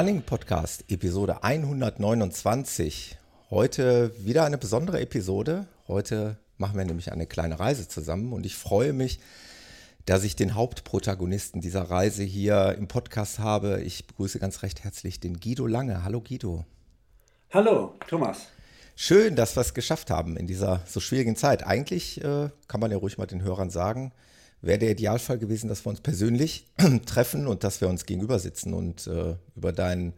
Running Podcast, Episode 129. Heute wieder eine besondere Episode. Heute machen wir nämlich eine kleine Reise zusammen und ich freue mich, dass ich den Hauptprotagonisten dieser Reise hier im Podcast habe. Ich begrüße ganz recht herzlich den Guido Lange. Hallo Guido. Hallo Thomas. Schön, dass wir es geschafft haben in dieser so schwierigen Zeit. Eigentlich äh, kann man ja ruhig mal den Hörern sagen, wäre der Idealfall gewesen, dass wir uns persönlich treffen und dass wir uns gegenüber sitzen und äh, über dein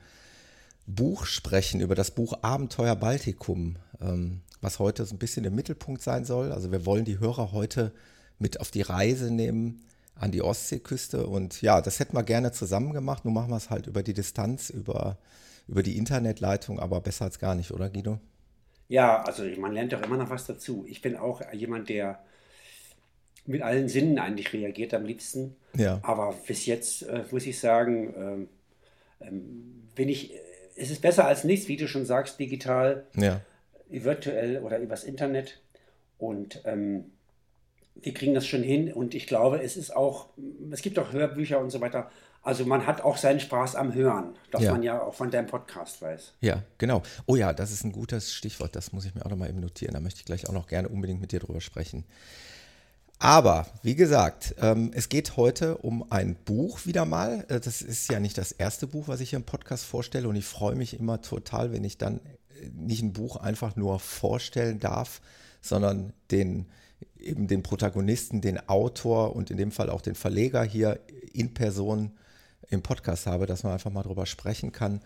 Buch sprechen, über das Buch Abenteuer Baltikum, ähm, was heute so ein bisschen im Mittelpunkt sein soll. Also wir wollen die Hörer heute mit auf die Reise nehmen an die Ostseeküste und ja, das hätten wir gerne zusammen gemacht. Nun machen wir es halt über die Distanz, über, über die Internetleitung, aber besser als gar nicht, oder Guido? Ja, also man lernt doch immer noch was dazu. Ich bin auch jemand, der mit allen Sinnen eigentlich reagiert am liebsten. Ja. Aber bis jetzt äh, muss ich sagen, ähm, ähm, bin ich, es ist besser als nichts, wie du schon sagst, digital, ja. virtuell oder übers Internet. Und ähm, wir kriegen das schon hin. Und ich glaube, es ist auch, es gibt auch Hörbücher und so weiter. Also man hat auch seinen Spaß am Hören, das ja. man ja auch von deinem Podcast weiß. Ja, genau. Oh ja, das ist ein gutes Stichwort. Das muss ich mir auch noch mal eben notieren. Da möchte ich gleich auch noch gerne unbedingt mit dir drüber sprechen. Aber wie gesagt, ähm, es geht heute um ein Buch wieder mal. Äh, das ist ja nicht das erste Buch, was ich hier im Podcast vorstelle. Und ich freue mich immer total, wenn ich dann äh, nicht ein Buch einfach nur vorstellen darf, sondern den eben den Protagonisten, den Autor und in dem Fall auch den Verleger hier in Person im Podcast habe, dass man einfach mal drüber sprechen kann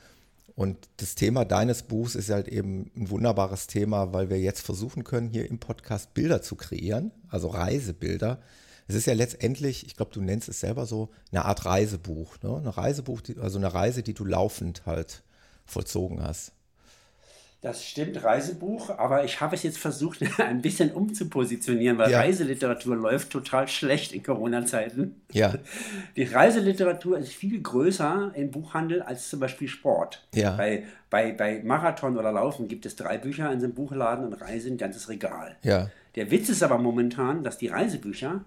und das Thema deines Buchs ist halt eben ein wunderbares Thema, weil wir jetzt versuchen können, hier im Podcast Bilder zu kreieren, also Reisebilder. Es ist ja letztendlich, ich glaube, du nennst es selber so, eine Art Reisebuch. Ne? Eine Reisebuch, also eine Reise, die du laufend halt vollzogen hast. Das stimmt, Reisebuch, aber ich habe es jetzt versucht, ein bisschen umzupositionieren, weil ja. Reiseliteratur läuft total schlecht in Corona-Zeiten. Ja. Die Reiseliteratur ist viel größer im Buchhandel als zum Beispiel Sport. Ja. Bei, bei, bei Marathon oder Laufen gibt es drei Bücher in so einem Buchladen und Reise ein ganzes Regal. Ja. Der Witz ist aber momentan, dass die Reisebücher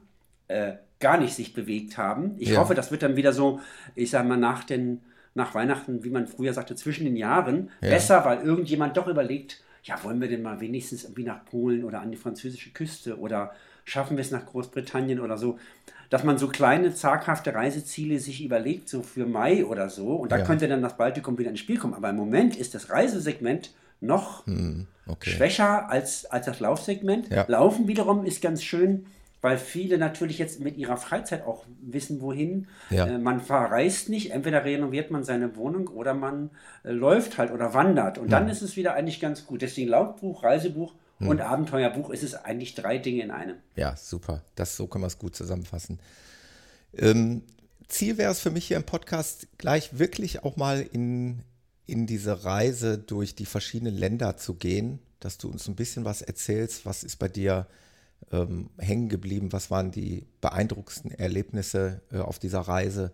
äh, gar nicht sich bewegt haben. Ich ja. hoffe, das wird dann wieder so, ich sage mal, nach den nach Weihnachten, wie man früher sagte, zwischen den Jahren ja. besser, weil irgendjemand doch überlegt, ja, wollen wir denn mal wenigstens irgendwie nach Polen oder an die französische Küste oder schaffen wir es nach Großbritannien oder so, dass man so kleine, zaghafte Reiseziele sich überlegt, so für Mai oder so, und da ja. könnte dann das Baltikum wieder ins Spiel kommen. Aber im Moment ist das Reisesegment noch hm, okay. schwächer als, als das Laufsegment. Ja. Laufen wiederum ist ganz schön weil viele natürlich jetzt mit ihrer Freizeit auch wissen, wohin. Ja. Äh, man verreist nicht, entweder renoviert man seine Wohnung oder man äh, läuft halt oder wandert. Und ja. dann ist es wieder eigentlich ganz gut. Deswegen Lautbuch, Reisebuch hm. und Abenteuerbuch ist es eigentlich drei Dinge in einem. Ja, super. Das, so kann man es gut zusammenfassen. Ähm, Ziel wäre es für mich hier im Podcast gleich wirklich auch mal in, in diese Reise durch die verschiedenen Länder zu gehen, dass du uns ein bisschen was erzählst, was ist bei dir ähm, hängen geblieben? Was waren die beeindruckendsten Erlebnisse äh, auf dieser Reise?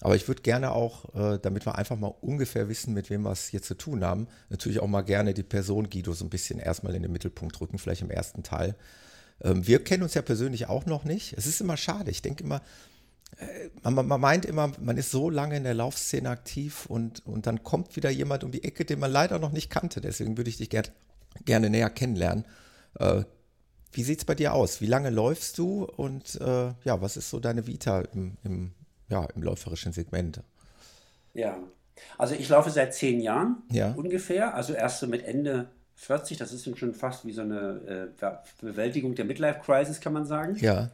Aber ich würde gerne auch, äh, damit wir einfach mal ungefähr wissen, mit wem wir es hier zu tun haben, natürlich auch mal gerne die Person Guido so ein bisschen erstmal in den Mittelpunkt rücken, vielleicht im ersten Teil. Ähm, wir kennen uns ja persönlich auch noch nicht. Es ist immer schade. Ich denke immer, äh, man, man, meint immer, man ist so lange in der Laufszene aktiv und, und dann kommt wieder jemand um die Ecke, den man leider noch nicht kannte. Deswegen würde ich dich gern, gerne näher kennenlernen. Äh, wie sieht es bei dir aus? Wie lange läufst du und äh, ja, was ist so deine Vita im, im, ja, im läuferischen Segment? Ja, also ich laufe seit zehn Jahren ja. ungefähr, also erst so mit Ende 40, das ist schon fast wie so eine äh, Bewältigung der Midlife-Crisis, kann man sagen. Ja.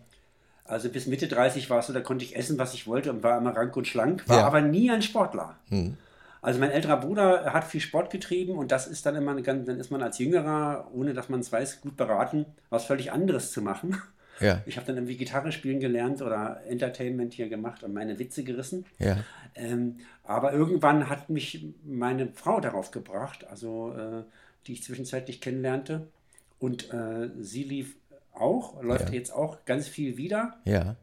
Also bis Mitte 30 war es so, da konnte ich essen, was ich wollte und war immer rank und schlank, war ja. aber nie ein Sportler. Hm. Also mein älterer Bruder hat viel Sport getrieben und das ist dann immer, dann ist man als Jüngerer, ohne dass man es weiß, gut beraten, was völlig anderes zu machen. Ja. Ich habe dann irgendwie Gitarre spielen gelernt oder Entertainment hier gemacht und meine Witze gerissen. Ja. Ähm, aber irgendwann hat mich meine Frau darauf gebracht, also äh, die ich zwischenzeitlich kennenlernte. Und äh, sie lief auch, läuft ja. jetzt auch ganz viel wieder. Ja.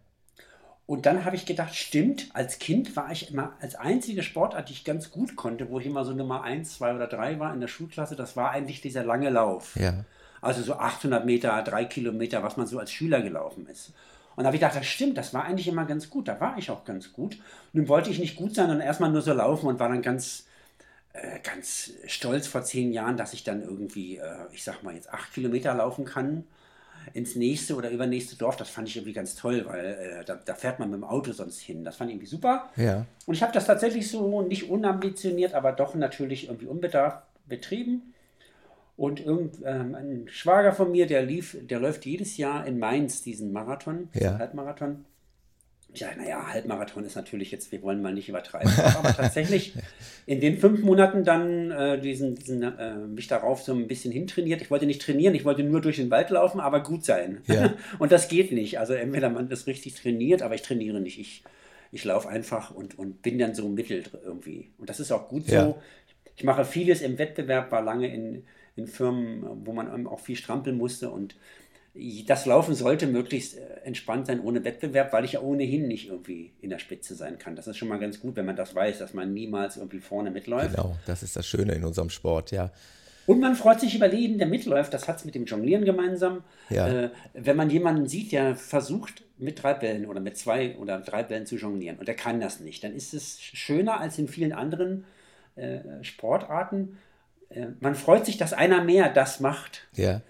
Und dann habe ich gedacht, stimmt, als Kind war ich immer als einzige Sportart, die ich ganz gut konnte, wo ich immer so Nummer 1, 2 oder 3 war in der Schulklasse, das war eigentlich dieser lange Lauf. Ja. Also so 800 Meter, 3 Kilometer, was man so als Schüler gelaufen ist. Und da habe ich gedacht, das stimmt, das war eigentlich immer ganz gut. Da war ich auch ganz gut. Nun wollte ich nicht gut sein und erstmal nur so laufen und war dann ganz, äh, ganz stolz vor zehn Jahren, dass ich dann irgendwie, äh, ich sag mal jetzt acht Kilometer laufen kann ins nächste oder übernächste Dorf. Das fand ich irgendwie ganz toll, weil äh, da, da, fährt man mit dem Auto sonst hin. Das fand ich irgendwie super. Ja. Und ich habe das tatsächlich so nicht unambitioniert, aber doch natürlich irgendwie unbedarft betrieben. Und irgend, ähm, ein Schwager von mir, der lief, der läuft jedes Jahr in Mainz diesen Marathon, ja. Halbmarathon. Ja, naja, Halbmarathon ist natürlich jetzt, wir wollen mal nicht übertreiben, aber tatsächlich in den fünf Monaten dann äh, diesen, diesen äh, mich darauf so ein bisschen hintrainiert. Ich wollte nicht trainieren, ich wollte nur durch den Wald laufen, aber gut sein. Ja. und das geht nicht. Also entweder man ist richtig trainiert, aber ich trainiere nicht. Ich, ich laufe einfach und, und bin dann so mittel irgendwie. Und das ist auch gut so. Ja. Ich mache vieles im Wettbewerb, war lange in, in Firmen, wo man auch viel strampeln musste und das Laufen sollte möglichst äh, entspannt sein ohne Wettbewerb, weil ich ja ohnehin nicht irgendwie in der Spitze sein kann. Das ist schon mal ganz gut, wenn man das weiß, dass man niemals irgendwie vorne mitläuft. Genau, das ist das Schöne in unserem Sport, ja. Und man freut sich über jeden, der mitläuft. Das hat es mit dem Jonglieren gemeinsam. Ja. Äh, wenn man jemanden sieht, der versucht, mit drei Bällen oder mit zwei oder drei Bällen zu jonglieren und der kann das nicht, dann ist es schöner als in vielen anderen äh, Sportarten. Äh, man freut sich, dass einer mehr das macht. Ja.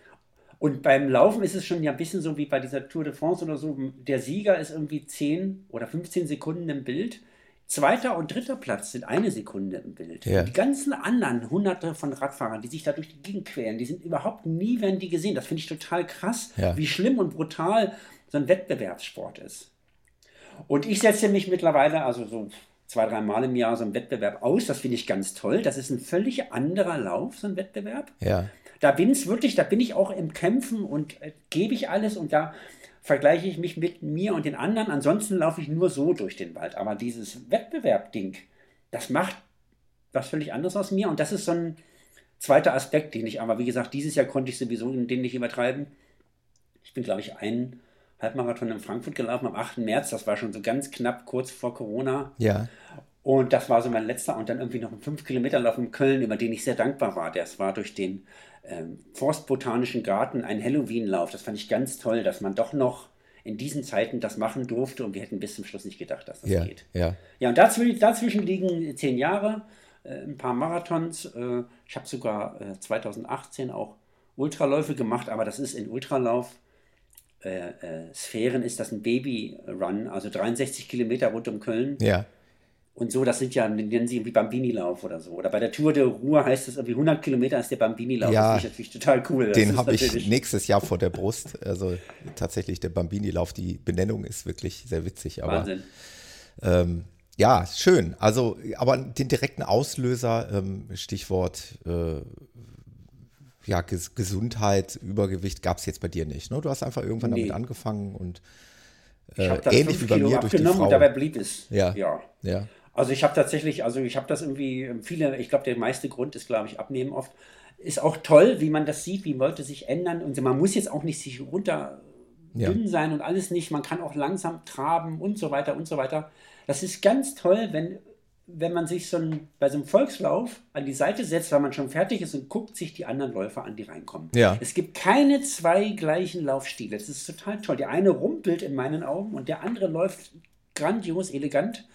Und beim Laufen ist es schon ja ein bisschen so wie bei dieser Tour de France oder so. Der Sieger ist irgendwie 10 oder 15 Sekunden im Bild. Zweiter und dritter Platz sind eine Sekunde im Bild. Ja. Die ganzen anderen hunderte von Radfahrern, die sich da durch die Gegend quälen, die sind überhaupt nie, werden die gesehen. Das finde ich total krass, ja. wie schlimm und brutal so ein Wettbewerbssport ist. Und ich setze mich mittlerweile, also so zwei, drei Mal im Jahr so einen Wettbewerb aus. Das finde ich ganz toll. Das ist ein völlig anderer Lauf, so ein Wettbewerb. Ja. Da bin es wirklich, da bin ich auch im Kämpfen und äh, gebe ich alles und da vergleiche ich mich mit mir und den anderen. Ansonsten laufe ich nur so durch den Wald. Aber dieses Wettbewerb-Ding, das macht was völlig anderes aus mir. Und das ist so ein zweiter Aspekt, den ich aber, wie gesagt, dieses Jahr konnte ich sowieso den nicht übertreiben. Ich bin, glaube ich, einen Halbmarathon in Frankfurt gelaufen am 8. März. Das war schon so ganz knapp kurz vor Corona. Ja. Und das war so mein letzter. Und dann irgendwie noch ein 5-Kilometer-Lauf in Köln, über den ich sehr dankbar war. Das war durch den ähm, Forstbotanischen Garten ein Halloween-Lauf. Das fand ich ganz toll, dass man doch noch in diesen Zeiten das machen durfte. Und wir hätten bis zum Schluss nicht gedacht, dass das ja, geht. Ja. ja, und dazwischen, dazwischen liegen zehn Jahre, äh, ein paar Marathons. Äh, ich habe sogar äh, 2018 auch Ultraläufe gemacht, aber das ist in Ultralauf. Äh, äh, Sphären ist das ein Baby-Run, also 63 Kilometer rund um Köln. Ja. Und so, das sind ja, nennen sie irgendwie Bambini-Lauf oder so. Oder bei der Tour de Ruhr heißt es irgendwie 100 Kilometer ist der Bambini-Lauf. Ja, das finde ich natürlich total cool. Das den habe ich nächstes Jahr vor der Brust. Also tatsächlich der Bambini-Lauf. Die Benennung ist wirklich sehr witzig. Aber, Wahnsinn. Ähm, ja, schön. Also, aber den direkten Auslöser, ähm, Stichwort äh, ja, Ges Gesundheit, Übergewicht gab es jetzt bei dir nicht. Ne? Du hast einfach irgendwann nee. damit angefangen und äh, ähnlich wie bei mir durch die Frau. Und dabei blieb es. Ja. ja. ja. Also ich habe tatsächlich, also ich habe das irgendwie, viele, ich glaube, der meiste Grund ist, glaube ich, Abnehmen oft. Ist auch toll, wie man das sieht, wie Leute sich ändern. Und man muss jetzt auch nicht sich runter ja. dünn sein und alles nicht. Man kann auch langsam traben und so weiter und so weiter. Das ist ganz toll, wenn wenn man sich so ein, bei so einem Volkslauf an die Seite setzt, weil man schon fertig ist und guckt sich die anderen Läufer an, die reinkommen. Ja. Es gibt keine zwei gleichen Laufstile. Das ist total toll. Der eine rumpelt in meinen Augen und der andere läuft grandios, elegant,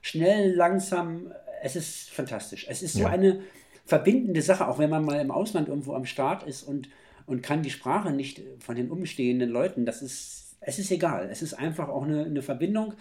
schnell, langsam. Es ist fantastisch. Es ist so Ja. eine verbindende Sache, auch wenn man mal im Ausland irgendwo am Start ist und, und kann die Sprache nicht von den umstehenden Leuten. Das ist, es ist egal. Es ist einfach auch eine, eine Verbindung.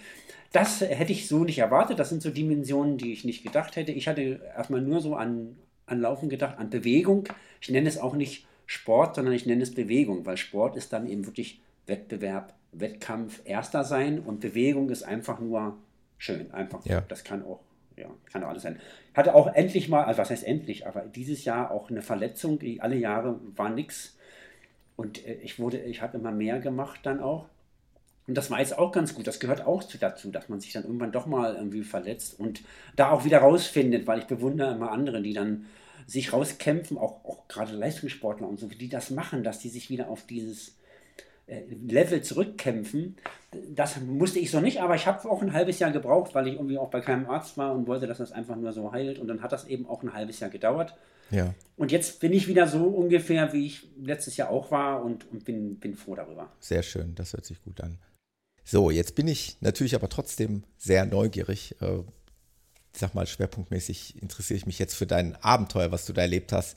Das hätte ich so nicht erwartet. Das sind so Dimensionen, die ich nicht gedacht hätte. Ich hatte erstmal nur so an, an Laufen gedacht, an Bewegung. Ich nenne es auch nicht Sport, sondern ich nenne es Bewegung, weil Sport ist dann eben wirklich Wettbewerb, Wettkampf, Erster sein und Bewegung ist einfach nur schön. Einfach, Ja. das kann auch, ja, kann auch alles sein. Hatte auch endlich mal, also was heißt endlich, aber dieses Jahr auch eine Verletzung. Alle Jahre war nichts. Und äh, ich wurde, ich habe immer mehr gemacht dann auch. Und das war jetzt auch ganz gut. Das gehört auch zu- dazu, dass man sich dann irgendwann doch mal irgendwie verletzt und da auch wieder rausfindet, weil ich bewundere immer andere, die dann sich rauskämpfen, auch, auch gerade Leistungssportler und so, die das machen, dass die sich wieder auf dieses äh, Level zurückkämpfen. Das musste ich so nicht, aber ich habe auch ein halbes Jahr gebraucht, weil ich irgendwie auch bei keinem Arzt war und wollte, dass das einfach nur so heilt. Und dann hat das eben auch ein halbes Jahr gedauert. Ja. Und jetzt bin ich wieder so ungefähr, wie ich letztes Jahr auch war und, und bin, bin froh darüber. Sehr schön, das hört sich gut an. So, jetzt bin ich natürlich aber trotzdem sehr neugierig. Äh, ich sag mal, schwerpunktmäßig interessiere ich mich jetzt für dein Abenteuer, was du da erlebt hast.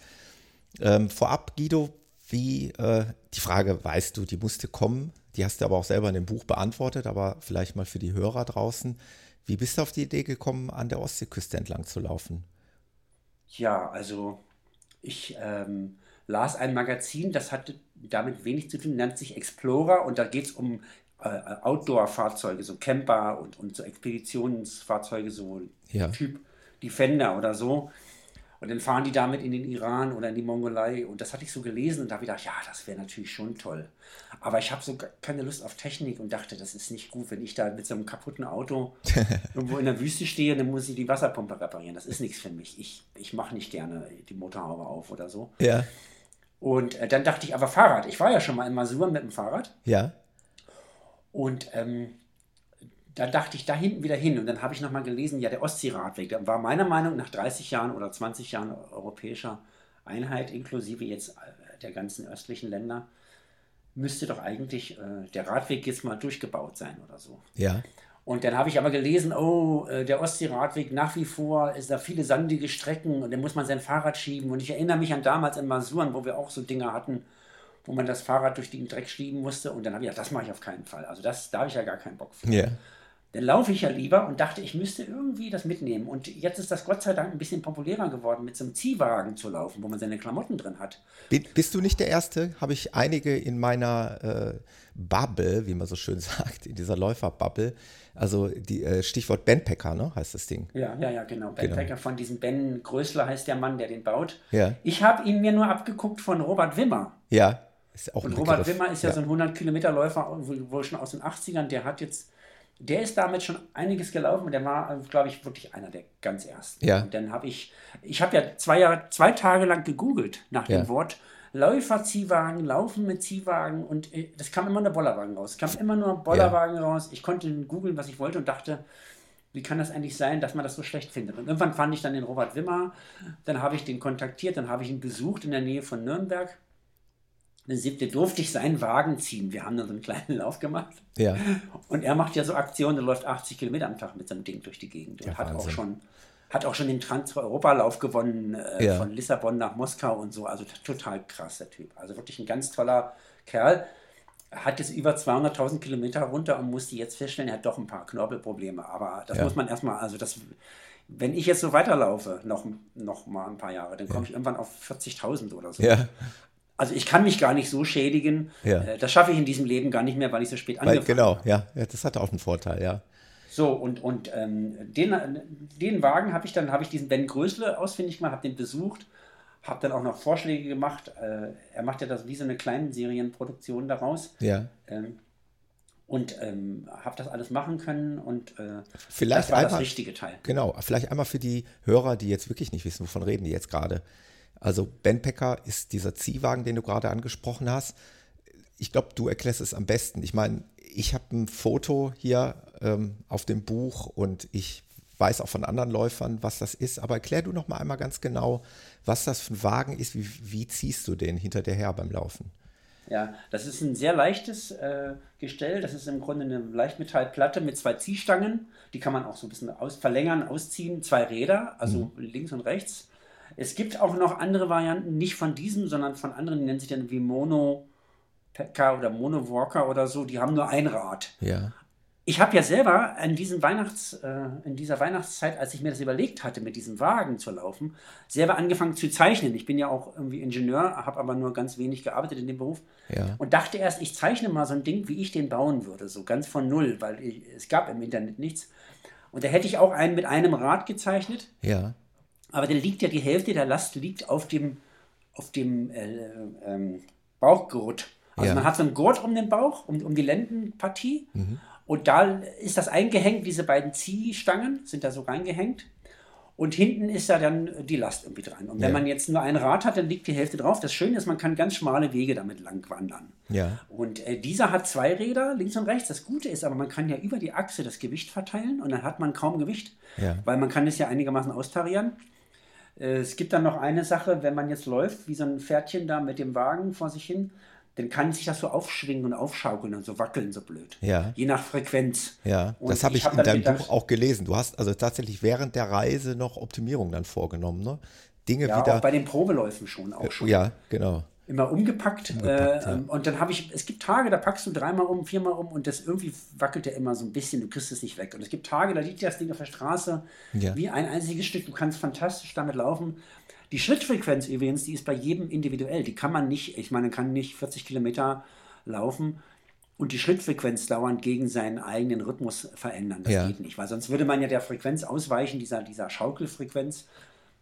Ähm, vorab, Guido, wie äh, die Frage, weißt du, die musste kommen, die hast du aber auch selber in dem Buch beantwortet, aber vielleicht mal für die Hörer draußen. Wie bist du auf die Idee gekommen, an der Ostseeküste entlang zu laufen? Ja, also ich ähm, las ein Magazin, das hatte damit wenig zu tun, nennt sich Explorer und da geht es um Outdoor-Fahrzeuge, so Camper und, und so Expeditionsfahrzeuge, so ja. Typ Defender oder so. Und dann fahren die damit in den Iran oder in die Mongolei. Und das hatte ich so gelesen und da habe ich gedacht, ja, das wäre natürlich schon toll. Aber ich habe so keine Lust auf Technik und dachte, das ist nicht gut, wenn ich da mit so einem kaputten Auto irgendwo in der Wüste stehe, dann muss ich die Wasserpumpe reparieren. Das ist nichts für mich. Ich, ich mache nicht gerne die Motorhaube auf oder so. Ja. Und äh, dann dachte ich, aber Fahrrad. Ich war ja schon mal in Masur mit dem Fahrrad. Ja. Und ähm, da dachte ich da hinten wieder hin und dann habe ich nochmal gelesen, ja, der Ostseeradweg, der war meiner Meinung nach 30 Jahren oder 20 Jahren europäischer Einheit, inklusive jetzt äh, der ganzen östlichen Länder, müsste doch eigentlich äh, der Radweg jetzt mal durchgebaut sein oder so. Ja. Und dann habe ich aber gelesen, oh, äh, der Ostseeradweg nach wie vor ist da viele sandige Strecken und dann muss man sein Fahrrad schieben. Und ich erinnere mich an damals in Masuren, wo wir auch so Dinge hatten, wo man das Fahrrad durch den Dreck schieben musste. Und dann habe ich gedacht, das mache ich auf keinen Fall. Also das, da habe ich ja gar keinen Bock für. Ja. Dann laufe ich ja lieber und dachte, ich müsste irgendwie das mitnehmen. Und jetzt ist das Gott sei Dank ein bisschen populärer geworden, mit so einem Ziehwagen zu laufen, wo man seine Klamotten drin hat. Bist du nicht der Erste? Habe ich einige in meiner äh, Bubble, wie man so schön sagt, in dieser Läuferbubble. Also die äh, Stichwort Bandpacker, ne, heißt das Ding. Ja, ja, ja, genau. Bandpacker genau. von diesem Ben Größler heißt der Mann, der den baut. Ja. Ich habe ihn mir nur abgeguckt von Robert Wimmer. Ja, ist auch Und Robert Wimmer ist ja, ja, so ein 100 Kilometer Läufer, wohl schon aus den 80ern. Der hat jetzt der ist damit schon einiges gelaufen und der war, glaube ich, wirklich einer der ganz ersten. Ja. Und dann habe ich, ich habe ja zwei, Jahre, zwei Tage lang gegoogelt nach ja. dem Wort Läufer-Ziehwagen, Laufen mit Ziehwagen und äh, das kam immer nur Bollerwagen raus. Es kam immer nur Bollerwagen ja. raus. Ich konnte googeln, was ich wollte und dachte, wie kann das eigentlich sein, dass man das so schlecht findet? Und irgendwann fand ich dann den Robert Wimmer, dann habe ich den kontaktiert, dann habe ich ihn besucht in der Nähe von Nürnberg eine siebte durfte ich seinen Wagen ziehen. Wir haben dann so einen kleinen Lauf gemacht. Ja. Und er macht ja so Aktionen, der läuft 80 Kilometer am Tag mit seinem Ding durch die Gegend. Und ja, hat auch schon hat auch schon den Trans-Europa-Lauf gewonnen, äh, ja. von Lissabon nach Moskau und so. Also total krass, der Typ. Also wirklich ein ganz toller Kerl. Hat jetzt über 200.000 Kilometer runter und musste jetzt feststellen, er hat doch ein paar Knorpelprobleme. Aber das ja. muss man erstmal, also das, wenn ich jetzt so weiterlaufe, noch, noch mal ein paar Jahre, dann komme ich irgendwann auf 40.000 oder so. Ja. Also ich kann mich gar nicht so schädigen. Ja. Äh, das schaffe ich in diesem Leben gar nicht mehr, weil ich so spät angefangen weil, genau, habe. Genau, ja. das hat auch einen Vorteil, ja. So, und, und ähm, den, den Wagen habe ich dann, habe ich diesen Ben Größle ausfindig gemacht, habe den besucht, habe dann auch noch Vorschläge gemacht. Äh, er macht ja das wie so eine kleine Serienproduktion daraus. Ja. Ähm, und ähm, habe das alles machen können und äh, vielleicht das war einmal, das richtige Teil. Genau, vielleicht einmal für die Hörer, die jetzt wirklich nicht wissen, wovon reden die jetzt gerade. Also Bandpacker ist dieser Ziehwagen, den du gerade angesprochen hast. Ich glaube, du erklärst es am besten. Ich meine, ich habe ein Foto hier ähm, auf dem Buch und ich weiß auch von anderen Läufern, was das ist. Aber erklär du noch mal einmal ganz genau, was das für ein Wagen ist. Wie, wie ziehst du den hinter dir her beim Laufen? Ja, das ist ein sehr leichtes äh, Gestell. Das ist im Grunde eine Leichtmetallplatte mit zwei Ziehstangen. Die kann man auch so ein bisschen aus, verlängern, ausziehen. Zwei Räder, also mhm. links und rechts. Es gibt auch noch andere Varianten, nicht von diesem, sondern von anderen, die nennen sich dann wie Mono Packer oder Mono Walker oder so, die haben nur ein Rad. Ja. Ich habe ja selber in, diesem Weihnachts, äh, in dieser Weihnachtszeit, als ich mir das überlegt hatte, mit diesem Wagen zu laufen, selber angefangen zu zeichnen. Ich bin ja auch irgendwie Ingenieur, habe aber nur ganz wenig gearbeitet in dem Beruf ja. und dachte erst, ich zeichne mal so ein Ding, wie ich den bauen würde, so ganz von null, weil ich, es gab im Internet nichts. Und da hätte ich auch einen mit einem Rad gezeichnet. Ja. Aber dann liegt ja die Hälfte der Last liegt auf dem, auf dem äh, ähm, Bauchgurt. Also ja. man hat so einen Gurt um den Bauch, um, um die Lendenpartie. Mhm. Und da ist das eingehängt, diese beiden Ziehstangen sind da so reingehängt. Und hinten ist da dann die Last irgendwie dran. Und wenn ja. man jetzt nur ein Rad hat, dann liegt die Hälfte drauf. Das Schöne ist, man kann ganz schmale Wege damit lang wandern. Ja. Und äh, dieser hat zwei Räder, links und rechts. Das Gute ist aber, man kann ja über die Achse das Gewicht verteilen und dann hat man kaum Gewicht, ja. weil man kann es ja einigermaßen austarieren. Äh, es gibt dann noch eine Sache, wenn man jetzt läuft, wie so ein Pferdchen da mit dem Wagen vor sich hin, dann kann sich das so aufschwingen und aufschaukeln und so wackeln, so blöd. Ja. Je nach Frequenz. Ja, und das habe ich, hab in deinem Buch auch gelesen. Du hast also tatsächlich während der Reise noch Optimierungen dann vorgenommen, ne? Dinge ja, wieder. Auch bei den Probeläufen schon auch schon. Ja, genau. Immer umgepackt. umgepackt äh, ja. Und dann habe ich, es gibt Tage, da packst du dreimal um, viermal um und das irgendwie wackelt ja immer so ein bisschen, du kriegst es nicht weg. Und es gibt Tage, da liegt das Ding auf der Straße ja. wie ein einziges Stück, du kannst fantastisch damit laufen. Die Schrittfrequenz übrigens, die ist bei jedem individuell. Die kann man nicht, ich meine, man kann nicht 40 Kilometer laufen und die Schrittfrequenz dauernd gegen seinen eigenen Rhythmus verändern. Das ja. geht nicht, weil sonst würde man ja der Frequenz ausweichen, dieser, dieser Schaukelfrequenz.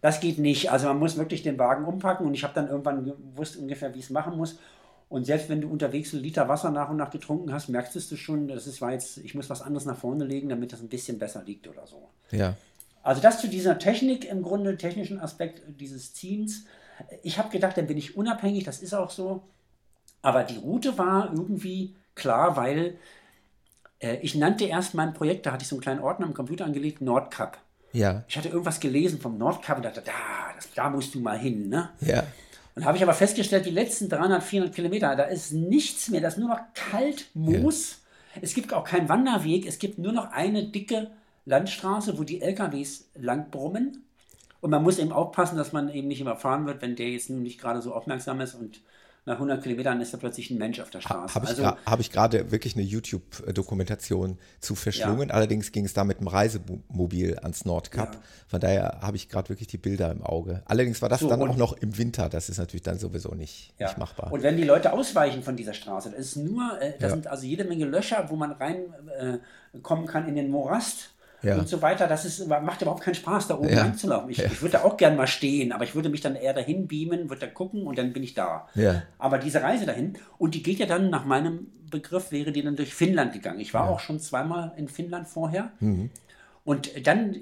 Das geht nicht. Also man muss wirklich den Wagen umpacken und ich habe dann irgendwann gewusst ungefähr, wie ich es machen muss. Und selbst wenn du unterwegs einen Liter Wasser nach und nach getrunken hast, merkst du schon, das ist, war jetzt, ich muss was anderes nach vorne legen, damit das ein bisschen besser liegt oder so. Ja. Also das zu dieser Technik im Grunde, technischen Aspekt dieses Ziehens. Ich habe gedacht, dann bin ich unabhängig, das ist auch so. Aber die Route war irgendwie klar, weil äh, ich nannte erst mein Projekt, da hatte ich so einen kleinen Ordner am Computer angelegt, Nordkap. Ja. Ich hatte irgendwas gelesen vom Nordkap und dachte, da, das, da musst du mal hin. Ne? Ja. Und habe ich aber festgestellt, die letzten 300, 400 Kilometer, da ist nichts mehr, da ist nur noch kalt, Moos. Ja. Es gibt auch keinen Wanderweg, es gibt nur noch eine dicke Landstraße, wo die LKWs lang brummen. Und man muss eben aufpassen, dass man eben nicht überfahren wird, wenn der jetzt nun nicht gerade so aufmerksam ist und nach 100 Kilometern ist da plötzlich ein Mensch auf der Straße. Habe ich, also, hab ich gerade wirklich eine YouTube-Dokumentation zu verschlungen. Ja. Allerdings ging es da mit einem Reisemobil ans Nordkap. Ja. Von daher habe ich gerade wirklich die Bilder im Auge. Allerdings war das so, dann auch noch im Winter. Das ist natürlich dann sowieso nicht, ja. nicht machbar. Und wenn die Leute ausweichen von dieser Straße, das ist nur, äh, da sind also jede Menge Löcher, wo man reinkommen äh, kann in den Morast ja. und so weiter. Das ist, macht überhaupt keinen Spaß, da oben ja. reinzulaufen. Ich, ja. ich würde auch gern mal stehen, aber ich würde mich dann eher dahin beamen, würde da gucken und dann bin ich da. Aber diese Reise dahin, und die geht ja dann nach meinem Begriff, wäre die dann durch Finnland gegangen. Ich war auch schon zweimal in Finnland vorher. Mhm. Und dann äh,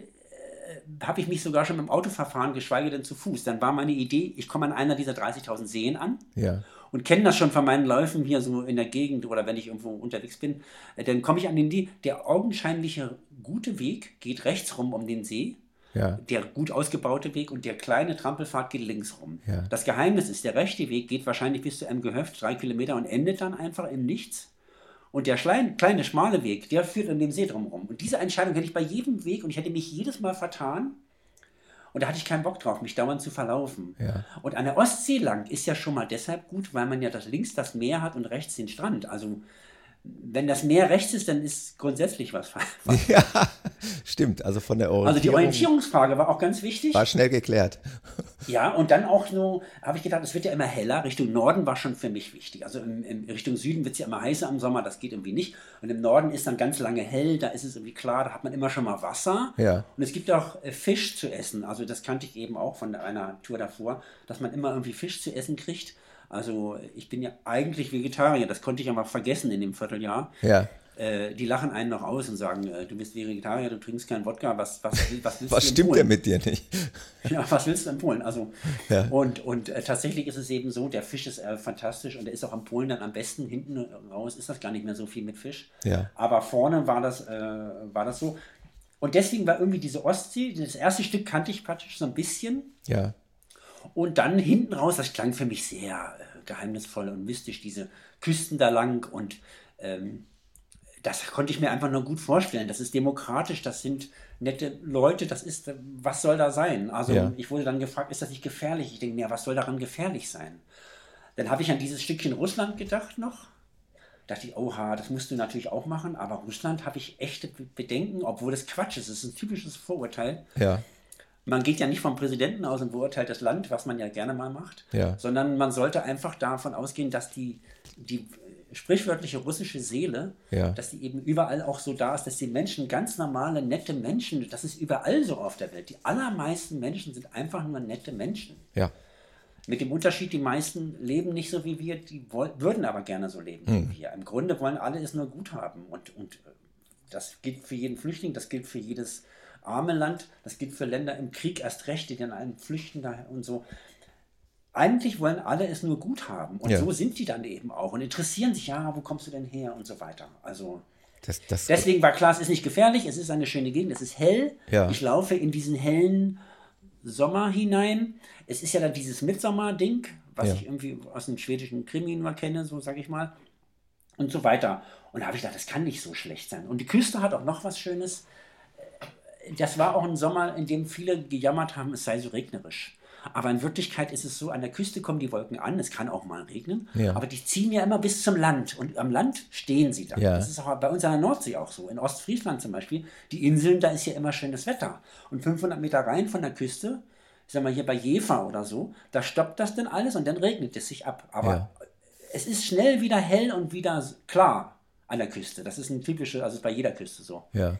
habe ich mich sogar schon mit dem Auto verfahren, geschweige denn zu Fuß. Dann war meine Idee, ich komme an einer dieser 30.000 Seen an. Ja und kenne das schon von meinen Läufen hier so in der Gegend oder wenn ich irgendwo unterwegs bin, äh, dann komme ich an den See. Der augenscheinliche gute Weg geht rechts rum um den See. Ja. Der gut ausgebaute Weg und der kleine Trampelpfad geht links rum. Ja. Das Geheimnis ist, der rechte Weg geht wahrscheinlich bis zu einem Gehöft, drei Kilometer und endet dann einfach im Nichts. Und der kleine, kleine schmale Weg, der führt an dem See drumherum. Und diese Entscheidung hätte ich bei jedem Weg und ich hätte mich jedes Mal vertan. Und da hatte ich keinen Bock drauf, mich dauernd zu verlaufen. Ja. Und an der Ostsee lang ist ja schon mal deshalb gut, weil man ja das links das Meer hat und rechts den Strand. Also wenn das Meer rechts ist, dann ist grundsätzlich was falsch. Ja, stimmt. Also von der Orientierung. Also die Orientierungsfrage war auch ganz wichtig. War schnell geklärt. Ja, und dann auch so, habe ich gedacht, es wird ja immer heller. Richtung Norden war schon für mich wichtig. Also in, in Richtung Süden wird es ja immer heißer im Sommer, das geht irgendwie nicht. Und im Norden ist dann ganz lange hell, da ist es irgendwie klar, da hat man immer schon mal Wasser. Ja. Und es gibt auch äh, Fisch zu essen. Also das kannte ich eben auch von einer Tour davor, dass man immer irgendwie Fisch zu essen kriegt. Also ich bin ja eigentlich Vegetarier, das konnte ich ja mal vergessen in dem Vierteljahr. Ja. Äh, die lachen einen noch aus und sagen, äh, du bist Vegetarier, du trinkst keinen Wodka, was, was, was willst was du stimmt denn mit dir nicht? Ja, was willst du in Polen? Also, ja. Und, und äh, tatsächlich ist es eben so, der Fisch ist äh, fantastisch und der ist auch am Polen dann am besten. Hinten raus ist das gar nicht mehr so viel mit Fisch. Ja. Aber vorne war das, äh, war das so. Und deswegen war irgendwie diese Ostsee, das erste Stück kannte ich praktisch so ein bisschen. Ja. Und dann hinten raus, das klang für mich sehr äh, geheimnisvoll und mystisch, diese Küsten da lang und ähm, das konnte ich mir einfach nur gut vorstellen. Das ist demokratisch, das sind nette Leute, das ist, was soll da sein? Also ja. ich wurde dann gefragt, ist das nicht gefährlich? Ich denke mir, was soll daran gefährlich sein? Dann habe ich an dieses Stückchen Russland gedacht noch. Dachte ich, oha, das musst du natürlich auch machen, aber Russland habe ich echte Bedenken, obwohl das Quatsch ist. Das ist ein typisches Vorurteil. Ja man geht ja nicht vom Präsidenten aus und beurteilt das Land, was man ja gerne mal macht, ja. sondern man sollte einfach davon ausgehen, dass die, die sprichwörtliche russische Seele, ja. dass die eben überall auch so da ist, dass die Menschen ganz normale, nette Menschen, das ist überall so auf der Welt. Die allermeisten Menschen sind einfach nur nette Menschen. Ja. Mit dem Unterschied, die meisten leben nicht so wie wir, die würden aber gerne so leben hm. wie wir. Im Grunde wollen alle es nur gut haben. Und, und äh, das gilt für jeden Flüchtling, das gilt für jedes arme Land, das gilt für Länder im Krieg erst recht, die dann einen flüchten daher und so. Eigentlich wollen alle es nur gut haben. Und ja. so sind die dann eben auch und interessieren sich, ja, wo kommst du denn her und so weiter. Also das, das, deswegen war klar, es ist nicht gefährlich, es ist eine schöne Gegend, es ist hell. Ja. Ich laufe in diesen hellen Sommer hinein. Es ist ja dann dieses Mitsommer-Ding, was ja. ich irgendwie aus dem schwedischen Krimi nur kenne, so sage ich mal. Und so weiter. Und da habe ich gedacht, das kann nicht so schlecht sein. Und die Küste hat auch noch was Schönes. Das war auch ein Sommer, in dem viele gejammert haben, es sei so regnerisch. Aber in Wirklichkeit ist es so, an der Küste kommen die Wolken an, es kann auch mal regnen, ja. aber die ziehen ja immer bis zum Land und am Land stehen sie dann. Ja. Das ist auch bei uns an der Nordsee auch so. In Ostfriesland zum Beispiel, die Inseln, da ist ja immer schönes Wetter. Und 500 Meter rein von der Küste, ich sag mal hier bei Jever oder so, da stoppt das dann alles und dann regnet es sich ab. Aber ja. es ist schnell wieder hell und wieder klar an der Küste. Das ist ein typisches, also ist bei jeder Küste so. Ja.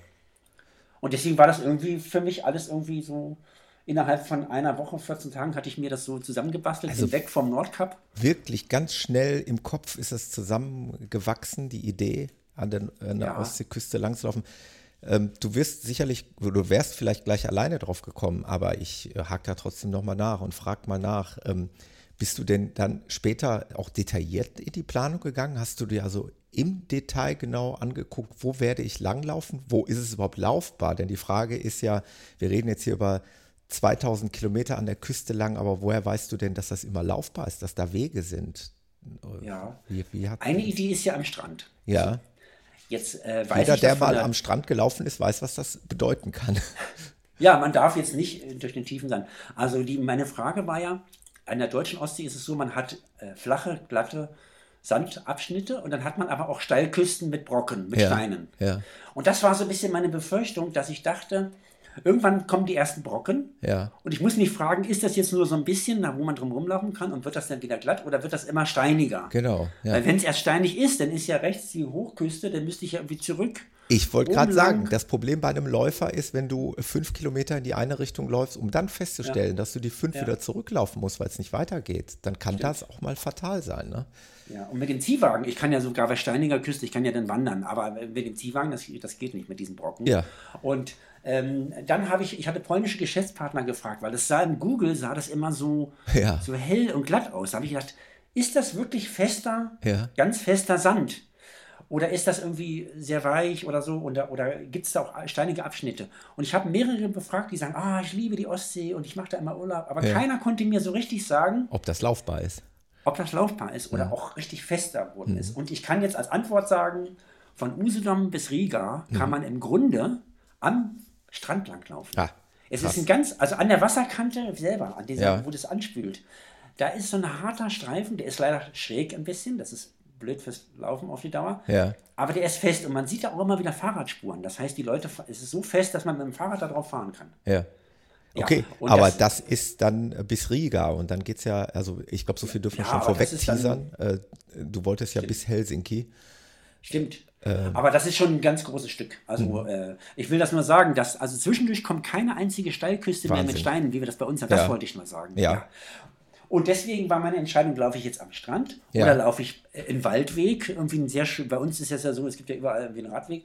Und deswegen war das irgendwie für mich alles irgendwie so innerhalb von einer Woche, 14 Tagen hatte ich mir das so zusammengebastelt, also weg vom Nordkap. Wirklich ganz schnell im Kopf ist es zusammengewachsen, die Idee, an der, an der ja. Ostseeküste langzulaufen. Ähm, du wirst sicherlich, du wärst vielleicht gleich alleine drauf gekommen, aber ich äh, hake da trotzdem nochmal nach und frag mal nach. Ähm, bist du denn dann später auch detailliert in die Planung gegangen? Hast du dir also im Detail genau angeguckt, wo werde ich langlaufen? Wo ist es überhaupt laufbar? Denn die Frage ist ja, wir reden jetzt hier über 2000 Kilometer an der Küste lang, aber woher weißt du denn, dass das immer laufbar ist, dass da Wege sind? Ja. Wie, wie Eine Idee ist ja am Strand. Ja. Jetzt äh, weiß Jeder, der mal der... am Strand gelaufen ist, weiß, was das bedeuten kann. Ja, man darf jetzt nicht äh, durch den tiefen Sand. Also die, meine Frage war ja, an der deutschen Ostsee ist es so, man hat äh, flache, glatte Sandabschnitte und dann hat man aber auch Steilküsten mit Brocken, mit ja, Steinen. Ja. Und das war so ein bisschen meine Befürchtung, dass ich dachte, Irgendwann kommen die ersten Brocken. Ja. Und ich muss mich fragen, ist das jetzt nur so ein bisschen, wo man drum rumlaufen kann und wird das dann wieder glatt oder wird das immer steiniger? Genau. Weil wenn es erst steinig ist, dann ist ja rechts die Hochküste, dann müsste ich ja irgendwie zurück. Ich wollte gerade sagen, das Problem bei einem Läufer ist, wenn du fünf Kilometer in die eine Richtung läufst, um dann festzustellen, ja. dass du die fünf ja. wieder zurücklaufen musst, weil es nicht weitergeht, dann kann Stimmt. das auch mal fatal sein. Ne? Ja, und mit dem Ziehwagen, ich kann ja sogar bei steiniger Küste, ich kann ja dann wandern, aber mit dem Ziehwagen, das, das geht nicht mit diesen Brocken. Ja. Und ähm, dann habe ich, ich hatte polnische Geschäftspartner gefragt, weil es sah im Google, sah das immer so, ja. so hell und glatt aus. Da habe ich gedacht, ist das wirklich fester, ja. ganz fester Sand? Oder ist das irgendwie sehr weich oder so? Oder, oder gibt es da auch steinige Abschnitte? Und ich habe mehrere befragt, die sagen, ah, ich liebe die Ostsee und ich mache da immer Urlaub. Aber ja. keiner konnte mir so richtig sagen, ob das laufbar ist. Ob das laufbar ist oder auch richtig fester geworden mhm. ist. Und ich kann jetzt als Antwort sagen, von Usedom bis Riga kann mhm. man im Grunde am Strand langlaufen. Ah, es ist ein ganz, also an der Wasserkante selber, an dieser, ja. wo das anspült, da ist so ein harter Streifen, der ist leider schräg ein bisschen, das ist blöd fürs Laufen auf die Dauer. Ja. Aber der ist fest und man sieht da auch immer wieder Fahrradspuren. Das heißt, die Leute, es ist so fest, dass man mit dem Fahrrad da drauf fahren kann. Ja. Okay, ja, aber das, das, ist dann bis Riga und dann geht es ja, also ich glaube, so viel dürfen wir ja, schon vorweg teasern. Dann, äh, du wolltest ja stimmt. bis Helsinki. Stimmt. Ähm. Aber das ist schon ein ganz großes Stück. Also mhm. äh, ich will das nur sagen, dass also zwischendurch kommt keine einzige Steilküste Wahnsinn. mehr mit Steinen, wie wir das bei uns haben. Das ja. wollte ich mal sagen. Ja. Und deswegen war meine Entscheidung, laufe ich jetzt am Strand ja. oder laufe ich einen Waldweg? Irgendwie ein sehr schön, bei uns ist es ja so, es gibt ja überall irgendwie einen Radweg.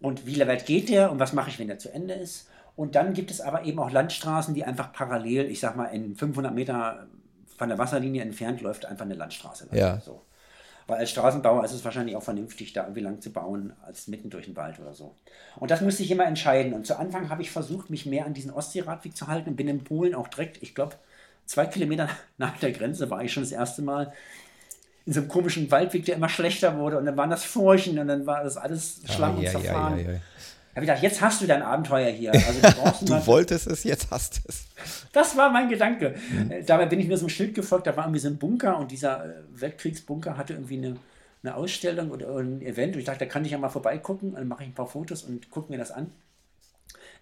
Und wie weit geht der und was mache ich, wenn der zu Ende ist? Und dann gibt es aber eben auch Landstraßen, die einfach parallel, ich sag mal, in 500 Meter von der Wasserlinie entfernt läuft einfach eine Landstraße. Ja. So. Weil als Straßenbauer ist es wahrscheinlich auch vernünftig, da irgendwie lang zu bauen, als mitten durch den Wald oder so. Und das musste ich immer entscheiden. Und zu Anfang habe ich versucht, mich mehr an diesen Ostseeradweg zu halten und bin in Polen auch direkt, ich glaube, zwei Kilometer nach der Grenze war ich schon das erste Mal in so einem komischen Waldweg, der immer schlechter wurde. Und dann waren das Furchen und dann war das alles Schlamm oh, und zerfahren. Ja, ja, ja, habe ich gedacht, jetzt hast du dein Abenteuer hier. Also du, du wolltest es, jetzt hast du es. Das war mein Gedanke. Mhm. Dabei bin ich mir so ein Schild gefolgt, da war irgendwie so ein Bunker und dieser äh, Weltkriegsbunker hatte irgendwie eine, eine Ausstellung oder ein Event und ich dachte, da kann ich ja mal vorbeigucken, dann mache ich ein paar Fotos und gucke mir das an.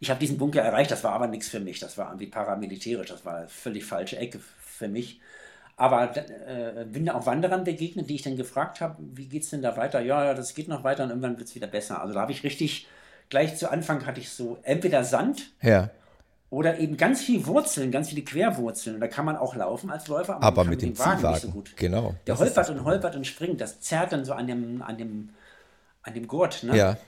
Ich habe diesen Bunker erreicht, das war aber nichts für mich, das war irgendwie paramilitärisch, das war eine völlig falsche Ecke für mich. Aber äh, bin da auch Wanderern begegnet, die ich dann gefragt habe, wie geht es denn da weiter? Ja, ja, das geht noch weiter und irgendwann wird es wieder besser. Also da habe ich richtig gleich zu Anfang hatte ich so entweder Sand ja. oder eben ganz viel Wurzeln, ganz viele Querwurzeln. Da kann man auch laufen als Läufer, aber, aber mit dem Wagen, nicht so gut. Genau. Der holpert und holpert und springt. Das zerrt dann so an dem, an dem, an dem Gurt. Ne? Ja.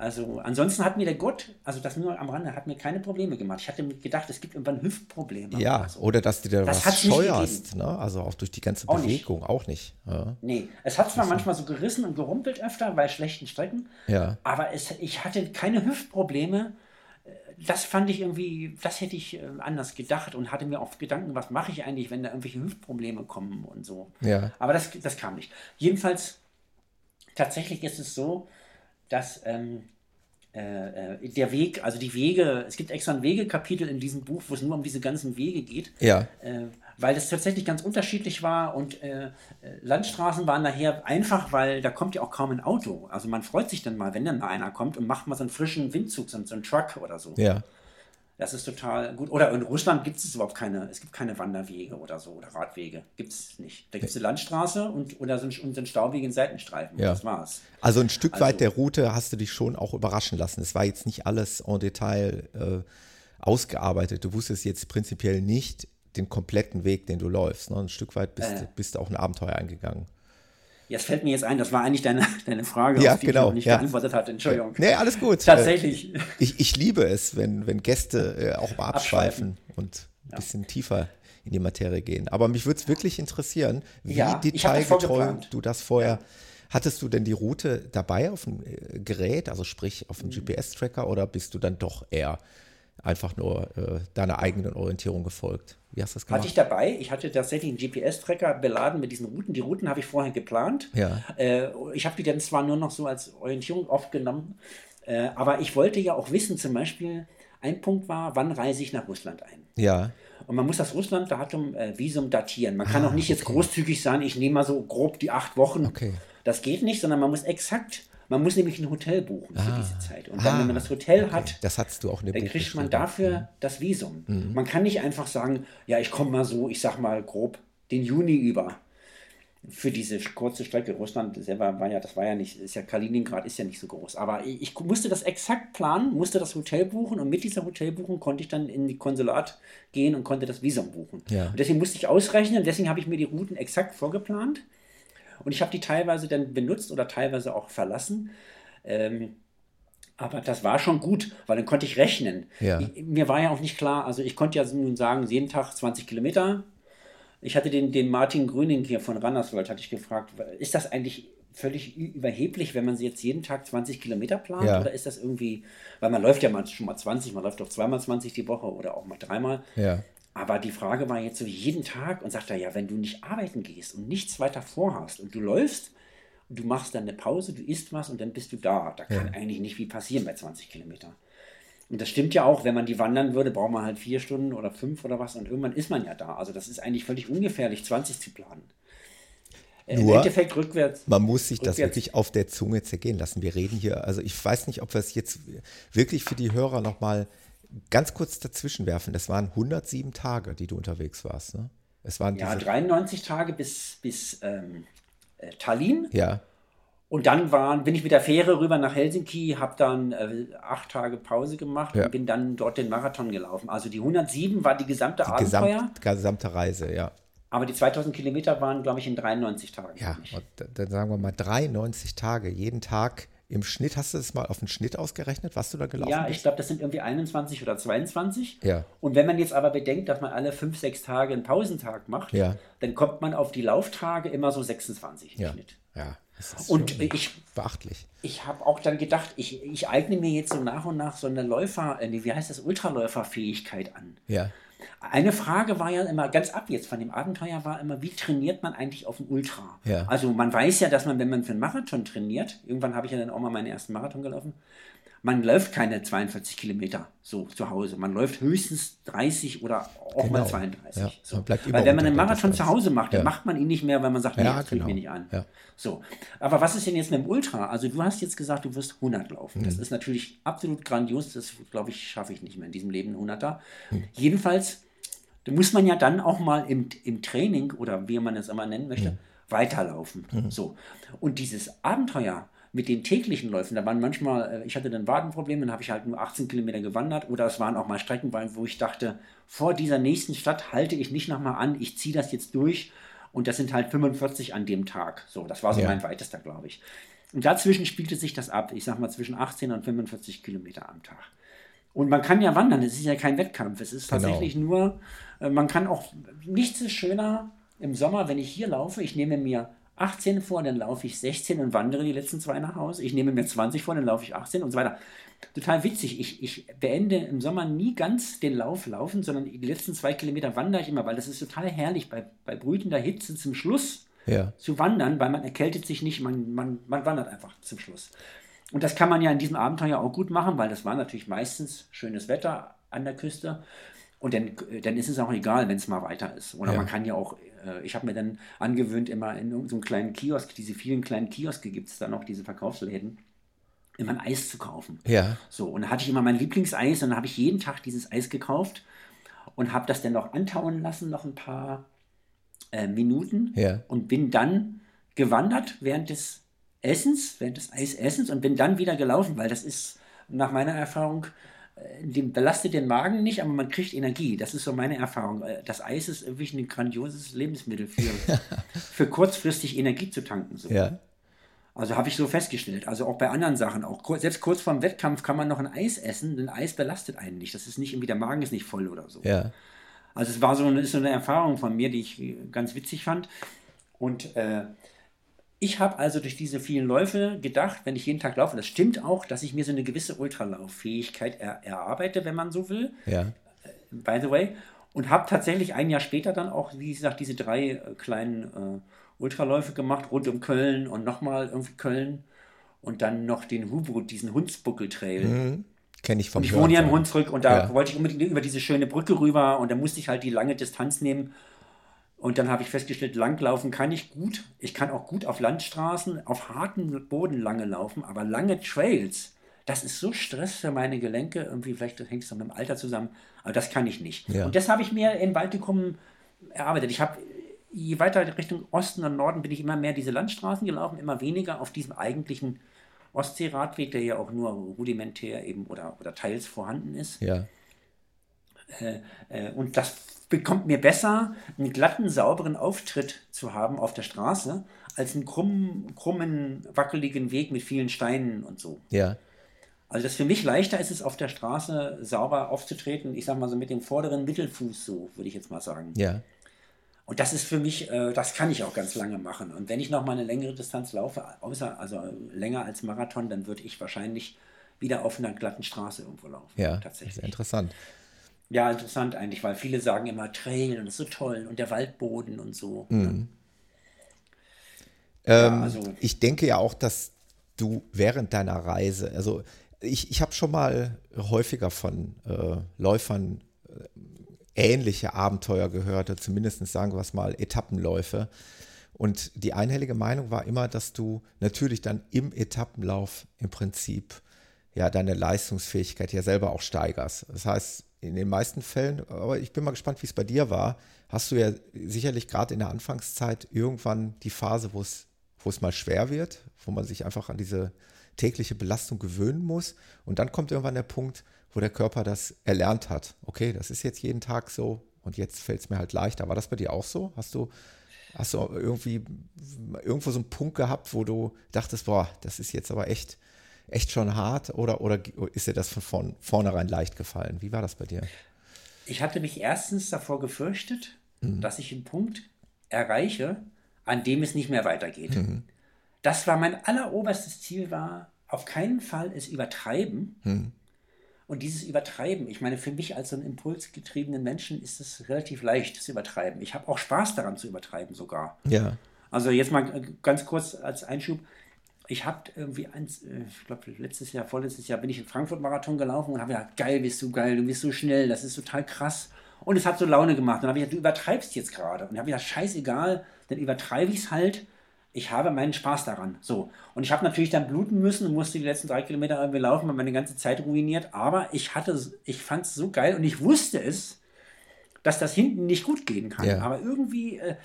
Also ansonsten hat mir der Gott, also das nur am Rande, hat mir keine Probleme gemacht. Ich hatte gedacht, es gibt irgendwann Hüftprobleme. Ja, also. oder dass du dir das was scheuerst, ne? also auch durch die ganze auch Bewegung, nicht. auch nicht. Ja. Nee, es hat zwar manchmal so gerissen und gerumpelt öfter bei schlechten Strecken, ja. aber es, ich hatte keine Hüftprobleme. das fand ich irgendwie, das hätte ich äh, anders gedacht und hatte mir oft Gedanken, was mache ich eigentlich, wenn da irgendwelche Hüftprobleme kommen und so. Ja. Aber das, das kam nicht. Jedenfalls, tatsächlich ist es so, dass ähm, äh, äh, der Weg, also die Wege, es gibt extra ein Wegekapitel in diesem Buch, wo es nur um diese ganzen Wege geht. Ja. Äh, weil das tatsächlich ganz unterschiedlich war und äh, Landstraßen waren daher einfach, weil da kommt ja auch kaum ein Auto. Also man freut sich dann mal, wenn dann mal einer kommt und macht mal so einen frischen Windzug, so, so einen Truck oder so. Ja. Das ist total gut. Oder in Russland gibt es überhaupt keine, es gibt keine Wanderwege oder so oder Radwege. Gibt es nicht. Da gibt es eine Landstraße und oder einen, und so einen staubigen Seitenstreifen. Ja. Das war's. Also ein Stück also, weit der Route hast du dich schon auch überraschen lassen. Es war jetzt nicht alles en Detail äh, ausgearbeitet. Du wusstest jetzt prinzipiell nicht den kompletten Weg, den du läufst. Ne? Ein Stück weit bist, äh. bist du auch ein Abenteuer eingegangen. Ja, es fällt mir jetzt ein, das war eigentlich deine, deine Frage, ja, auf die genau, ich noch nicht ja. geantwortet hatte. Entschuldigung. Nee, alles gut. Tatsächlich. Ich, ich liebe es, wenn, wenn Gäste äh, auch mal abschweifen, abschweifen. und ein ja. bisschen tiefer in die Materie gehen. Aber mich würde es wirklich interessieren, wie ja, detailgetreu du das vorher. Hattest du denn die Route dabei auf dem äh, Gerät, also sprich auf dem mhm. GPS-Tracker, oder bist du dann doch eher einfach nur äh, deiner eigenen Orientierung gefolgt? Wie hast du das gemacht? Hatte ich dabei. Ich hatte tatsächlich einen GPS-Tracker beladen mit diesen Routen. Die Routen habe ich vorher geplant. Ja. Äh, ich habe die dann zwar nur noch so als Orientierung aufgenommen, äh, aber ich wollte ja auch wissen, zum Beispiel, ein Punkt war, wann reise ich nach Russland ein? Ja. Und man muss das Russland-Datum, äh, Visum datieren. Man kann ah, auch nicht okay. jetzt großzügig sagen, ich nehme mal so grob die acht Wochen. Okay. Das geht nicht, sondern man muss exakt man muss nämlich ein Hotel buchen für ah. diese Zeit. Und dann, ah. wenn man das Hotel okay. hat, das hattest du auch dann kriegt man dafür ja. das Visum. Mhm. Man kann nicht einfach sagen, ja, ich komme mal so, ich sag mal grob, den Juni über für diese kurze Strecke. Russland selber war ja, das war ja nicht, ist ja Kaliningrad ist ja nicht so groß. Aber ich, ich, musste das exakt planen, musste das Hotel buchen und mit dieser Hotelbuchung konnte ich dann in die Konsulat gehen und konnte das Visum buchen. Ja. Und deswegen musste ich ausrechnen, deswegen habe ich mir die Routen exakt vorgeplant. Und ich habe die teilweise dann benutzt oder teilweise auch verlassen. Ähm, aber das war schon gut, weil dann konnte ich rechnen. Ja. Ich, mir war ja auch nicht klar, also ich konnte ja nun sagen, jeden Tag 20 Kilometer. Ich hatte den, den Martin Grüning hier von Rannerswald, hatte ich gefragt, ist das eigentlich völlig überheblich, wenn man jetzt jeden Tag 20 Kilometer plant? Ja. Oder ist das irgendwie, weil man läuft ja mal schon mal 20, man läuft doch zweimal 20 die Woche oder auch mal dreimal. Ja. Aber die Frage war jetzt so jeden Tag und sagt er, ja, wenn du nicht arbeiten gehst und nichts weiter vorhast und du läufst und du machst dann eine Pause, du isst was und dann bist du da. Da kann ja. eigentlich nicht viel passieren bei 20 Kilometern. Und das stimmt ja auch, wenn man die wandern würde, braucht man halt vier Stunden oder fünf oder was und irgendwann ist man ja da. Also das ist eigentlich völlig ungefährlich, 20 zu planen. Äh, Nur, Im Endeffekt rückwärts. Man muss sich rückwärts. das wirklich auf der Zunge zergehen lassen. Wir reden hier, also ich weiß nicht, ob wir es jetzt wirklich für die Hörer nochmal ganz kurz dazwischen werfen. Das waren 107 Tage, die du unterwegs warst. Ne? Es waren ja, 93 Tage bis, bis ähm, äh, Tallinn. Ja. Und dann waren, bin ich mit der Fähre rüber nach Helsinki, habe dann äh, acht Tage Pause gemacht ja. und bin dann dort den Marathon gelaufen. Also die 107 war die gesamte die Abenteuer. Gesamt, gesamte Reise, ja. Aber die 2000 Kilometer waren, glaube ich, in 93 Tagen. Ja, dann sagen wir mal 93 Tage, jeden Tag im Schnitt, hast du das mal auf den Schnitt ausgerechnet, was du da gelaufen ja, bist? Ja, ich glaube, das sind irgendwie 21 oder 22. Ja. Und wenn man jetzt aber bedenkt, dass man alle fünf, sechs Tage einen Pausentag macht, ja. dann kommt man auf die Lauftage immer so 26 im ja. Schnitt. Ja. Und ich, beachtlich. Ich habe auch dann gedacht, ich, ich eigne mir jetzt so nach und nach so eine Läufer, äh, wie heißt das, Ultraläuferfähigkeit an. Ja. Eine Frage war ja immer, ganz ab jetzt von dem Abenteuer war immer, wie trainiert man eigentlich auf dem Ultra? Ja. Also man weiß ja, dass man, wenn man für einen Marathon trainiert, irgendwann habe ich ja dann auch mal meinen ersten Marathon gelaufen, man läuft keine 42 Kilometer so zu Hause. Man läuft höchstens 30 oder auch genau. mal 32. Ja. So. Weil wenn man einen Marathon zu Hause macht, dann macht man ihn nicht mehr, weil man sagt, nee, ja, das genau. mir nicht an. Ja. So. Aber was ist denn jetzt mit dem Ultra? Also du hast jetzt gesagt, du wirst 100 laufen. Mhm. Das ist natürlich absolut grandios. Das, glaube ich, schaffe ich nicht mehr in diesem Leben 100er. Mhm. Jedenfalls da muss man ja dann auch mal im, im Training oder wie man es immer nennen möchte, mhm. weiterlaufen. Mhm. So. Und dieses Abenteuer mit den täglichen Läufen, da waren manchmal, äh, ich hatte dann Wadenprobleme, dann habe ich halt nur 18 Kilometer gewandert oder es waren auch mal Strecken, wo ich dachte, vor dieser nächsten Stadt halte ich nicht nochmal an, ich ziehe das jetzt durch und das sind halt 45 an dem Tag. So, das war so ja. mein weitester, glaube ich. Und dazwischen spielte sich das ab, ich sag mal zwischen 18 und 45 Kilometer am Tag. Und man kann ja wandern, es ist ja kein Wettkampf, es ist genau. tatsächlich genau. nur, äh, man kann auch, nichts ist schöner im Sommer, wenn ich hier laufe, ich nehme mir 18 vor, dann laufe ich 16 und wandere die letzten zwei nach Hause. Ich nehme mir 20 vor, dann laufe ich 18 und so weiter. Total witzig. Ich, ich beende im Sommer nie ganz den Lauf laufen, sondern die letzten zwei Kilometer wandere ich immer, weil das ist total herrlich, bei, bei brütender Hitze zum Schluss ja. zu wandern, weil man erkältet sich nicht, man, man, man wandert einfach zum Schluss. Und das kann man ja in diesem Abenteuer auch gut machen, weil das war natürlich meistens schönes Wetter an der Küste. Und dann, dann ist es auch egal, wenn es mal weiter ist. Oder ja. man kann ja auch, äh, ich habe mir dann angewöhnt, immer in so einem kleinen Kiosk, diese vielen kleinen Kioske gibt es da noch, diese Verkaufsläden, immer ein Eis zu kaufen. Ja. So, und da hatte ich immer mein Lieblingseis und dann habe ich jeden Tag dieses Eis gekauft und habe das dann noch antauen lassen, noch ein paar äh, Minuten. Ja. Und bin dann gewandert während des Essens, während des Eisessens und bin dann wieder gelaufen, weil das ist nach meiner Erfahrung dem belastet den Magen nicht, aber man kriegt Energie. Das ist so meine Erfahrung. Äh, das Eis ist wirklich ein grandioses Lebensmittel für, für kurzfristig Energie zu tanken. So. Ja. Also habe ich so festgestellt. Also auch bei anderen Sachen, auch selbst kurz vorm Wettkampf kann man noch ein Eis essen, denn Eis belastet einen nicht. Das ist nicht irgendwie, der Magen ist nicht voll oder so. Ja. Also es war so eine, so eine Erfahrung von mir, die ich ganz witzig fand. Und äh, ich habe also durch diese vielen Läufe gedacht, wenn ich jeden Tag laufe, das stimmt auch, dass ich mir so eine gewisse Ultralauffähigkeit er, erarbeite, wenn man so will. Ja. Äh, by the way. Und habe tatsächlich ein Jahr später dann auch, wie gesagt, diese drei äh, kleinen äh, Ultraläufe gemacht, rund um Köln und nochmal irgendwie Köln. Und dann noch den Hubut, diesen Hundsbuckel-Trail. Mhm. Kenne ich vom und Ich wohne ja im Hunsrück und da ja. wollte ich unbedingt über diese schöne Brücke rüber und da musste ich halt die lange Distanz nehmen und dann habe ich festgestellt, langlaufen kann ich gut. Ich kann auch gut auf Landstraßen, auf harten Boden lange laufen, aber lange Trails, das ist so Stress für meine Gelenke. Irgendwie, vielleicht hängt es mit dem Alter zusammen, aber das kann ich nicht. Ja. Und das habe ich mir in Baltikum erarbeitet. Ich habe, je weiter Richtung Osten und Norden bin ich immer mehr diese Landstraßen gelaufen, immer weniger auf diesem eigentlichen Ostseeradweg, der ja auch nur rudimentär eben oder, oder teils vorhanden ist. Ja. Äh, äh, und das bekommt mir besser, einen glatten, sauberen Auftritt zu haben auf der Straße, als einen krummen, krummen, wackeligen Weg mit vielen Steinen und so. Ja. Also das für mich leichter ist es, auf der Straße sauber aufzutreten, ich sag mal so mit dem vorderen Mittelfuß so, würde ich jetzt mal sagen. Ja. Und das ist für mich, äh, das kann ich auch ganz lange machen. Und wenn ich noch mal eine längere Distanz laufe, außer, also länger als Marathon, dann würde ich wahrscheinlich wieder auf einer glatten Straße irgendwo laufen. Ja, tatsächlich. Sehr interessant. Ja, interessant eigentlich, weil viele sagen immer Trail und das ist so toll und der Waldboden und so. Mhm. Ja, ähm, also, ich denke ja auch, dass du während deiner Reise, also ich, ich habe schon mal häufiger von äh, Läufern äh, ähnliche Abenteuer gehört, oder zumindest sagen wir es mal Etappenläufe. Und die einhellige Meinung war immer, dass du natürlich dann im Etappenlauf im Prinzip ja deine Leistungsfähigkeit ja selber auch steigerst. Das heißt, in den meisten Fällen, aber ich bin mal gespannt, wie es bei dir war, hast du ja sicherlich gerade in der Anfangszeit irgendwann die Phase, wo es, wo es mal schwer wird, wo man sich einfach an diese tägliche Belastung gewöhnen muss. Und dann kommt irgendwann der Punkt, wo der Körper das erlernt hat. Okay, das ist jetzt jeden Tag so und jetzt fällt es mir halt leichter. War das bei dir auch so? Hast du, hast du irgendwie irgendwo so einen Punkt gehabt, wo du dachtest, boah, das ist jetzt aber echt echt schon hart oder, oder ist dir das von vorn, vornherein leicht gefallen? Wie war das bei dir? Ich hatte mich erstens davor gefürchtet, mhm. dass ich einen Punkt erreiche, an dem es nicht mehr weitergeht. Mhm. Das war mein alleroberstes Ziel, war auf keinen Fall es übertreiben. Mhm. Und dieses Übertreiben, ich meine, für mich als so einen impulsgetriebenen Menschen ist es relativ leicht, das Übertreiben. Ich habe auch Spaß daran zu übertreiben sogar. Ja. Also jetzt mal ganz kurz als Einschub ich habe irgendwie eins, äh, ich glaube letztes Jahr, vorletztes Jahr bin ich in Frankfurt Marathon gelaufen und habe gedacht, geil, bist du geil, du bist so schnell, das ist total krass. Und es hat so Laune gemacht. Und dann habe ich gesagt, du übertreibst jetzt gerade. Und habe ich gesagt, scheißegal, dann übertreibe ich es halt. Ich habe meinen Spaß daran. So. Und ich habe natürlich dann bluten müssen und musste die letzten drei Kilometer irgendwie laufen, und meine ganze Zeit ruiniert. Aber ich hatte, ich fand es so geil und ich wusste es, dass das hinten nicht gut gehen kann. Ja. Aber irgendwie, äh,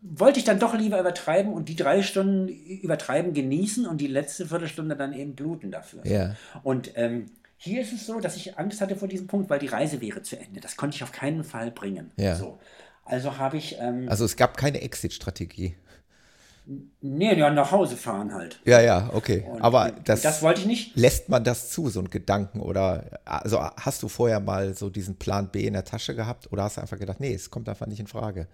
wollte ich dann doch lieber übertreiben und die drei Stunden übertreiben genießen und die letzte Viertelstunde dann eben bluten dafür. Ja. Und ähm, hier ist es so, dass ich Angst hatte vor diesem Punkt, weil die Reise wäre zu Ende. Das konnte ich auf keinen Fall bringen. Ja. So. Also habe ich. Ähm, also es gab keine Exit-Strategie. Nee, ja, nach Hause fahren halt. Ja, ja, okay. Und Aber das, das wollte ich nicht. Lässt man das zu, so ein Gedanken? Oder also hast du vorher mal so diesen Plan B in der Tasche gehabt oder hast du einfach gedacht, nee, es kommt einfach nicht in Frage?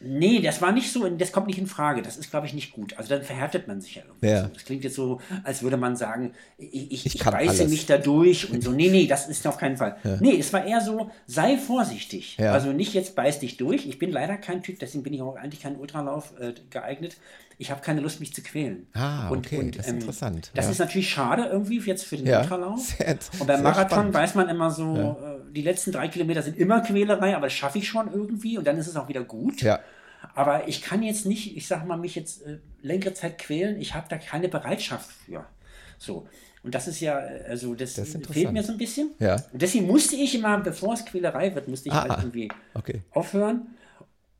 Nee, das war nicht so, das kommt nicht in Frage. Das ist, glaube ich, nicht gut. Also dann verhärtet man sich ja irgendwie. Ja. Das klingt jetzt so, als würde man sagen, ich, ich, ich beiße alles. mich da durch und so. Nee, nee, das ist auf keinen Fall. Ja. Nee, es war eher so, sei vorsichtig. Ja. Also nicht jetzt beiß dich durch. Ich bin leider kein Typ, deswegen bin ich auch eigentlich kein Ultralauf äh, geeignet. Ich habe keine Lust, mich zu quälen. Ah, und, okay, und, das ist ähm, interessant. Das ist natürlich schade irgendwie jetzt für den Ultralauf. Sehr, und beim Marathon spannend. weiß man immer so, äh, die letzten drei Kilometer sind immer Quälerei, aber das schaffe ich schon irgendwie und dann ist es auch wieder gut. Ja. Aber ich kann jetzt nicht, ich sag mal, mich jetzt äh, längere Zeit quälen. Ich habe da keine Bereitschaft für. So. Und das ist ja, äh, also das, das fehlt mir so ein bisschen. Ja. Und deswegen musste ich immer, bevor es Quälerei wird, musste ich ah, halt ah. irgendwie okay. aufhören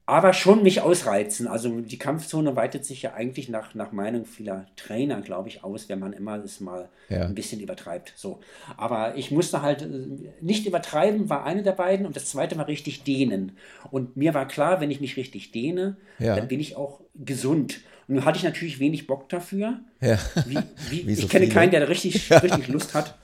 aber schon nicht ausreizen. Also die Kampfzone weitet sich ja eigentlich nach, nach Meinung vieler Trainer, glaube ich, aus, wenn man immer es mal ja. ein bisschen übertreibt. So. Aber ich musste halt äh, nicht übertreiben, war eine der beiden und das zweite war richtig dehnen. Und mir war klar, wenn ich mich richtig dehne, ja. dann bin ich auch gesund. Und nun hatte ich natürlich wenig Bock dafür. Ja. Wie, wie, wie so ich kenne viele. keinen, der richtig, richtig Lust hat.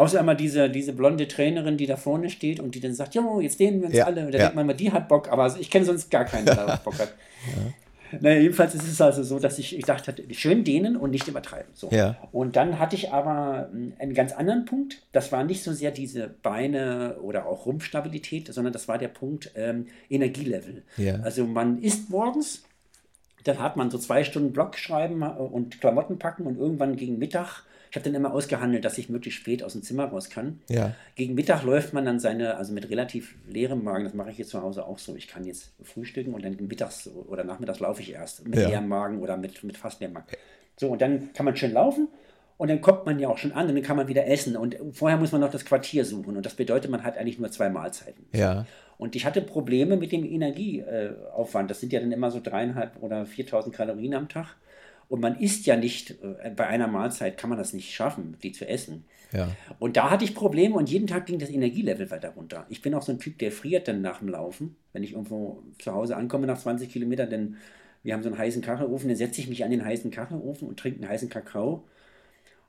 Außer immer diese, diese blonde Trainerin, die da vorne steht und die dann sagt, jo, jetzt dehnen wir uns ja, alle. Und da ja. denkt man mal, die hat Bock, aber ich kenne sonst gar keinen, der Bock hat. Ja. Naja, jedenfalls ist es also so, dass ich, ich dachte, schön dehnen und nicht übertreiben. So. Ja. Und dann hatte ich aber hm, einen ganz anderen Punkt. Das war nicht so sehr diese Beine oder auch Rumpfstabilität, sondern das war der Punkt ähm, Energielevel. Also man isst morgens, dann hat man so zwei Stunden Block schreiben und Klamotten packen und irgendwann gegen Mittag ich habe dann immer ausgehandelt, dass ich möglichst spät aus dem Zimmer raus kann. Ja. Gegen Mittag läuft man dann seine, also mit relativ leerem Magen, das mache ich jetzt zu Hause auch so. Ich kann jetzt frühstücken und dann mittags oder nachmittags laufe ich erst mit ja. leerem Magen oder mit, mit fast leerem Magen. So, und dann kann man schön laufen und dann kommt man ja auch schon an und dann kann man wieder essen. Und vorher muss man noch das Quartier suchen. Und das bedeutet, man hat eigentlich nur zwei Mahlzeiten. Ja. Und ich hatte Probleme mit dem Energieaufwand. Das sind ja dann immer so dreieinhalb oder 4000 Kalorien am Tag. Und man isst ja nicht, äh, bei einer Mahlzeit kann man das nicht schaffen, die zu essen. Ja. Und da hatte ich Probleme und jeden Tag ging das Energielevel weiter runter. Ich bin auch so ein Typ, der friert dann nach dem Laufen. Wenn ich irgendwo zu Hause ankomme nach 20 Kilometern, denn wir haben so einen heißen Kachelofen, dann setze ich mich an den heißen Kachelofen und trinke einen heißen Kakao.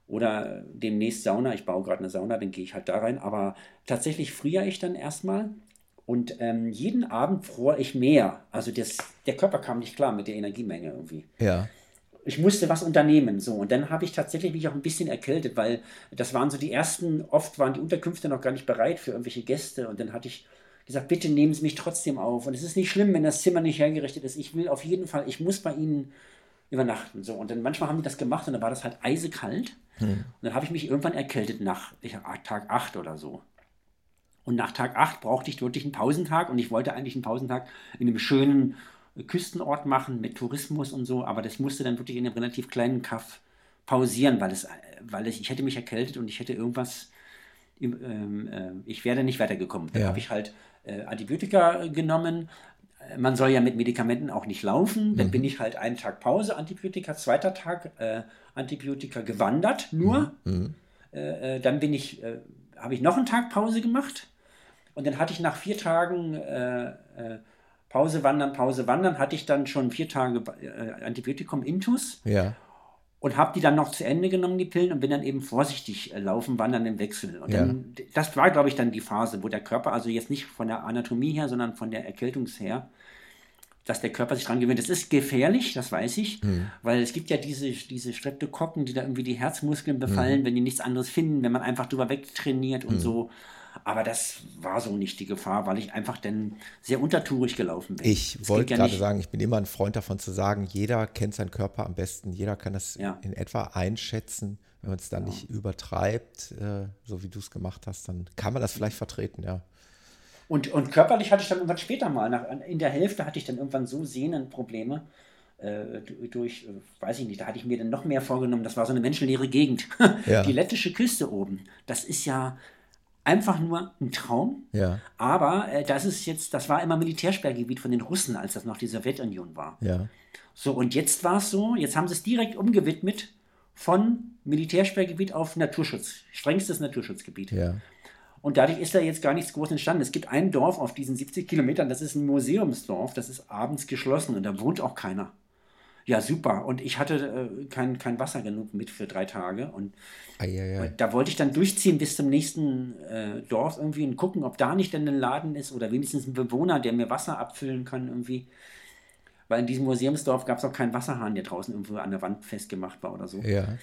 Oder demnächst Sauna, ich baue gerade eine Sauna, dann gehe ich halt da rein. Aber tatsächlich friere ich dann erstmal und ähm, jeden Abend fror ich mehr. Also das, der Körper kam nicht klar mit der Energiemenge irgendwie. Ja ich musste was unternehmen. So, und dann habe ich tatsächlich mich auch ein bisschen erkältet, weil das waren so die ersten, oft waren die Unterkünfte noch gar nicht bereit für irgendwelche Gäste. Und dann hatte ich gesagt, bitte nehmen Sie mich trotzdem auf. Und es ist nicht schlimm, wenn das Zimmer nicht hergerichtet ist. Ich will auf jeden Fall, ich muss bei Ihnen übernachten. So. Und dann manchmal haben die das gemacht und dann war das halt eisekalt. Hm. Und dann habe ich mich irgendwann erkältet nach ich, Tag 8 oder so. Und nach Tag 8 brauchte ich wirklich einen Pausentag und ich wollte eigentlich einen Pausentag in einem schönen Küstenort machen mit Tourismus und so, aber das musste dann wirklich in einem relativ kleinen Kaff pausieren, weil es, weil es, ich hätte mich erkältet und ich hätte irgendwas, ähm, äh, ich wäre nicht weitergekommen. Dann ja. habe ich halt äh, Antibiotika genommen. Man soll ja mit Medikamenten auch nicht laufen. Dann mhm. bin ich halt einen Tag Pause, Antibiotika, zweiter Tag äh, Antibiotika gewandert, nur. Mhm. mhm. Äh, äh, dann bin ich, äh, habe ich noch einen Tag Pause gemacht und dann hatte ich nach vier Tagen Pause wandern, Pause wandern, hatte ich dann schon vier Tage äh, Antibiotikum Intus. Ja. Und habe die dann noch zu Ende genommen, die Pillen, und bin dann eben vorsichtig äh, laufen, wandern im Wechsel. Und ja. dann, das war, glaube ich, dann die Phase, wo der Körper, also jetzt nicht von der Anatomie her, sondern von der Erkältungs her, dass der Körper sich dran gewöhnt. Das ist gefährlich, das weiß ich, mhm. weil es gibt ja diese, diese Streptokokken, die da irgendwie die Herzmuskeln befallen, mhm. wenn die nichts anderes finden, wenn man einfach drüber wegtrainiert und mhm. so. Aber das war so nicht die Gefahr, weil ich einfach dann sehr untertourig gelaufen bin. Ich wollte ja gerade sagen, ich bin immer ein Freund davon zu sagen, jeder kennt seinen Körper am besten, jeder kann das ja. in etwa einschätzen. Wenn man es dann ja. nicht übertreibt, äh, so wie du es gemacht hast, dann kann man das vielleicht vertreten, ja. Und, und körperlich hatte ich dann irgendwann später mal, nach, in der Hälfte hatte ich dann irgendwann so Sehnenprobleme äh, durch, äh, weiß ich nicht, da hatte ich mir dann noch mehr vorgenommen, das war so eine menschenleere Gegend. Ja. Die lettische Küste oben, das ist ja, einfach nur ein Traum. Ja. Aber äh, das ist jetzt, das war immer Militärsperrgebiet von den Russen, als das noch die Sowjetunion war. Ja. So, und jetzt war es so, jetzt haben sie es direkt umgewidmet von Militärsperrgebiet auf Naturschutz, strengstes Naturschutzgebiet. Ja. Und dadurch ist da jetzt gar nichts groß entstanden. Es gibt ein Dorf auf diesen 70 Kilometern, das ist ein Museumsdorf, das ist abends geschlossen und da wohnt auch keiner. Ja, super. Und ich hatte äh, kein, kein Wasser genug mit für drei Tage. Und Eieiei. da wollte ich dann durchziehen bis zum nächsten äh, Dorf irgendwie und gucken, ob da nicht denn ein Laden ist oder wenigstens ein Bewohner, der mir Wasser abfüllen kann irgendwie. Weil in diesem Museumsdorf gab es auch keinen Wasserhahn, der draußen irgendwo an der Wand festgemacht war oder so. Ja.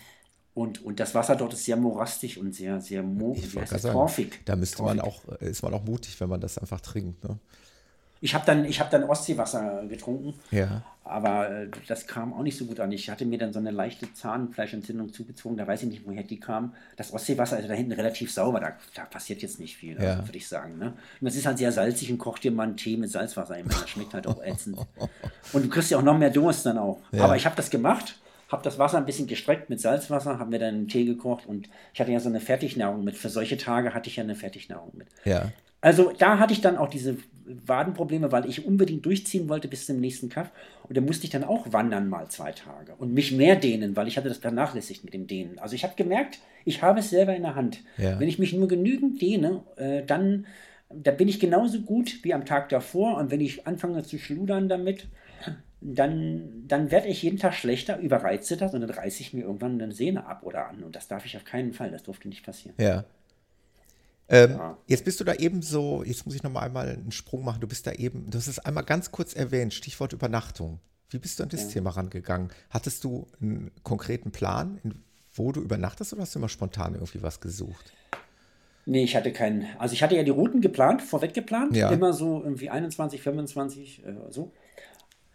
Und, und das Wasser dort ist sehr morastig und sehr, sehr mo ich torfig. Da müsste torfig. man auch, ist man auch mutig, wenn man das einfach trinkt. Ne? Ich habe dann, hab dann Ostseewasser getrunken, ja. aber äh, das kam auch nicht so gut an. Ich hatte mir dann so eine leichte Zahnfleischentzündung zugezogen, da weiß ich nicht, woher die kam. Das Ostseewasser ist da hinten relativ sauber, da, da passiert jetzt nicht viel, ja. also, würde ich sagen. Ne? Und das ist halt sehr salzig und kocht dir mal einen Tee mit Salzwasser. Das schmeckt halt auch ätzend. Und du kriegst ja auch noch mehr Durst dann auch. Ja. Aber ich habe das gemacht habe das Wasser ein bisschen gestreckt mit Salzwasser, habe mir dann einen Tee gekocht und ich hatte ja so eine Fertignahrung mit. Für solche Tage hatte ich ja eine Fertignahrung mit. Ja. Also da hatte ich dann auch diese Wadenprobleme, weil ich unbedingt durchziehen wollte bis zum nächsten Kaff. Und da musste ich dann auch wandern mal zwei Tage und mich mehr dehnen, weil ich hatte das vernachlässigt mit dem Dehnen. Also ich habe gemerkt, ich habe es selber in der Hand. Ja. Wenn ich mich nur genügend dehne, äh, dann da bin ich genauso gut wie am Tag davor. Und wenn ich anfange zu schludern damit, dann, dann werde ich jeden Tag schlechter, überreize das und dann reiße ich mir irgendwann eine Sehne ab oder an. Und das darf ich auf keinen Fall, das durfte nicht passieren. Ja. Ähm, ja. Jetzt bist du da eben so, jetzt muss ich noch mal einmal einen Sprung machen, du bist da eben, du hast es einmal ganz kurz erwähnt, Stichwort Übernachtung. Wie bist du an das ja. Thema rangegangen? Hattest du einen konkreten Plan, wo du übernachtest oder hast du immer spontan irgendwie was gesucht? Nee, ich hatte keinen. Also ich hatte ja die Routen geplant, vorweg geplant, ja. immer so irgendwie 21, 25, äh, so.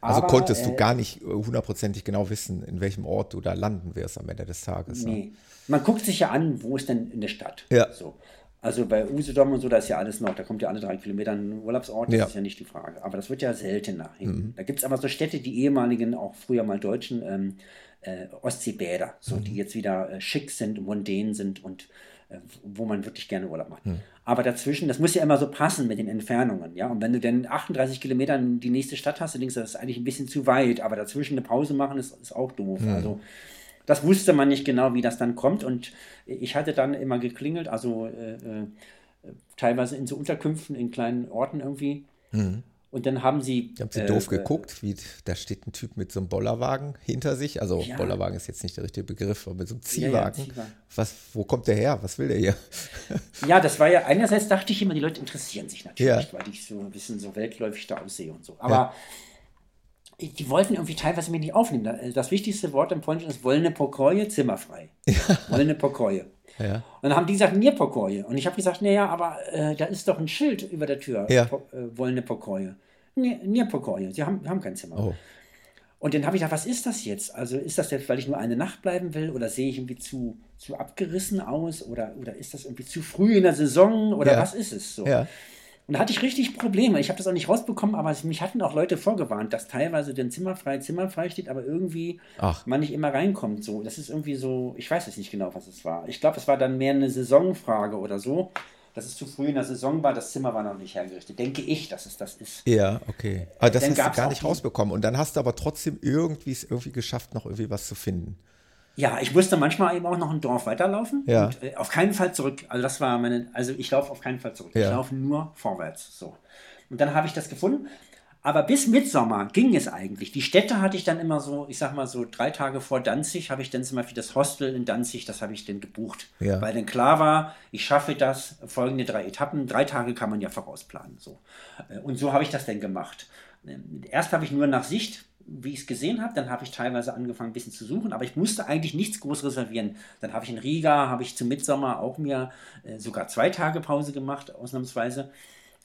Also Aber, konntest du äh, gar nicht hundertprozentig genau wissen, in welchem Ort du da landen wirst am Ende des Tages. Nee. Man guckt sich ja an, wo ist denn in der Stadt. Ja. So. Also bei Usedom und so, da ist ja alles noch, da kommt ja alle drei Kilometer ein Urlaubsort, das ja. ist ja nicht die Frage. Aber das wird ja seltener. Mhm. Da gibt es aber so Städte, die ehemaligen, auch früher mal deutschen ähm, äh, Ostseebäder, so, mhm. die jetzt wieder äh, schick sind, mondän sind und äh, wo man wirklich gerne Urlaub macht. Hm. Aber dazwischen, das muss ja immer so passen mit den Entfernungen, ja. Und wenn du dann 38 Kilometer in die nächste Stadt hast, dann denkst du, das ist eigentlich ein bisschen zu weit, aber dazwischen eine Pause machen ist, ist auch doof. Hm. Also das wusste man nicht genau, wie das dann kommt. Und ich hatte dann immer geklingelt, also äh, äh, teilweise in so Unterkünften in kleinen Orten irgendwie. Hm. Und dann haben sie. Haben sie äh, doof geguckt, wie da steht ein Typ mit so einem Bollerwagen hinter sich. Also ja. Bollerwagen ist jetzt nicht der richtige Begriff, aber mit so einem Ziehwagen. Ja, ja, Ziehwagen. Was, wo kommt der her? Was will der hier? Ja, das war ja, einerseits dachte ich immer, die Leute interessieren sich natürlich, weil ich so ein bisschen so weltläufig da aussehe und so. Aber die wollten irgendwie teilweise mich nicht aufnehmen. Das wichtigste Wort im Polnischen ist Wollne Pokoje, zimmerfrei. Ja. Wollne Pokoje. Ja. Und dann haben die gesagt, Nierpokoje. Und ich habe gesagt, naja, aber äh, da ist doch ein Schild über der Tür. Ja. Po, äh, Wollne Pokoje. Nierpokoje. Sie haben, haben kein Zimmer. Oh. Und dann habe ich gedacht, was ist das jetzt? Also ist das jetzt, weil ich nur eine Nacht bleiben will oder sehe ich irgendwie zu, zu abgerissen aus oder, oder ist das irgendwie zu früh in der Saison oder ja. was ist es so? Ja. Und da hatte ich richtig Probleme. Ich habe das auch nicht rausbekommen, aber mich hatten auch Leute vorgewarnt, dass teilweise den Zimmer frei, Zimmer frei steht, aber irgendwie Ach. man nicht immer reinkommt. So, das ist irgendwie so, ich weiß jetzt nicht genau, was es war. Ich glaube, es war dann mehr eine Saisonfrage oder so. Dass es zu früh in der Saison war, das Zimmer war noch nicht hergerichtet. Denke ich, dass es das ist. Ja, okay. Aber das dann hast du gar nicht rausbekommen. Und dann hast du aber trotzdem irgendwie es irgendwie geschafft, noch irgendwie was zu finden. Ja, ich musste manchmal eben auch noch ein Dorf weiterlaufen. Ja. Und, äh, auf keinen Fall zurück. Also das war meine, also ich laufe auf keinen Fall zurück. Ja. Ich laufe nur vorwärts. So. Und dann habe ich das gefunden. Aber bis Mitsommer ging es eigentlich. Die Städte hatte ich dann immer so, ich sag mal so drei Tage vor Danzig, habe ich dann zum Beispiel das Hostel in Danzig, das habe ich dann gebucht. Ja. Weil dann klar war, ich schaffe das, folgende drei Etappen, drei Tage kann man ja vorausplanen. So. Äh, und so habe ich das dann gemacht. Ähm, erst habe ich nur nach Sicht wie ich es gesehen habe, dann habe ich teilweise angefangen, ein bisschen zu suchen, aber ich musste eigentlich nichts groß reservieren. Dann habe ich in Riga, habe ich zum Mitsommer auch mir äh, sogar zwei Tage Pause gemacht, ausnahmsweise,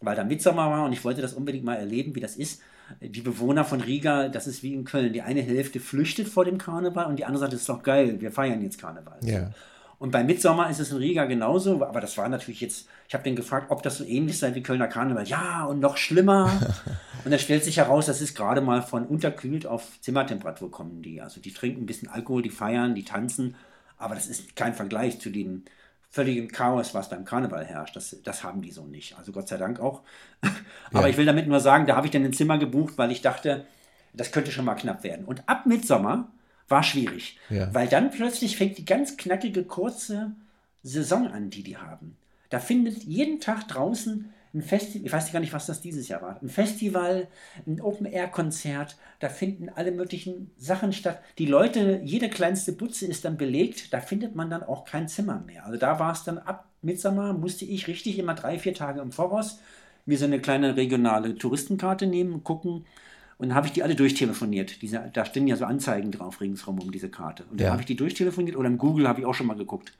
weil da Mitsommer war und ich wollte das unbedingt mal erleben, wie das ist. Die Bewohner von Riga, das ist wie in Köln. Die eine Hälfte flüchtet vor dem Karneval und die andere sagt, das ist doch geil, wir feiern jetzt Karneval. Ja. Und bei Mitsommer ist es in Riga genauso, aber das war natürlich jetzt, ich habe den gefragt, ob das so ähnlich sei wie Kölner Karneval. Ja, und noch schlimmer. und da stellt sich heraus, das ist gerade mal von unterkühlt auf Zimmertemperatur kommen die. Also die trinken ein bisschen Alkohol, die feiern, die tanzen, aber das ist kein Vergleich zu dem völligen Chaos, was beim Karneval herrscht. Das, das haben die so nicht. Also Gott sei Dank auch. aber ja. ich will damit nur sagen, da habe ich dann ein Zimmer gebucht, weil ich dachte, das könnte schon mal knapp werden. Und ab Mitsommer war schwierig. Ja. Weil dann plötzlich fängt die ganz knackige, kurze Saison an, die die haben. Da findet jeden Tag draußen ein Festival, ich weiß gar nicht, was das dieses Jahr war. Ein Festival, ein Open-Air-Konzert, da finden alle möglichen Sachen statt. Die Leute, jede kleinste Butze ist dann belegt, da findet man dann auch kein Zimmer mehr. Also da war es dann ab Mitsommer, musste ich richtig immer drei, vier Tage im Voraus mir so eine kleine regionale Touristenkarte nehmen, gucken. Und dann habe ich die alle durchtelefoniert. Diese, da stehen ja so Anzeigen drauf ringsherum um diese Karte. Und dann ja. habe ich die durchtelefoniert oder im Google habe ich auch schon mal geguckt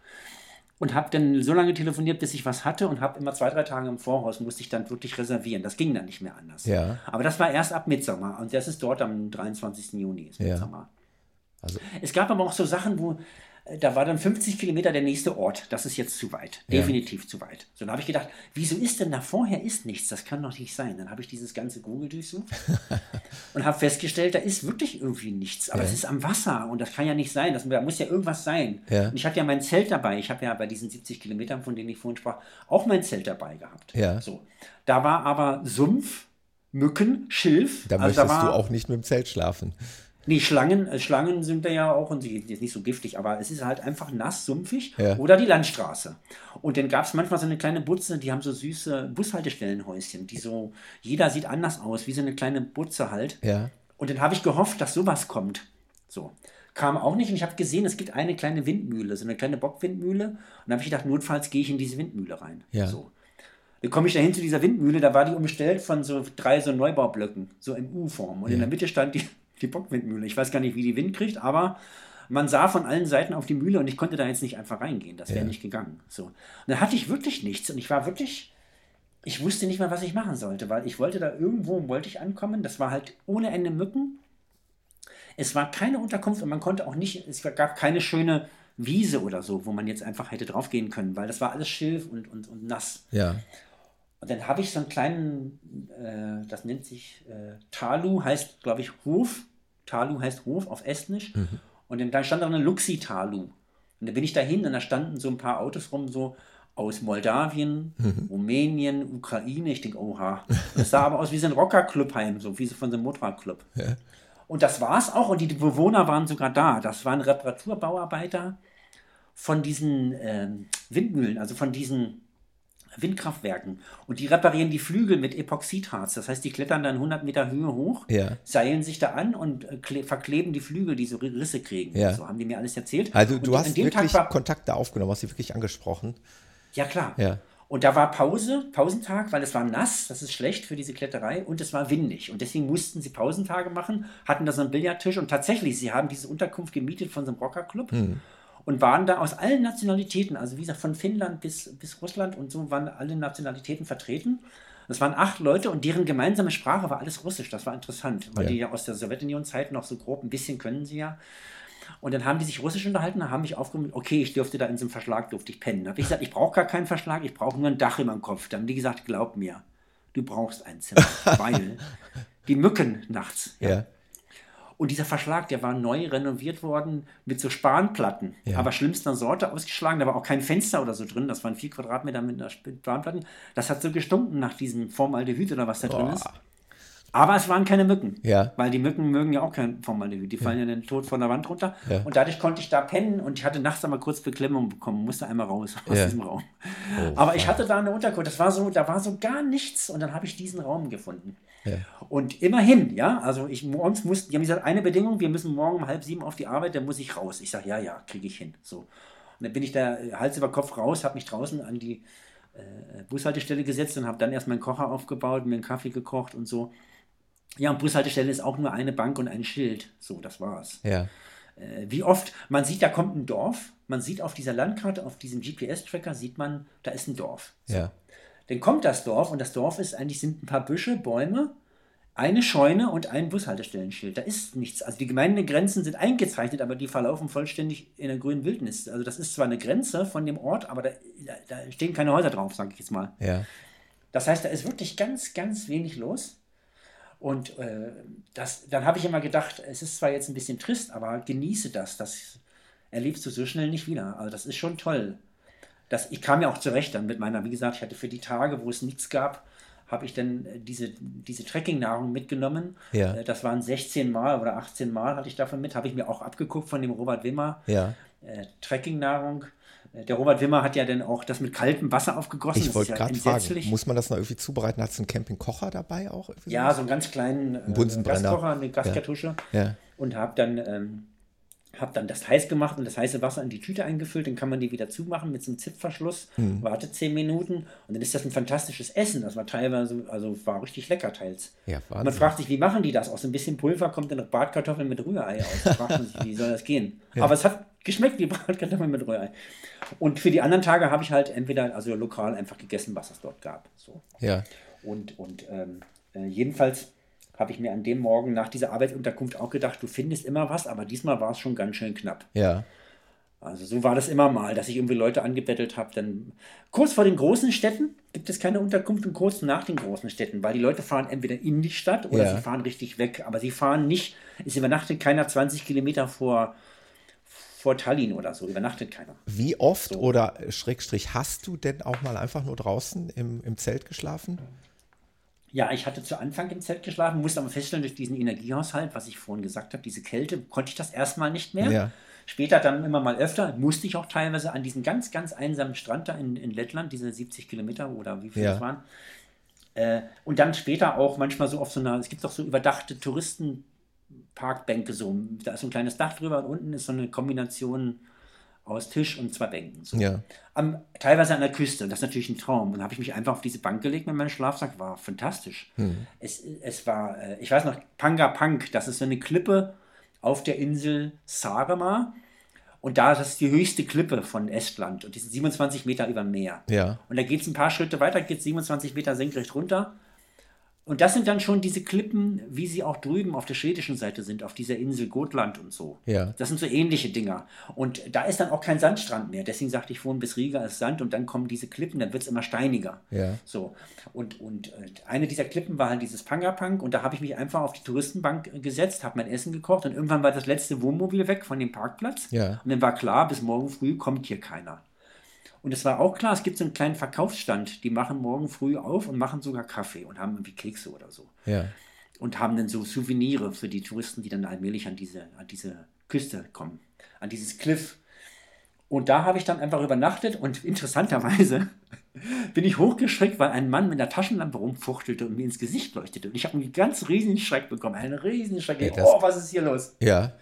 und habe dann so lange telefoniert, bis ich was hatte und habe immer zwei, drei Tage im Voraus, musste ich dann wirklich reservieren. Das ging dann nicht mehr anders. Ja. Aber das war erst ab Mitsommer und das ist dort am 23. Juni, ist Mitsommer. Ja. Also. Es gab aber auch so Sachen, wo da war dann 50 Kilometer der nächste Ort. Das ist jetzt zu weit. Definitiv ja. zu weit. So, dann habe ich gedacht, wieso ist denn da vorher ist nichts? Das kann doch nicht sein. Dann habe ich dieses ganze Google durchsucht und habe festgestellt, da ist wirklich irgendwie nichts. Aber ja. es ist am Wasser und das kann ja nicht sein. Das, da muss ja irgendwas sein. Ja. Und ich hatte ja mein Zelt dabei. Ich habe ja bei diesen 70 Kilometern, von denen ich vorhin sprach, auch mein Zelt dabei gehabt. Ja. So. Da war aber Sumpf, Mücken, Schilf. Da also möchtest da war, du auch nicht mit dem Zelt schlafen. Nee, Schlangen, äh, Schlangen sind da ja auch, und sie sind nicht so giftig, aber es ist halt einfach nass, sumpfig. Ja. Oder die Landstraße. Und dann gab es manchmal so eine kleine Butze, die haben so süße Bushaltestellenhäuschen, die so, jeder sieht anders aus, wie so eine kleine Butze halt. Ja. Und dann habe ich gehofft, dass sowas kommt. So. Kam auch nicht und ich habe gesehen, es gibt eine kleine Windmühle, so eine kleine Bockwindmühle. Und dann habe ich gedacht, notfalls gehe ich in diese Windmühle rein. Ja. So. Dann komme ich dahin zu dieser Windmühle, da war die umstellt von so drei so Neubaublöcken, so in U-Form. Und ja. in der Mitte stand die die Bockwindmühle. Ich weiß gar nicht, wie die Wind kriegt, aber man sah von allen Seiten auf die Mühle und ich konnte da jetzt nicht einfach reingehen. Das wäre ja. nicht gegangen. So. Und dann hatte ich wirklich nichts und ich war wirklich, ich wusste nicht mehr, was ich machen sollte, weil ich wollte da irgendwo, wollte ich ankommen. Das war halt ohne Ende Mücken. Es war keine Unterkunft und man konnte auch nicht, es gab keine schöne Wiese oder so, wo man jetzt einfach hätte draufgehen können, weil das war alles Schilf und, und, und nass. Ja. Und dann habe ich so einen kleinen, äh, das nennt sich äh, Talu, heißt, glaube ich, Hof. Talu heißt Hof auf Estnisch. Mhm. Und dann, dann stand da eine Luxi-Talu. Und dann bin ich dahin und da standen so ein paar Autos rum, so aus Moldawien, mhm. Rumänien, Ukraine. Ich denke, oha. Das sah aber aus wie so ein Rockerclubheim, so wie so von so einem Motorradclub. Ja. Und das war es auch. Und die Bewohner waren sogar da. Das waren Reparaturbauarbeiter von diesen ähm, Windmühlen, also von diesen Windkraftwerken. Und die reparieren die Flügel mit Epoxidharz. Das heißt, die klettern dann 100 Meter Höhe hoch, ja. seilen sich da an und äh, verkleben die Flügel, die so Risse kriegen. Ja. So haben die mir alles erzählt. Also und du hast wirklich war, Kontakte aufgenommen, hast sie wirklich angesprochen. Ja, klar. Ja. Und da war Pause, Pausentag, weil es war nass, das ist schlecht für diese Kletterei und es war windig. Und deswegen mussten sie Pausentage machen, hatten da so einen Billardtisch und tatsächlich, sie haben diese Unterkunft gemietet von so einem Rockerclub. Hm und waren da aus allen Nationalitäten, also wie gesagt, von Finnland bis, bis Russland und so waren alle Nationalitäten vertreten. Das waren acht Leute und deren gemeinsame Sprache war alles Russisch. Das war interessant, weil ja. die ja aus der Sowjetunion-Zeit noch so grob ein bisschen können sie ja. Und dann haben die sich Russisch unterhalten, haben mich aufgerufen, okay, ich dürfte da in so einem Verschlag, durfte ich pennen. Da habe ich gesagt, ich brauche gar keinen Verschlag, ich brauche nur ein Dach über dem Kopf. Dann haben die gesagt, glaub mir, du brauchst ein Zimmer, weil die Mücken nachts. Ja. Und dieser Verschlag, der war neu renoviert worden mit so Spanplatten, ja. aber schlimmster Sorte ausgeschlagen. Da war auch kein Fenster oder so drin. Das waren vier Quadratmeter mit einer Spanplatten. Das hat so gestunken nach diesem Formaldehyd oder was da Boah. drin ist. Aber es waren keine Mücken. Ja. Weil die Mücken mögen ja auch kein Formaldehyd. Die fallen ja, ja dann tot von der Wand runter. Ja. Und dadurch konnte ich da pennen und ich hatte nachts einmal kurz Beklemmung bekommen, musste einmal raus aus diesem Raum. Oh, Aber ich hatte da eine Unterkunft. Das war so, da war so gar nichts und dann habe ich diesen Raum gefunden. Und immerhin, ja, also ich morgens musste, die haben gesagt, eine Bedingung, wir müssen morgen um halb sieben auf die Arbeit, dann muss ich raus. Ich sage, ja, ja, kriege ich hin. So. Und dann bin ich da Hals über Kopf raus, habe mich draußen an die äh, Bushaltestelle gesetzt und habe dann erst meinen Kocher aufgebaut, mir einen Kaffee gekocht und so. Ja, und Bushaltestelle ist auch nur eine Bank und ein Schild. So, das war's. Ja. Äh, wie oft, man sieht, da kommt ein Dorf, man sieht auf dieser Landkarte, auf diesem GPS-Tracker, sieht man, da ist ein Dorf. So. Ja. Dann kommt das Dorf und das Dorf ist eigentlich sind ein paar Büsche, Bäume, eine Scheune und ein Bushaltestellenschild. Da ist nichts. Also die Gemeindegrenzen sind eingezeichnet, aber die verlaufen vollständig in der grünen Wildnis. Also das ist zwar eine Grenze von dem Ort, aber da, da stehen keine Häuser drauf, sage ich jetzt mal. Ja. Das heißt, da ist wirklich ganz, ganz wenig los. Und äh, das, dann habe ich immer gedacht, es ist zwar jetzt ein bisschen trist, aber genieße das. Das erlebst du so schnell nicht wieder. Also das ist schon toll das, ich kam ja auch zurecht dann mit meiner, wie gesagt, ich hatte für die Tage, wo es nichts gab, habe ich dann äh, diese, diese Trekking-Nahrung mitgenommen. Ja. Äh, das waren 16 Mal oder 18 Mal hatte ich davon mit, habe ich mir auch abgeguckt von dem Robert Wimmer. Ja. Äh, Trekking-Nahrung der Robert Wimmer hat ja dann auch das mit kaltem Wasser aufgegossen. Ich wollte ja gerade fragen, muss man das noch irgendwie zubereiten? Hat es einen Campingkocher dabei auch? Ja, so einen ganz kleinen äh, Gaskocher, eine Gaskartusche. Ja. ja. Und habe dann ähm, habe dann das heiß gemacht und das heiße Wasser in die Tüte eingefüllt, dann kann man die wieder zumachen mit so einem Zipfverschluss, mhm. wartet zehn Minuten und dann ist das ein fantastisches Essen. Das war teilweise, also war richtig lecker teils. Ja, man fragt sich, wie machen die das? Aus ein bisschen Pulver kommt dann noch Bratkartoffeln mit Rührei aus. Da fragt man sich, wie soll das gehen? Ja. Aber es hat geschmeckt wie Bratkartoffeln mit Rührei. Und für die anderen Tage habe ich halt entweder, also lokal einfach gegessen, was es dort gab. So. Ja. Und, und ähm, äh, jedenfalls habe ich mir an dem Morgen nach dieser Arbeitsunterkunft auch gedacht, du findest immer was, aber diesmal war es schon ganz schön knapp. Ja. Also so war das immer mal, dass ich irgendwie Leute angebettelt habe. Dann kurz vor den großen Städten gibt es keine Unterkunft und kurz nach den großen Städten, weil die Leute fahren entweder in die Stadt oder ja. sie fahren richtig weg. Aber sie fahren nicht, es übernachtet keiner 20 Kilometer vor, vor Tallinn oder so, übernachtet keiner. Wie oft so. oder Schrägstrich hast du denn auch mal einfach nur draußen im, im Zelt geschlafen? Ja, ich hatte zu Anfang im Zelt geschlafen, musste aber feststellen, durch diesen Energiehaushalt, was ich vorhin gesagt habe, diese Kälte, konnte ich das erstmal nicht mehr. Ja. Später dann immer mal öfter, musste ich auch teilweise an diesen ganz, ganz einsamen Strand da in, in Lettland, diese 70 Kilometer oder wie viel ja. das waren. Äh, und dann später auch manchmal so auf so einer, es gibt auch so überdachte Touristenparkbänke, so, da ist so ein kleines Dach drüber und unten ist so eine Kombination aus Tisch und zwei Bänken. So. Ja. Am, teilweise an der Küste, und das ist natürlich ein Traum. Und dann habe ich mich einfach auf diese Bank gelegt mit meinem Schlafsack, war fantastisch. Hm. Es, es war, äh, ich weiß noch, Panga Pang, das ist so eine Klippe auf der Insel Saaremaa. Und da das ist die höchste Klippe von Estland und die sind 27 Meter über dem Meer. Ja. Und da geht es ein paar Schritte weiter, geht es 27 Meter senkrecht runter. Und das sind dann schon diese Klippen, wie sie auch drüben auf der schwedischen Seite sind, auf dieser Insel Gotland und so. Ja. Das sind so ähnliche Dinger. Und da ist dann auch kein Sandstrand mehr. Deswegen sagte ich vorhin, bis Riga ist Sand und dann kommen diese Klippen, dann wird es immer steiniger. Ja. So. Und, und äh, eine dieser Klippen war halt dieses Pangapang und da habe ich mich einfach auf die Touristenbank gesetzt, habe mein Essen gekocht und irgendwann war das letzte Wohnmobil weg von dem Parkplatz. Ja. Und dann war klar, bis morgen früh kommt hier keiner. Und es war auch klar, es gibt so einen kleinen Verkaufsstand, die machen morgen früh auf und machen sogar Kaffee und haben irgendwie Kekse oder so. Ja. Und haben dann so Souvenire für die Touristen, die dann allmählich an diese, an diese Küste kommen, an dieses Cliff. Und da habe ich dann einfach übernachtet und interessanterweise bin ich hochgeschreckt, weil ein Mann mit einer Taschenlampe rumfuchtelte und mir ins Gesicht leuchtete. Und ich habe einen ganz riesigen Schreck bekommen, einen riesigen Schreck. Ja, oh, was ist hier los? Ja.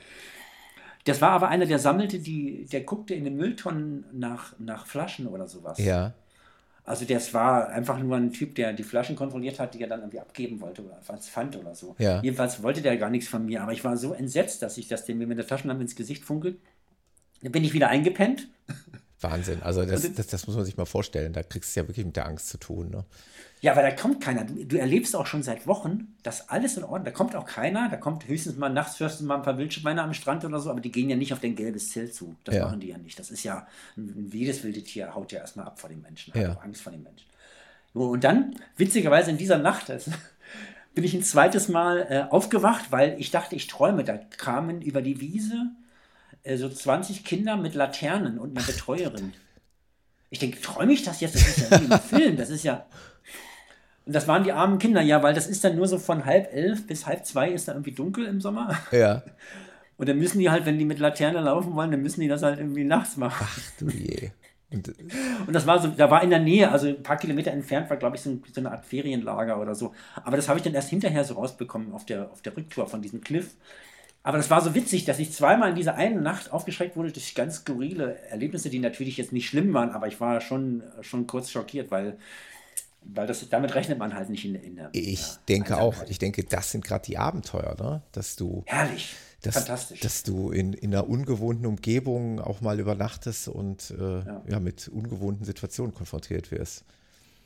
Das war aber einer, der sammelte die, der guckte in den Mülltonnen nach, nach Flaschen oder sowas. Ja. Also das war einfach nur ein Typ, der die Flaschen kontrolliert hat, die er dann irgendwie abgeben wollte oder als Pfand oder so. Ja. Jedenfalls wollte der gar nichts von mir, aber ich war so entsetzt, dass ich das dem mit der Taschenlampe ins Gesicht funkelt. Dann bin ich wieder eingepennt. Wahnsinn, also das, das, das muss man sich mal vorstellen, da kriegst du ja wirklich mit der Angst zu tun. Ne? Ja, weil da kommt keiner. Du, du, erlebst auch schon seit Wochen, dass alles in Ordnung. Da kommt auch keiner. Da kommt höchstens mal nachts hörst du mal ein paar Wildschweine am Strand oder so, aber die gehen ja nicht auf dein gelbes Zelt zu. Das ja. machen die ja nicht. Das ist ja, jedes wilde Tier haut ja erstmal ab vor den Menschen, hat ja. auch Angst vor den Menschen. Und dann, witzigerweise in dieser Nacht, das, bin ich ein zweites Mal äh, aufgewacht, weil ich dachte, ich träume. Da kamen über die Wiese so 20 Kinder mit Laternen und eine Betreuerin. Ich denke, träume ich das jetzt? Das ist ja wie im Film. Das ist ja. Und das waren die armen Kinder, ja, weil das ist dann nur so von halb elf bis halb zwei ist da irgendwie dunkel im Sommer. Ja. Und dann müssen die halt, wenn die mit Laterne laufen wollen, dann müssen die das halt irgendwie nachts machen. Ach du je. Und, und das war so, da war in der Nähe, also ein paar Kilometer entfernt war, glaube ich, so, so, eine Art Ferienlager oder so. Aber das habe ich dann erst hinterher so rausbekommen auf der, auf der Rücktour von diesem Cliff. Aber das war so witzig, dass ich zweimal in dieser einen Nacht aufgeschreckt wurde durch ganz skurrile Erlebnisse, die natürlich jetzt nicht schlimm waren, aber ich war schon, schon kurz schockiert, weil weil das, damit rechnet man halt nicht in, in der. Ich ja, denke auch, ich denke, das sind gerade die Abenteuer, ne? dass du. Herrlich. Dass, Fantastisch. Dass du in, in einer ungewohnten Umgebung auch mal übernachtest und äh, ja. ja. mit ungewohnten Situationen konfrontiert wirst.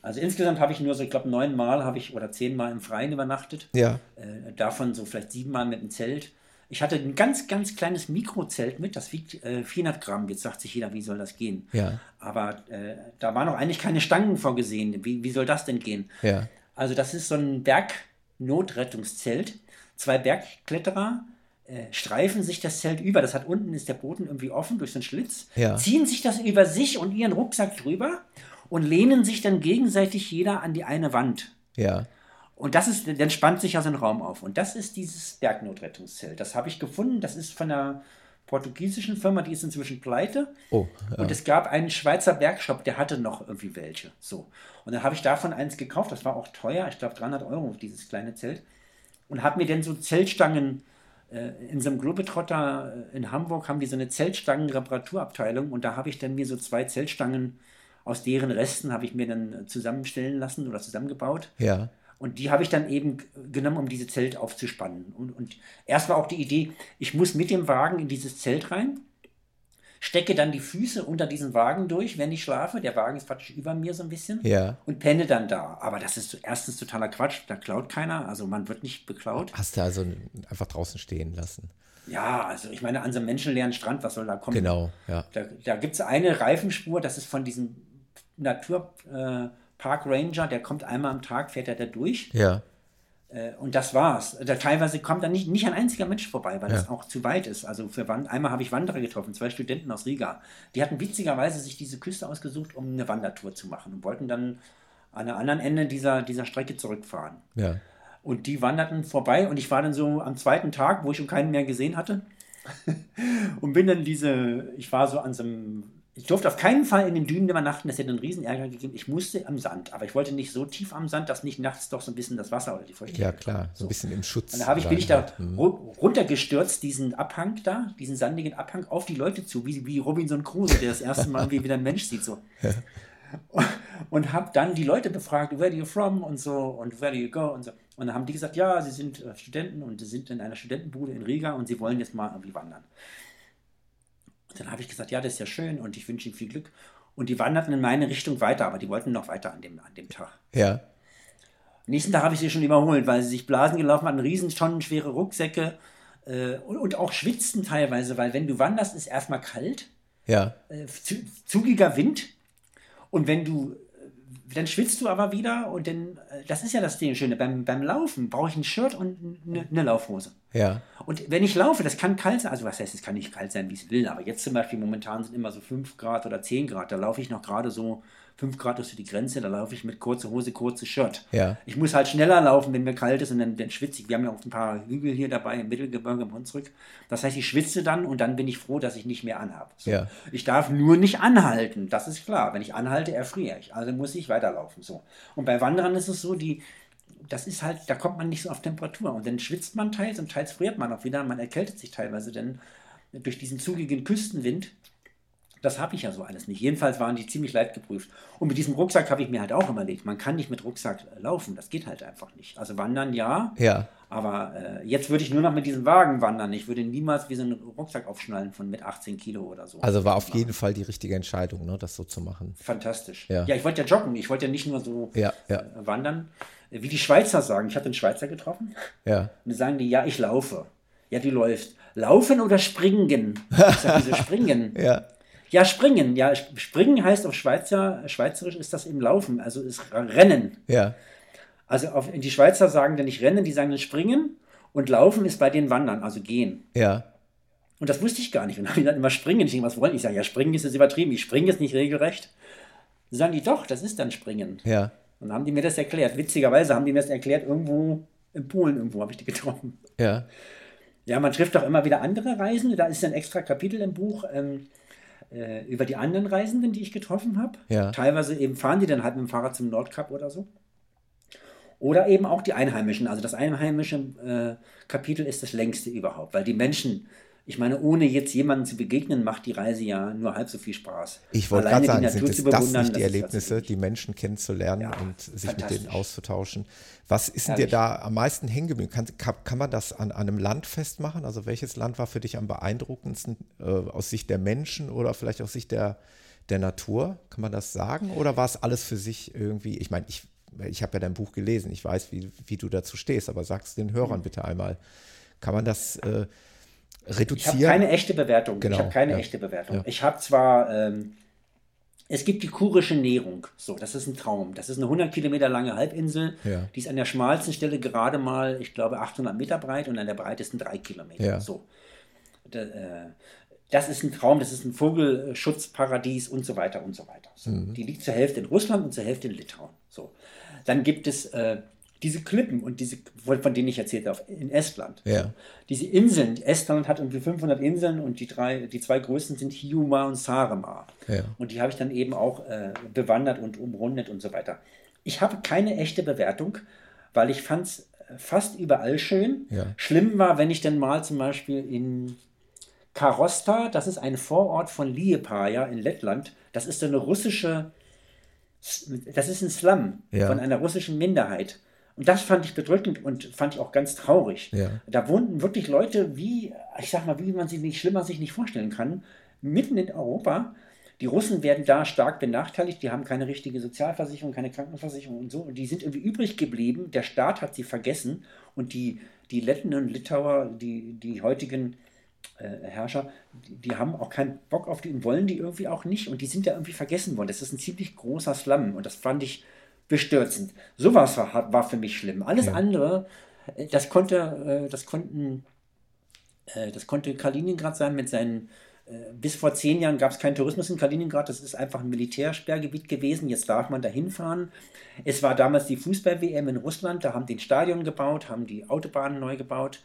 Also insgesamt habe ich nur so, ich glaube, neun Mal habe ich oder zehn Mal im Freien übernachtet. Ja. Äh, davon so vielleicht sieben Mal mit dem Zelt. Ich hatte ein ganz, ganz kleines Mikrozelt mit, das wiegt äh, 400 Gramm. Jetzt sagt sich jeder, wie soll das gehen? Ja. Aber äh, da waren noch eigentlich keine Stangen vorgesehen. Wie, wie soll das denn gehen? Ja. Also das ist so ein Bergnotrettungszelt. Zwei Bergkletterer äh, streifen sich das Zelt über. Das hat unten ist der Boden irgendwie offen durch so einen Schlitz. Ja. Ziehen sich das über sich und ihren Rucksack drüber und lehnen sich dann gegenseitig jeder an die eine Wand. Ja. Und das ist, dann spannt sich ja so ein Raum auf. Und das ist dieses Bergnotrettungszelt. Das habe ich gefunden. Das ist von der portugiesischen Firma, die ist inzwischen pleite. Oh, ja. Und es gab einen Schweizer Werkshop, der hatte noch irgendwie welche. So. Und dann habe ich davon eins gekauft, das war auch teuer, ich glaube 300 Euro, dieses kleine Zelt. Und habe mir dann so Zeltstangen äh, in so einem Globetrotter äh, in Hamburg haben die so eine Zeltstangen-Reparaturabteilung und da habe ich dann mir so zwei Zeltstangen aus deren Resten habe ich mir dann zusammenstellen lassen oder zusammengebaut. Ja. Und die habe ich dann eben genommen, um diese Zelt aufzuspannen. Und, und erst war auch die Idee, ich muss mit dem Wagen in dieses Zelt rein, stecke dann die Füße unter diesen Wagen durch, wenn ich schlafe. Der Wagen ist praktisch über mir so ein bisschen. Ja. Und penne dann da. Aber das ist erstens totaler Quatsch. Da klaut keiner. Also man wird nicht beklaut. Hast du also einfach draußen stehen lassen? Ja, also ich meine, an so einem menschenleeren Strand, was soll da kommen? Genau, ja. Da, da gibt es eine Reifenspur, das ist von diesem Naturpark äh, Ranger, der kommt einmal am Tag, fährt er da durch. Ja. Äh, und das war's. Da teilweise kommt da nicht, nicht ein einziger Mensch vorbei, weil ja. das auch zu weit ist. Also für Wand einmal habe ich Wanderer getroffen, zwei Studenten aus Riga. Die hatten witzigerweise sich diese Küste ausgesucht, um eine Wandertour zu machen und wollten dann an der anderen Ende dieser, dieser Strecke zurückfahren. Ja. Und die wanderten vorbei und ich war dann so am zweiten Tag, wo ich schon keinen mehr gesehen hatte. und bin dann diese, ich war so an so einem ich durfte auf keinen Fall in den Dünen übernachten, das hätte einen riesen Ärger gegeben. Ich musste am Sand, aber ich wollte nicht so tief am Sand, dass nicht nachts doch so ein bisschen das Wasser oder die Feuchtigkeit. Ja, klar, so ein bisschen im Schutz. Und da ich, bin ich da hm. runtergestürzt, diesen Abhang da, diesen sandigen Abhang auf die Leute zu, wie, wie Robinson Crusoe, der das erste Mal wie wieder ein Mensch sieht. So. Ja. Und, und habe dann die Leute befragt, where are you from und so und where do you go und so. Und dann haben die gesagt, ja, sie sind äh, Studenten und sie sind in einer Studentenbude in Riga und sie wollen jetzt mal irgendwie wandern. Und dann habe ich gesagt, ja, das ist ja schön und ich wünsche Ihnen viel Glück. Und die wanderten in meine Richtung weiter, aber die wollten noch weiter an dem, an dem Tag. Ja. Nächsten Tag habe ich sie schon überholt, weil sie sich Blasen gelaufen hatten, riesen tonnenschwere Rucksäcke äh, und, und, auch schwitzten teilweise, weil wenn du wanderst, ist erstmal kalt. Ja. Äh, zugiger Wind. Und wenn du dann schwitzt du aber wieder und dann, äh, das ist ja das Ding Schöne, beim, beim Laufen brauche ich ein Shirt und eine, eine, Laufhose. Ja. Und wenn ich laufe, das kann kalt sein, also was heißt, es kann nicht kalt sein, wie es will, aber jetzt zum Beispiel momentan sind immer so 5 Grad oder 10 Grad, da laufe ich noch gerade so 5 Grad ist die Grenze, da laufe ich mit kurzer Hose, kurzes Shirt. Ja. Ich muss halt schneller laufen, wenn mir kalt ist und dann, dann schwitze ich. Wir haben ja auch ein paar Hügel hier dabei im Mittelgebirge im Hunsrück. Das heißt, ich schwitze dann und dann bin ich froh, dass ich nicht mehr anhabe. So. Ja. Ich darf nur nicht anhalten, das ist klar. Wenn ich anhalte, erfriere ich. Also muss ich weiterlaufen. So. Und bei Wanderern ist es so, die, das ist halt, da kommt man nicht so auf Temperatur. Und dann schwitzt man teils und teils friert man auch wieder. Man erkältet sich teilweise, denn durch diesen zugigen Küstenwind das habe ich ja so alles nicht. Jedenfalls waren die ziemlich leicht geprüft. Und mit diesem Rucksack habe ich mir halt auch überlegt, man kann nicht mit Rucksack laufen. Das geht halt einfach nicht. Also wandern ja. Ja. Aber äh, jetzt würde ich nur noch mit diesem Wagen wandern. Ich würde niemals wie so einen Rucksack aufschnallen von mit 18 Kilo oder so. Also war auf jeden Fall die richtige Entscheidung, ne, das so zu machen. Fantastisch. Ja, ja ich wollte ja joggen. Ich wollte ja nicht nur so ja, ja. Äh, wandern. Wie die Schweizer sagen. Ich hatte einen Schweizer getroffen. Ja. Und die sagen die, ja, ich laufe. Ja, die läuft. Laufen oder springen? Ich sage, wieso springen? ja. Ja, springen. Ja, springen heißt auf Schweizer, Schweizerisch ist das im Laufen, also ist Rennen. Ja. Also auf, die Schweizer sagen dann nicht Rennen, die sagen dann Springen und Laufen ist bei denen Wandern, also gehen. Ja. Und das wusste ich gar nicht. Und dann habe ich dann immer Springen. Ich denke, was wollen die? Ich sage, ja, Springen ist jetzt übertrieben. Ich springe jetzt nicht regelrecht. Dann sagen die, doch, das ist dann Springen. Ja. Und dann haben die mir das erklärt. Witzigerweise haben die mir das erklärt, irgendwo in Polen, irgendwo habe ich die getroffen. Ja. Ja, man trifft auch immer wieder andere Reisende. Da ist ein extra Kapitel im Buch. Ähm, äh, über die anderen Reisenden, die ich getroffen habe. Ja. Teilweise eben fahren die dann halt mit dem Fahrrad zum Nordkap oder so. Oder eben auch die Einheimischen. Also das einheimische äh, Kapitel ist das längste überhaupt, weil die Menschen, ich meine, ohne jetzt jemanden zu begegnen, macht die Reise ja nur halb so viel Spaß. Ich wollte gerade sagen, sind es das nicht die Erlebnisse, die Menschen kennenzulernen ja, und sich mit denen auszutauschen? Was ist denn dir da am meisten hängen geblieben? Kann, kann, kann, man das an, an, einem Land festmachen? Also welches Land war für dich am beeindruckendsten äh, aus Sicht der Menschen oder vielleicht aus Sicht der, der Natur? Kann man das sagen? Oder war es alles für sich irgendwie, ich meine, ich, ich habe ja dein Buch gelesen, ich weiß, wie, wie du dazu stehst, aber sag es den Hörern mhm. bitte einmal. Kann man das äh, reduzieren? Ich habe keine echte Bewertung. Genau, ich habe keine ja. echte Bewertung. Ja. Ich habe zwar... Ähm, es gibt die kurische Nährung. So, das ist ein Traum. Das ist eine 100 Kilometer lange Halbinsel. Ja. Die ist an der schmalsten Stelle gerade mal, ich glaube, 800 Meter breit und an der breitesten 3 Kilometer. So. Äh, das ist ein Traum, das ist ein Vogelschutzparadies und so weiter und so weiter. So. Mhm. Die liegt zur Hälfte in Russland und zur Hälfte in Litauen. So. Dann gibt es äh, diese Klippen und diese, von denen ich erzählt habe, in Estland. Ja. Diese Inseln, Estland hat irgendwie 500 Inseln und die, drei, die zwei größten sind Hiiumaa und Saaremaa. Ja. Und die habe ich dann eben auch äh, bewandert und umrundet und so weiter. Ich habe keine echte Bewertung, weil ich fand es fast überall schön. Ja. Schlimm war, wenn ich dann mal zum Beispiel in Karosta, das ist ein Vorort von Liepaja in Lettland, das ist eine russische, das ist ein Slum von einer russischen Minderheit. Und das fand ich bedrückend und fand ich auch ganz traurig. Ja. Da wohnten wirklich Leute, wie, ich sag mal, wie man sie nicht schlimmer sich nicht vorstellen kann, mitten in Europa. Die Russen werden da stark benachteiligt, die haben keine richtige Sozialversicherung, keine Krankenversicherung und so. Und die sind irgendwie übrig geblieben. Der Staat hat sie vergessen und die, die Letten und Litauer, die, die heutigen äh, Herrscher, die, die haben auch keinen Bock auf die und wollen die irgendwie auch nicht. Und die sind ja irgendwie vergessen worden. Das ist ein ziemlich großer Slum und das fand ich bestürzend. Sowas war, war für mich schlimm. Alles Ja. andere, äh, das konnte, äh, das konnten, äh, das konnte Kaliningrad sein mit seinen bis vor zehn Jahren gab es keinen Tourismus in Kaliningrad. Das ist einfach ein Militärsperrgebiet gewesen. Jetzt darf man da hinfahren. Es war damals die Fußball-WM in Russland. Da haben die ein Stadion gebaut, haben die Autobahnen neu gebaut.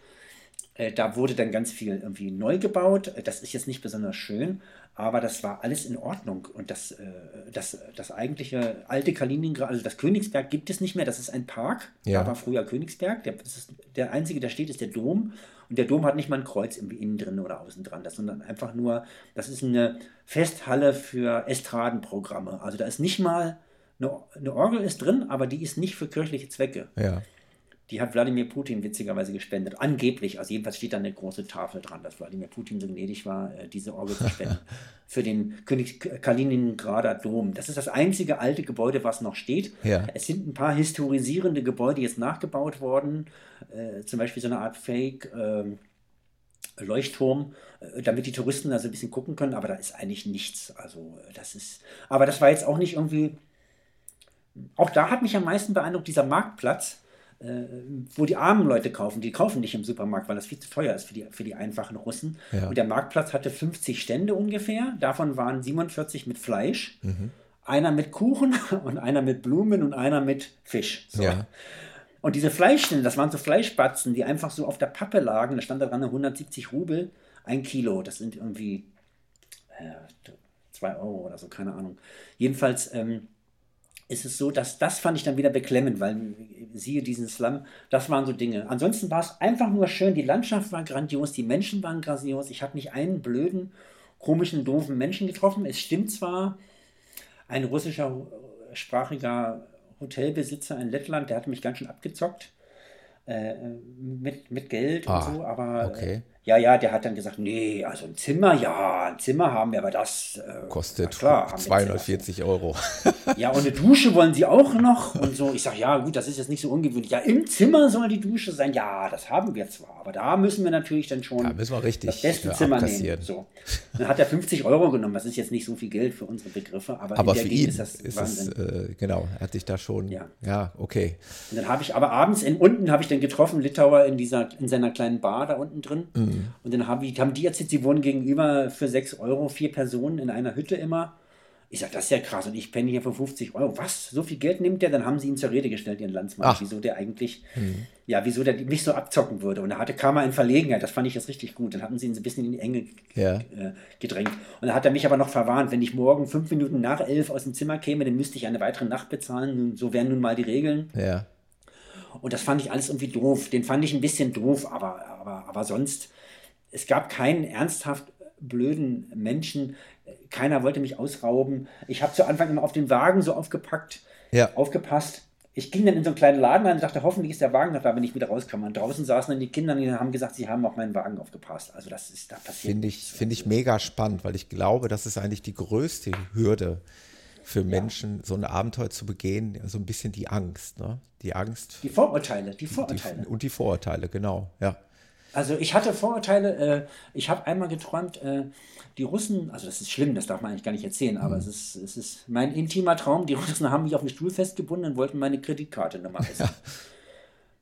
Da wurde dann ganz viel irgendwie neu gebaut. Das ist jetzt nicht besonders schön, aber das war alles in Ordnung. Und das, äh, das, das eigentliche alte Kaliningrad, also das Königsberg gibt es nicht mehr. Das ist ein Park. Ja. Da war früher Königsberg. Der, ist, der einzige, der steht, ist der Dom. Und der Dom hat nicht mal ein Kreuz irgendwie innen drin oder außen dran, das, sondern einfach nur, das ist eine Festhalle für Estradenprogramme. Also da ist nicht mal eine, eine Orgel ist drin, aber die ist nicht für kirchliche Zwecke. Ja. Die hat Wladimir Putin witzigerweise gespendet. Angeblich, also jedenfalls steht da eine große Tafel dran, dass Wladimir Putin so gnädig war, äh, diese Orgel zu spenden. für den König Kaliningrader Dom. Das ist das einzige alte Gebäude, was noch steht. Ja. Es sind ein paar historisierende Gebäude jetzt nachgebaut worden. Äh, zum Beispiel so eine Art Fake. ähm, Leuchtturm, äh, damit die Touristen da so ein bisschen gucken können, aber da ist eigentlich nichts. Also äh, das ist, aber das war jetzt auch nicht irgendwie, auch da hat mich am meisten beeindruckt dieser Marktplatz, wo die armen Leute kaufen. Die kaufen nicht im Supermarkt, weil das viel zu teuer ist für die, für die einfachen Russen. Ja. Und der Marktplatz hatte 50 Stände ungefähr, davon waren 47 mit Fleisch, Mhm. einer mit Kuchen und einer mit Blumen und einer mit Fisch. So. Ja. Und diese Fleischstände, das waren so Fleischbatzen, die einfach so auf der Pappe lagen. Da stand da dran 170 Rubel, ein Kilo. Das sind irgendwie äh, zwei Euro oder so, keine Ahnung. Jedenfalls ähm, ist es so, dass das fand ich dann wieder beklemmend, weil siehe diesen Slum, das waren so Dinge. Ansonsten war es einfach nur schön, die Landschaft war grandios, die Menschen waren grandios. Ich habe nicht einen blöden, komischen, doofen Menschen getroffen. Es stimmt zwar, ein russischer sprachiger Hotelbesitzer in Lettland, der hat mich ganz schön abgezockt äh, mit, mit Geld Ah, und so, aber okay. äh, ja, ja, der hat dann gesagt, nee, also ein Zimmer, ja, ein Zimmer haben wir, aber das äh, Kostet klar, haben wir ein Zimmer. 240 Euro. Ja, und eine Dusche wollen sie auch noch. Und so, ich sage, ja, gut, das ist jetzt nicht so ungewöhnlich. Ja, im Zimmer soll die Dusche sein. Ja, das haben wir zwar, aber da müssen wir natürlich dann schon Da müssen wir richtig das beste Zimmer nehmen. So. Dann hat er 50 Euro genommen. Das ist jetzt nicht so viel Geld für unsere Begriffe, aber, Aber für ihn ist das ist es, Wahnsinn. äh, genau, er hat dich da schon, Ja. ja, okay. Und dann habe ich aber abends in, unten habe ich dann getroffen, Litauer in dieser in seiner kleinen Bar da unten drin. Mhm. Und dann hab ich, haben die erzählt, sie wohnen gegenüber für 6 Euro, vier Personen in einer Hütte immer. Ich sage, das ist ja krass. Und ich penne hier für 50 Euro. Was? So viel Geld nimmt der? Dann haben sie ihn zur Rede gestellt, ihren Landsmann. Ach. Mhm. Wieso der eigentlich, ja, wieso der mich so abzocken würde. Und da hatte er in Verlegenheit. Das fand ich jetzt richtig gut. Dann hatten sie ihn so ein bisschen in die Enge Ja. äh, gedrängt. Und dann hat er mich aber noch verwarnt, wenn ich morgen fünf Minuten nach elf aus dem Zimmer käme, dann müsste ich eine weitere Nacht bezahlen. So wären nun mal die Regeln. Ja, Und das fand ich alles irgendwie doof. Den fand ich ein bisschen doof, aber, aber, aber sonst, es gab keinen ernsthaft blöden Menschen. Keiner wollte mich ausrauben. Ich habe zu Anfang immer auf den Wagen so aufgepackt, Ja. aufgepasst. Ich ging dann in so einen kleinen Laden rein und dachte, hoffentlich ist der Wagen noch da, wenn ich wieder rauskam. Und draußen saßen dann die Kinder und die haben gesagt, sie haben auf meinen Wagen aufgepasst. Also das ist da passiert. finde ich, finde ich mega spannend, weil ich glaube, das ist eigentlich die größte Hürde für Menschen, so ein Abenteuer zu begehen, so ein bisschen die Angst, ne? Die Angst Die Vorurteile, die die, Vorurteile. und die Vorurteile, genau, ja. Also ich hatte Vorurteile, äh, ich habe einmal geträumt, äh, die Russen, also das ist schlimm, das darf man eigentlich gar nicht erzählen, aber es, ist, es ist mein intimer Traum, die Russen haben mich auf den Stuhl festgebunden und wollten meine Kreditkarte Nummer wissen.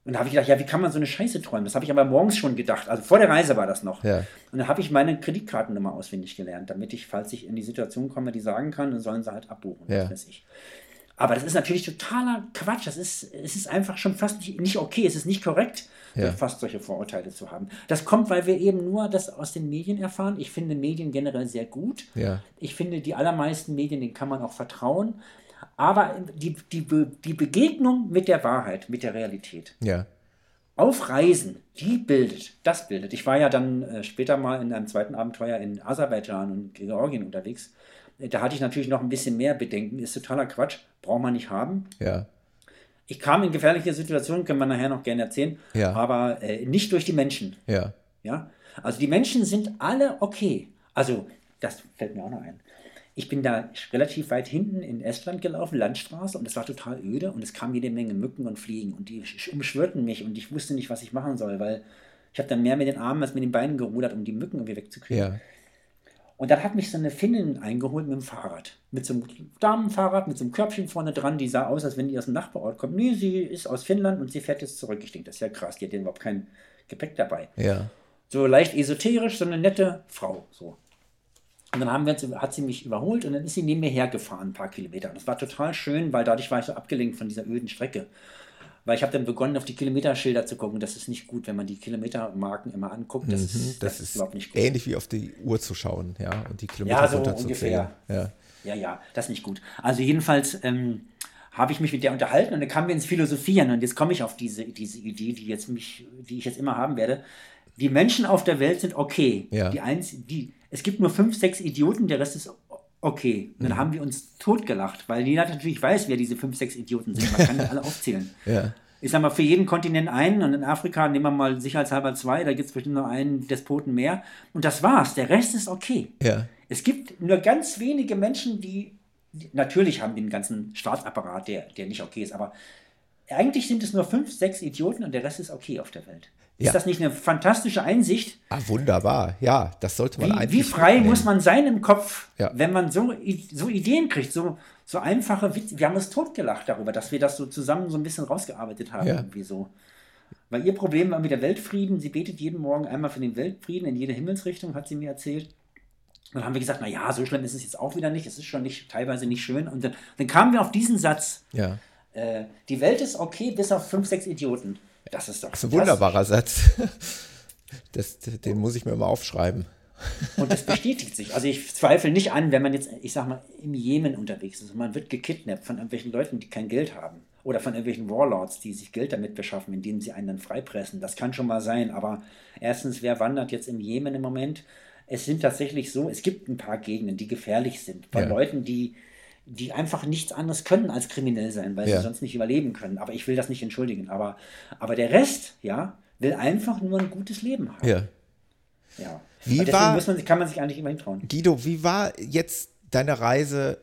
Und da habe ich gedacht, ja, wie kann man so eine Scheiße träumen? Das habe ich aber morgens schon gedacht, also vor der Reise war das noch. Ja. Und dann habe ich meine Kreditkartennummer auswendig gelernt, damit ich, falls ich in die Situation komme, die sagen kann, dann sollen sie halt abbuchen, Ja. weiß ich. Aber das ist natürlich totaler Quatsch. Das ist, es ist einfach schon fast nicht, nicht okay. Es ist nicht korrekt, ja. fast solche Vorurteile zu haben. Das kommt, weil wir eben nur das aus den Medien erfahren. Ich finde Medien generell sehr gut. Ja. Ich finde, die allermeisten Medien, denen kann man auch vertrauen. Aber die, die, die Begegnung mit der Wahrheit, mit der Realität. Ja. Auf Reisen, die bildet, das bildet. Ich war ja dann äh, später mal in einem zweiten Abenteuer in Aserbaidschan und Georgien unterwegs da hatte ich natürlich noch ein bisschen mehr Bedenken. Ist totaler Quatsch. Braucht man nicht haben. Ja. Ich kam in gefährliche Situationen, können wir nachher noch gerne erzählen. Ja. Aber äh, nicht durch die Menschen. Ja. Ja. Also die Menschen sind alle okay. Also, das fällt mir auch noch ein. Ich bin da relativ weit hinten in Estland gelaufen, Landstraße, und es war total öde und es kam jede Menge Mücken und Fliegen und die umschwirrten mich und ich wusste nicht, was ich machen soll, weil ich habe dann mehr mit den Armen als mit den Beinen gerudert, um die Mücken irgendwie wegzukriegen. Ja. Und dann hat mich so eine Finnin eingeholt mit dem Fahrrad. Mit so einem Damenfahrrad, mit so einem Körbchen vorne dran. Die sah aus, als wenn die aus dem Nachbarort kommt. Nee, sie ist aus Finnland und sie fährt jetzt zurück. Ich denke, das ist ja krass. Die hat überhaupt kein Gepäck dabei. Ja. So leicht esoterisch, so eine nette Frau. So. Und dann haben wir hat sie mich überholt und dann ist sie neben mir hergefahren, ein paar Kilometer. Und das war total schön, weil dadurch war ich so abgelenkt von dieser öden Strecke. Weil ich habe dann begonnen, auf die Kilometerschilder zu gucken. Das ist nicht gut, wenn man die Kilometermarken immer anguckt. Das, mhm, ist, das, das ist überhaupt nicht gut. Ähnlich wie auf die Uhr zu schauen, ja, und die Kilometer ja, so ungefähr. Ja. ja, ja, das ist nicht gut. Also jedenfalls ähm, habe ich mich mit der unterhalten und dann kamen wir ins Philosophieren und jetzt komme ich auf diese, diese Idee, die jetzt mich, die ich jetzt immer haben werde. Die Menschen auf der Welt sind okay. Ja. Die eins, die, es gibt nur fünf, sechs Idioten, der Rest ist okay. Dann mhm. haben wir uns totgelacht, weil jeder natürlich weiß, wer diese fünf, sechs Idioten sind. Man kann die alle aufzählen. ja. Ich sag mal, für jeden Kontinent einen und in Afrika nehmen wir mal sicherheitshalber zwei, da gibt es bestimmt noch einen Despoten mehr. Und das war's. Der Rest ist okay. Ja. Es gibt nur ganz wenige Menschen, die, die natürlich haben den ganzen Staatsapparat, der, der nicht okay ist, aber eigentlich sind es nur fünf, sechs Idioten und der Rest ist okay auf der Welt. Ist ja. das nicht eine fantastische Einsicht? Ah, wunderbar, ja, das sollte man wie, eigentlich. Wie frei mitnehmen. muss man sein im Kopf, ja. wenn man so, so Ideen kriegt, so, so einfache Witze. Wir haben uns totgelacht darüber, dass wir das so zusammen so ein bisschen rausgearbeitet haben. Ja. Irgendwie so. Weil ihr Problem war mit der Weltfrieden. Sie betet jeden Morgen einmal für den Weltfrieden in jede Himmelsrichtung, hat sie mir erzählt. Und dann haben wir gesagt, na ja, so schlimm ist es jetzt auch wieder nicht. Es ist schon nicht, teilweise nicht schön. Und dann, dann kamen wir auf diesen Satz. Ja. Äh, die Welt ist okay, bis auf fünf, sechs Idioten. Das ist doch das ist ein wunderbarer Satz. Das, den muss ich mir mal aufschreiben. Und das bestätigt sich. Also ich zweifle nicht an, wenn man jetzt, ich sag mal, im Jemen unterwegs ist und man wird gekidnappt von irgendwelchen Leuten, die kein Geld haben. Oder von irgendwelchen Warlords, die sich Geld damit beschaffen, indem sie einen dann freipressen. Das kann schon mal sein. Aber erstens, wer wandert jetzt im Jemen im Moment? Es sind tatsächlich so, es gibt ein paar Gegenden, die gefährlich sind. Bei ja. Leuten, die, die einfach nichts anderes können als kriminell sein, weil ja. sie sonst nicht überleben können. Aber ich will das nicht entschuldigen. Aber, aber der Rest, ja, will einfach nur ein gutes Leben haben. Ja. Ja. Wie deswegen war, man, kann man sich eigentlich immer trauen. Guido, wie war jetzt deine Reise,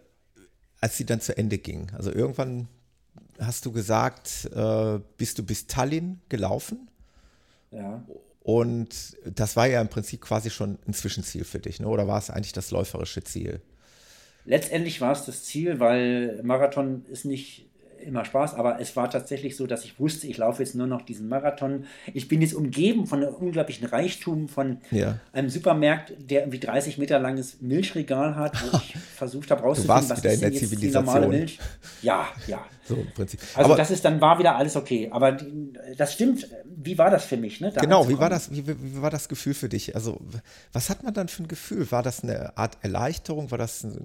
als sie dann zu Ende ging? Also irgendwann hast du gesagt, äh, bist du bis Tallinn gelaufen? Ja. Und das war ja im Prinzip quasi schon ein Zwischenziel für dich, ne? oder war es eigentlich das läuferische Ziel? Letztendlich war es das Ziel, weil Marathon ist nicht immer Spaß, aber es war tatsächlich so, dass ich wusste, ich laufe jetzt nur noch diesen Marathon. Ich bin jetzt umgeben von einem unglaublichen Reichtum von ja. einem Supermarkt, der irgendwie 30 Meter langes Milchregal hat, wo ich versucht habe rauszufinden, was ist denn jetzt die normale Milch. Ja, ja. So im Prinzip. Also aber das ist dann war wieder alles okay. Aber die, das stimmt. Wie war das für mich? Ne, genau. Wie war das? Wie, wie, war das Gefühl für dich? Also was hat man dann für ein Gefühl? War das eine Art Erleichterung? War das eine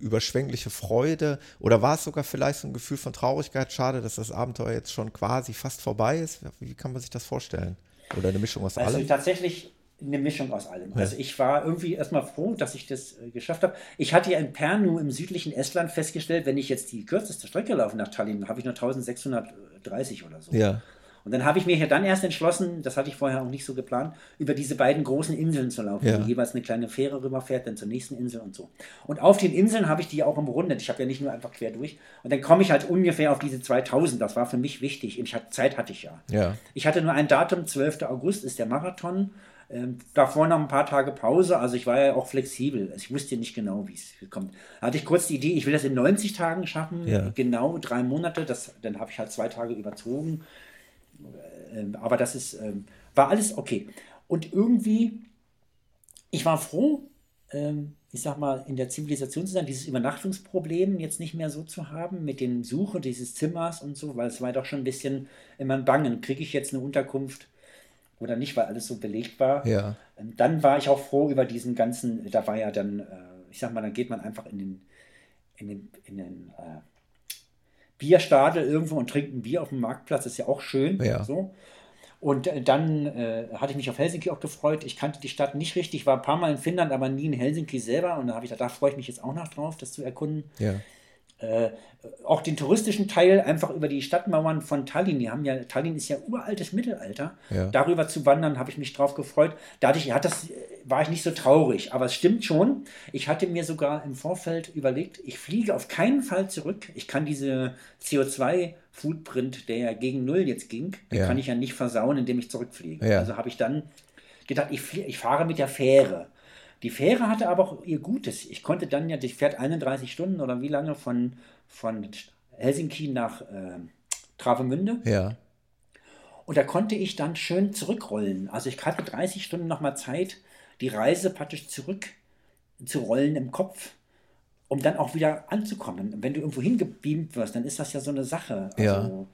überschwängliche Freude? Oder war es sogar vielleicht so ein Gefühl von Traurigkeit? Schade, dass das Abenteuer jetzt schon quasi fast vorbei ist. Wie kann man sich das vorstellen? Oder eine Mischung aus also allem? Tatsächlich eine Mischung aus allem. Ja. Also ich war irgendwie erstmal froh, dass ich das äh, geschafft habe. Ich hatte ja in Pernu im südlichen Estland festgestellt, wenn ich jetzt die kürzeste Strecke laufe nach Tallinn, habe ich nur 1630 oder so. Ja. Und dann habe ich mir ja dann erst entschlossen, das hatte ich vorher auch nicht so geplant, über diese beiden großen Inseln zu laufen, ja. wo jeweils eine kleine Fähre rüberfährt, dann zur nächsten Insel und so. Und auf den Inseln habe ich die auch umrundet. Ich habe ja nicht nur einfach quer durch. Und dann komme ich halt ungefähr auf diese 2000. Das war für mich wichtig. Ich hatte, Zeit hatte ich ja. ja. Ich hatte nur ein Datum, 12. August ist der Marathon. Ähm, davor noch ein paar Tage Pause, also ich war ja auch flexibel. Also ich wusste nicht genau, wie es kommt. Hatte ich kurz die Idee, ich will das in 90 Tagen schaffen, ja. genau drei Monate. Das, dann habe ich halt zwei Tage überzogen. Ähm, aber das ist, ähm, war alles okay. Und irgendwie, ich war froh, ähm, ich sag mal, in der Zivilisation zu sein, dieses Übernachtungsproblem jetzt nicht mehr so zu haben mit den Suche dieses Zimmers und so, weil es war doch schon ein bisschen immer ein Bangen. Kriege ich jetzt eine Unterkunft oder nicht, weil alles so belegt war? Ja. Ähm, dann war ich auch froh über diesen ganzen, da war ja dann, äh, ich sag mal, dann geht man einfach in den, in den, in den äh, Bierstadel irgendwo und trinkt ein Bier auf dem Marktplatz, ist ja auch schön. Ja. So. Und äh, dann äh, hatte ich mich auf Helsinki auch gefreut. Ich kannte die Stadt nicht richtig, ich war ein paar Mal in Finnland, aber nie in Helsinki selber. Und da habe ich gedacht, da freue ich mich jetzt auch noch drauf, das zu erkunden. Ja. Äh, auch den touristischen Teil einfach über die Stadtmauern von Tallinn. Die haben ja, Tallinn ist ja uraltes Mittelalter. Ja. Darüber zu wandern, habe ich mich drauf gefreut. Dadurch hat das, war ich nicht so traurig. Aber es stimmt schon. Ich hatte mir sogar im Vorfeld überlegt, ich fliege auf keinen Fall zurück. Ich kann diese CO2-Footprint, der ja gegen Null jetzt ging, den Ja. kann ich ja nicht versauen, indem ich zurückfliege. Ja. Also habe ich dann gedacht, ich, ich fahre mit der Fähre. Die Fähre hatte aber auch ihr Gutes. Ich konnte dann ja, die fährt 31 Stunden oder wie lange von, von Helsinki nach äh, Travemünde. Ja. Und da konnte ich dann schön zurückrollen. Also ich hatte 30 Stunden nochmal Zeit, die Reise praktisch zurück zu rollen im Kopf, um dann auch wieder anzukommen. Wenn du irgendwo hingebeamt wirst, dann ist das ja so eine Sache. Also,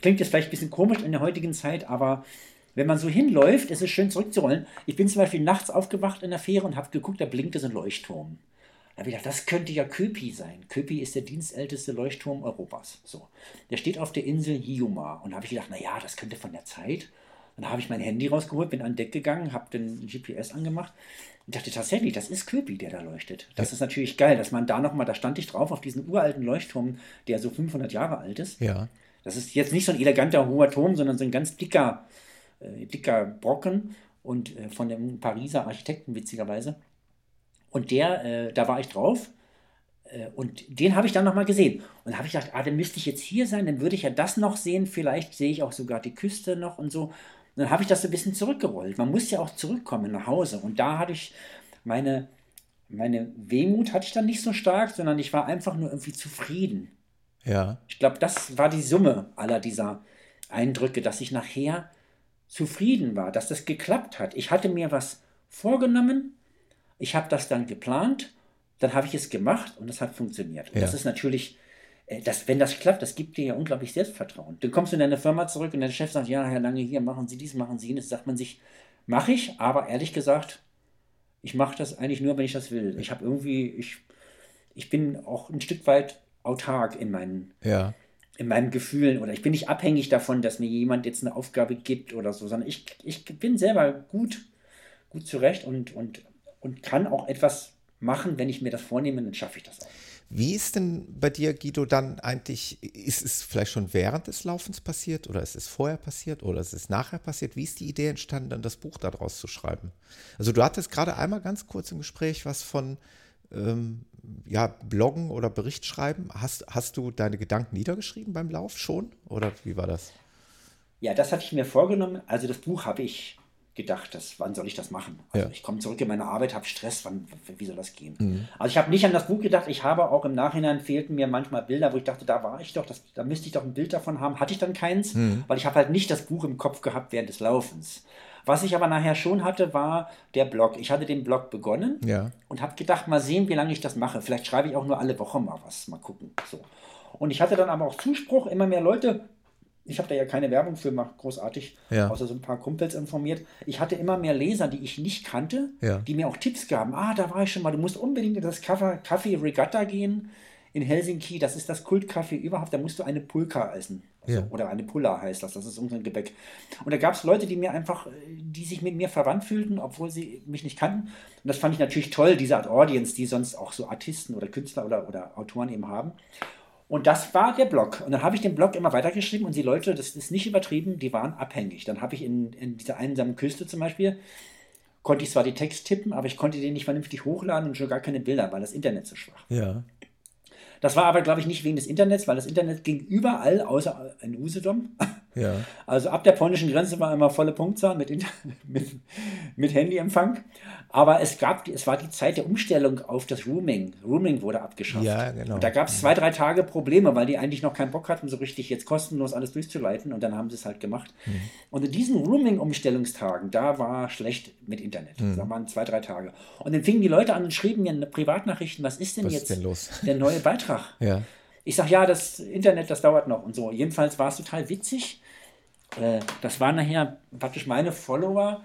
Klingt jetzt vielleicht ein bisschen komisch in der heutigen Zeit, aber wenn man so hinläuft, ist es schön zurückzurollen. Ich bin zum Beispiel nachts aufgewacht in der Fähre und habe geguckt, da blinkte so ein Leuchtturm. Da habe ich gedacht, das könnte ja Köpi sein. Köpi ist der dienstälteste Leuchtturm Europas. So. Der steht auf der Insel Hiiumaa. Und da habe ich gedacht, naja, das könnte von der Zeit. Dann habe ich mein Handy rausgeholt, bin an Deck gegangen, habe den GPS angemacht und dachte tatsächlich, das ist Köpi, der da leuchtet. Das ist natürlich geil, dass man da nochmal, da stand ich drauf, auf diesen uralten Leuchtturm, der so 500 Jahre alt ist. Ja. Das ist jetzt nicht so ein eleganter hoher Turm, sondern so ein ganz dicker, äh, dicker Brocken und äh, von dem Pariser Architekten witzigerweise. Und der, äh, da war ich drauf äh, und den habe ich dann nochmal gesehen. Und da habe ich gedacht, ah, dann müsste ich jetzt hier sein, dann würde ich ja das noch sehen, vielleicht sehe ich auch sogar die Küste noch und so. Und dann habe ich das so ein bisschen zurückgerollt. Man muss ja auch zurückkommen nach Hause. Und da hatte ich meine, meine Wehmut hatte ich dann nicht so stark, sondern ich war einfach nur irgendwie zufrieden. Ja. Ich glaube, das war die Summe aller dieser Eindrücke, dass ich nachher zufrieden war, dass das geklappt hat. Ich hatte mir was vorgenommen, ich habe das dann geplant, dann habe ich es gemacht und das hat funktioniert. Und Ja. das ist natürlich, äh, das, wenn das klappt, das gibt dir ja unglaublich Selbstvertrauen. Dann kommst du in deine Firma zurück und der Chef sagt, ja, Herr Lange, hier machen Sie dies, machen Sie jenes. Sagt man sich, mache ich, aber ehrlich gesagt, ich mache das eigentlich nur, wenn ich das will. Ich habe irgendwie, ich, ich bin auch ein Stück weit autark in meinen Ja. In meinen Gefühlen oder ich bin nicht abhängig davon, dass mir jemand jetzt eine Aufgabe gibt oder so, sondern ich, ich bin selber gut, gut zurecht und, und, und kann auch etwas machen, wenn ich mir das vornehme, dann schaffe ich das auch. Wie ist denn bei dir, Guido, dann eigentlich, ist es vielleicht schon während des Laufens passiert oder ist es vorher passiert oder ist es nachher passiert? Wie ist die Idee entstanden, dann das Buch daraus zu schreiben? Also du hattest gerade einmal ganz kurz im Gespräch was von ähm, ja, Bloggen oder Bericht schreiben. Hast, hast du deine Gedanken niedergeschrieben beim Lauf schon oder wie war das? Ja, das hatte ich mir vorgenommen. Also das Buch habe ich gedacht, das, wann soll ich das machen? Also Ja. ich komme zurück in meine Arbeit, habe Stress, wann, wie soll das gehen? Also ich habe nicht an das Buch gedacht, ich habe auch im Nachhinein fehlten mir manchmal Bilder, wo ich dachte, da war ich doch, das, da müsste ich doch ein Bild davon haben. Hatte ich dann keins, weil ich habe halt nicht das Buch im Kopf gehabt während des Laufens. Was ich aber nachher schon hatte, war der Blog. Ich hatte den Blog begonnen Ja. und habe gedacht, mal sehen, wie lange ich das mache. Vielleicht schreibe ich auch nur alle Woche mal was, mal gucken. So. Und ich hatte dann aber auch Zuspruch, immer mehr Leute. Ich habe da ja keine Werbung für gemacht, großartig, Ja. außer so ein paar Kumpels informiert. Ich hatte immer mehr Leser, die ich nicht kannte, Ja. die mir auch Tipps gaben. Ah, da war ich schon mal, du musst unbedingt in das Café, Café Regatta gehen in Helsinki. Das ist das Kultcafé überhaupt. Da musst du eine Pulka essen. Also, Ja. Oder eine Pulla heißt das. Das ist irgendein Gebäck. Und da gab es Leute, die mir einfach, äh, die sich mit mir verwandt fühlten, obwohl sie mich nicht kannten. Und das fand ich natürlich toll, diese Art Audience, die sonst auch so Artisten oder Künstler oder, oder Autoren eben haben. Und das war der Blog. Und dann habe ich den Blog immer weitergeschrieben und die Leute, das ist nicht übertrieben, die waren abhängig. Dann habe ich in, in dieser einsamen Küste zum Beispiel, konnte ich zwar die Text tippen, aber ich konnte den nicht vernünftig hochladen und schon gar keine Bilder, weil das Internet so schwach. Ja. Das war aber, glaube ich, nicht wegen des Internets, weil das Internet ging überall, außer in Usedom. Ja. Also ab der polnischen Grenze war immer volle Punktzahl mit, mit, mit Handyempfang. Aber es gab, es war die Zeit der Umstellung auf das Rooming. Rooming wurde abgeschafft. Ja, genau. Und da gab es zwei, drei Tage Probleme, weil die eigentlich noch keinen Bock hatten, so richtig jetzt kostenlos alles durchzuleiten. Und dann haben sie es halt gemacht. Mhm. Und in diesen Rooming-Umstellungstagen, da war schlecht mit Internet. Mhm. Da waren zwei, drei Tage. Und dann fingen die Leute an und schrieben mir Privatnachrichten, was ist denn was jetzt ist denn der neue Beitrag? ja. Ich sage, ja, das Internet, das dauert noch und so. Jedenfalls war es total witzig. Äh, das waren nachher praktisch meine Follower,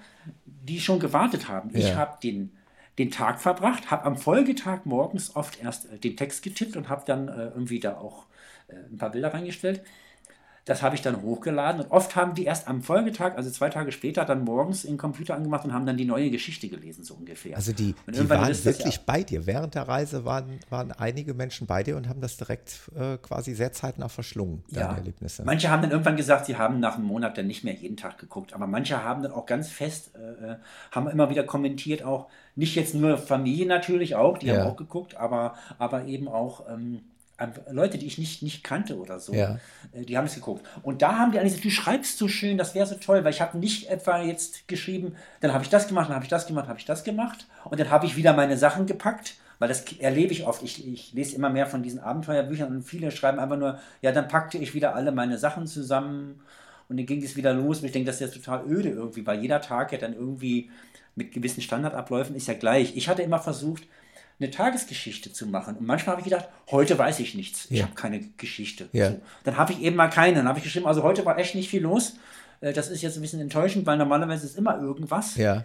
die schon gewartet haben. Ja. Ich habe den, den Tag verbracht, habe am Folgetag morgens oft erst äh, den Text getippt und habe dann äh, irgendwie da auch ein paar Bilder reingestellt. Das habe ich dann hochgeladen und oft haben die erst am Folgetag, also zwei Tage später, dann morgens in den Computer angemacht und haben dann die neue Geschichte gelesen, so ungefähr. Also die, die waren wirklich ja, bei dir. Während der Reise waren, waren einige Menschen bei dir und haben das direkt äh, quasi sehr zeitnah verschlungen, deine ja. Erlebnisse. Manche haben dann irgendwann gesagt, sie haben nach einem Monat dann nicht mehr jeden Tag geguckt, aber manche haben dann auch ganz fest, äh, äh haben immer wieder kommentiert auch, nicht jetzt nur Familie natürlich auch, die ja. haben auch geguckt, aber, aber eben auch ähm, Leute, die ich nicht, nicht kannte oder so, ja. Äh, die haben es geguckt. Und da haben die eigentlich gesagt, du schreibst so schön, das wäre so toll, weil ich habe nicht etwa jetzt geschrieben, dann habe ich das gemacht, dann habe ich das gemacht, habe ich das gemacht und dann habe ich wieder meine Sachen gepackt, weil das erlebe ich oft. Ich, ich lese immer mehr von diesen Abenteuerbüchern und viele schreiben einfach nur, ja, dann packte ich wieder alle meine Sachen zusammen und dann ging es wieder los. Und ich denke, das ist ja total öde irgendwie, weil jeder Tag ja dann irgendwie mit gewissen Standardabläufen ist ja gleich. Ich hatte immer versucht, eine Tagesgeschichte zu machen. Und manchmal habe ich gedacht, heute weiß ich nichts. Ich habe keine Geschichte. Ja. So. Dann habe ich eben mal keine. Dann habe ich geschrieben, also heute war echt nicht viel los. Äh, das ist jetzt ein bisschen enttäuschend, weil normalerweise ist immer irgendwas. Ja.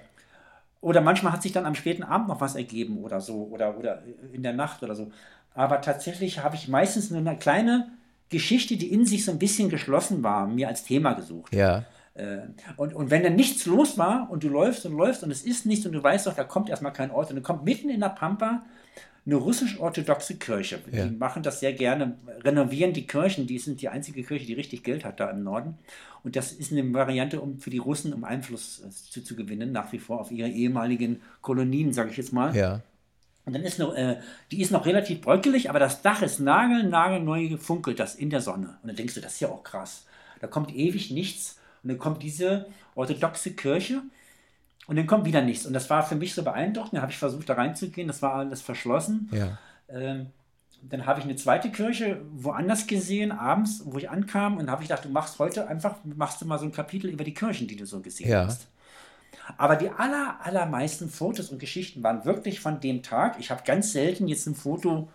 Oder manchmal hat sich dann am späten Abend noch was ergeben oder so. Oder, oder in der Nacht oder so. Aber tatsächlich habe ich meistens nur eine kleine Geschichte, die in sich so ein bisschen geschlossen war, mir als Thema gesucht. Ja. Äh, und, und wenn dann nichts los war und du läufst und läufst und es ist nichts und du weißt doch, da kommt erstmal kein Ort und dann kommt mitten in der Pampa eine russisch-orthodoxe Kirche. Ja. Die machen das sehr gerne, renovieren die Kirchen, die sind die einzige Kirche, die richtig Geld hat da im Norden. Und das ist eine Variante, um für die Russen um Einfluss äh, zu, zu gewinnen, nach wie vor auf ihre ehemaligen Kolonien, sage ich jetzt mal. Ja. Und dann ist noch, äh, die ist noch relativ bröckelig, aber das Dach ist nagel, nagelneu gefunkelt, das in der Sonne. Und dann denkst du, das ist ja auch krass. Da kommt ewig nichts. Und dann kommt diese orthodoxe Kirche und dann kommt wieder nichts. Und das war für mich so beeindruckend. Dann habe ich versucht, da reinzugehen. Das war alles verschlossen. Ja. Ähm, dann habe ich eine zweite Kirche woanders gesehen, abends, wo ich ankam. Und habe ich gedacht, du machst heute einfach, machst du mal so ein Kapitel über die Kirchen, die du so gesehen ja. hast. Aber die aller, allermeisten Fotos und Geschichten waren wirklich von dem Tag. Ich habe ganz selten jetzt ein Foto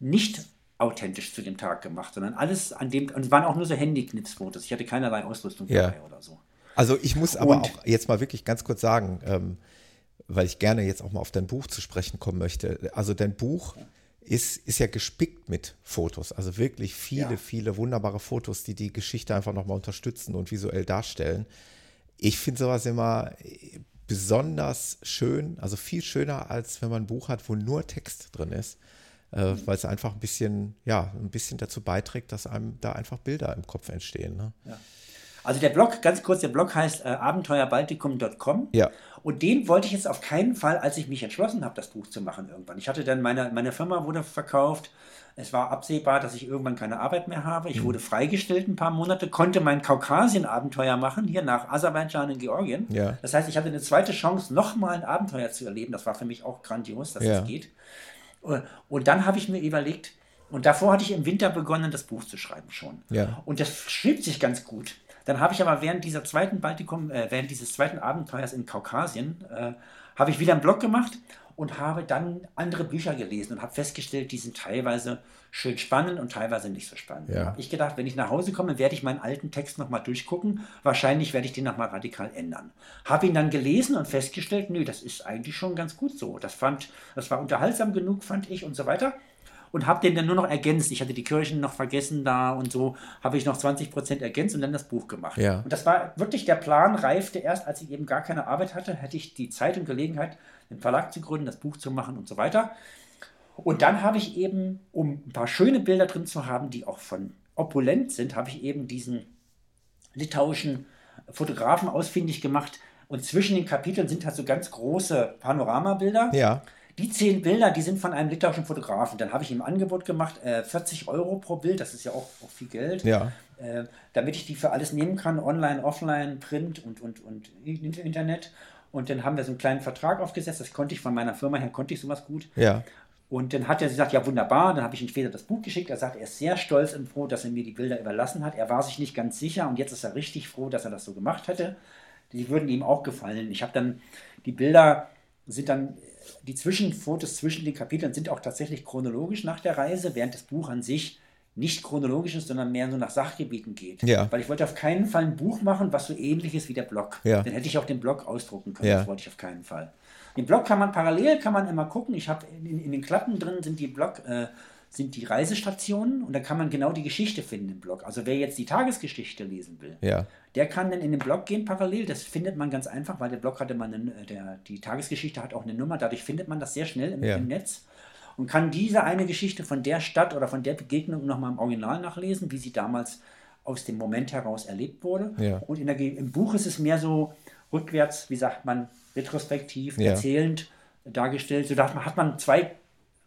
nicht authentisch zu dem Tag gemacht, sondern alles an dem, und es waren auch nur so Handyknipsfotos. Ich hatte keinerlei Ausrüstung ja. dabei oder so. Also ich muss aber und, auch jetzt mal wirklich ganz kurz sagen, ähm, weil ich gerne jetzt auch mal auf dein Buch zu sprechen kommen möchte. Also dein Buch ist, ist ja gespickt mit Fotos, also wirklich viele, ja. viele wunderbare Fotos, die die Geschichte einfach nochmal unterstützen und visuell darstellen. Ich finde sowas immer besonders schön, also viel schöner, als wenn man ein Buch hat, wo nur Text drin ist äh, weil es einfach ein bisschen, ja, ein bisschen dazu beiträgt, dass einem da einfach Bilder im Kopf entstehen. Ne? Ja. Also der Blog, ganz kurz, der Blog heißt äh, abenteuerbaltikum.com. Ja. Und den wollte ich jetzt auf keinen Fall, als ich mich entschlossen habe, das Buch zu machen irgendwann. Ich hatte dann meine, meine Firma wurde verkauft. Es war absehbar, dass ich irgendwann keine Arbeit mehr habe. Ich mhm. wurde freigestellt ein paar Monate, konnte mein Kaukasien-Abenteuer machen, hier nach Aserbaidschan in Georgien. Ja. Das heißt, ich hatte eine zweite Chance, nochmal ein Abenteuer zu erleben. Das war für mich auch grandios, dass ja. das geht. Und dann habe ich mir überlegt, und davor hatte ich im Winter begonnen, das Buch zu schreiben schon. Ja. Und das schrieb sich ganz gut. Dann habe ich aber während dieser zweiten Baltikum, äh, während dieses zweiten Abenteuers in Kaukasien, äh, habe ich wieder einen Blog gemacht und habe dann andere Bücher gelesen und habe festgestellt, die sind teilweise schön spannend und teilweise nicht so spannend. Ja. habe ich gedacht, wenn ich nach Hause komme, werde ich meinen alten Text nochmal durchgucken. Wahrscheinlich werde ich den nochmal radikal ändern. Habe ihn dann gelesen und festgestellt, nö, das ist eigentlich schon ganz gut so. Das fand, das war unterhaltsam genug, fand ich und so weiter. Und habe den dann nur noch ergänzt. Ich hatte die Kirchen noch vergessen da und so habe ich noch 20 Prozent ergänzt und dann das Buch gemacht. Ja. Und das war wirklich der Plan, reifte erst, als ich eben gar keine Arbeit hatte, hätte ich die Zeit und Gelegenheit, den Verlag zu gründen, das Buch zu machen und so weiter. Und dann habe ich eben, um ein paar schöne Bilder drin zu haben, die auch von opulent sind, habe ich eben diesen litauischen Fotografen ausfindig gemacht. Und zwischen den Kapiteln sind halt so ganz große Panoramabilder. Ja. Die zehn Bilder, die sind von einem litauischen Fotografen. Dann habe ich ihm ein Angebot gemacht, äh, 40 Euro pro Bild, das ist ja auch, auch viel Geld. Ja. äh, damit ich die für alles nehmen kann, online, offline, Print und, und, und Internet. Und dann haben wir so einen kleinen Vertrag aufgesetzt, das konnte ich von meiner Firma her, konnte ich sowas gut. Ja. Und dann hat er gesagt, ja wunderbar, dann habe ich ihm später das Buch geschickt. Er sagt, er ist sehr stolz und froh, dass er mir die Bilder überlassen hat. Er war sich nicht ganz sicher und jetzt ist er richtig froh, dass er das so gemacht hatte. Die würden ihm auch gefallen. Ich habe dann, die Bilder sind dann, die Zwischenfotos zwischen den Kapiteln sind auch tatsächlich chronologisch nach der Reise, während das Buch an sich nicht chronologisch ist, sondern mehr so nach Sachgebieten geht. Ja. Weil ich wollte auf keinen Fall ein Buch machen, was so ähnlich ist wie der Blog. Ja. Dann hätte ich auch den Blog ausdrucken können. Ja. Das wollte ich auf keinen Fall. Den Blog kann man parallel, kann man immer gucken. Ich habe in, in, den Klappen drin sind die Blog, äh, sind die Reisestationen und da kann man genau die Geschichte finden im Blog. Also wer jetzt die Tagesgeschichte lesen will, ja. der kann dann in den Blog gehen parallel. Das findet man ganz einfach, weil der Blog hatte man eine, der, die Tagesgeschichte hat auch eine Nummer. Dadurch findet man das sehr schnell im, Ja. im Netz und kann diese eine Geschichte von der Stadt oder von der Begegnung nochmal im Original nachlesen, wie sie damals aus dem Moment heraus erlebt wurde. Ja. Und in der, im Buch ist es mehr so rückwärts, wie sagt man, retrospektiv, Ja. erzählend dargestellt. So man hat man zwei,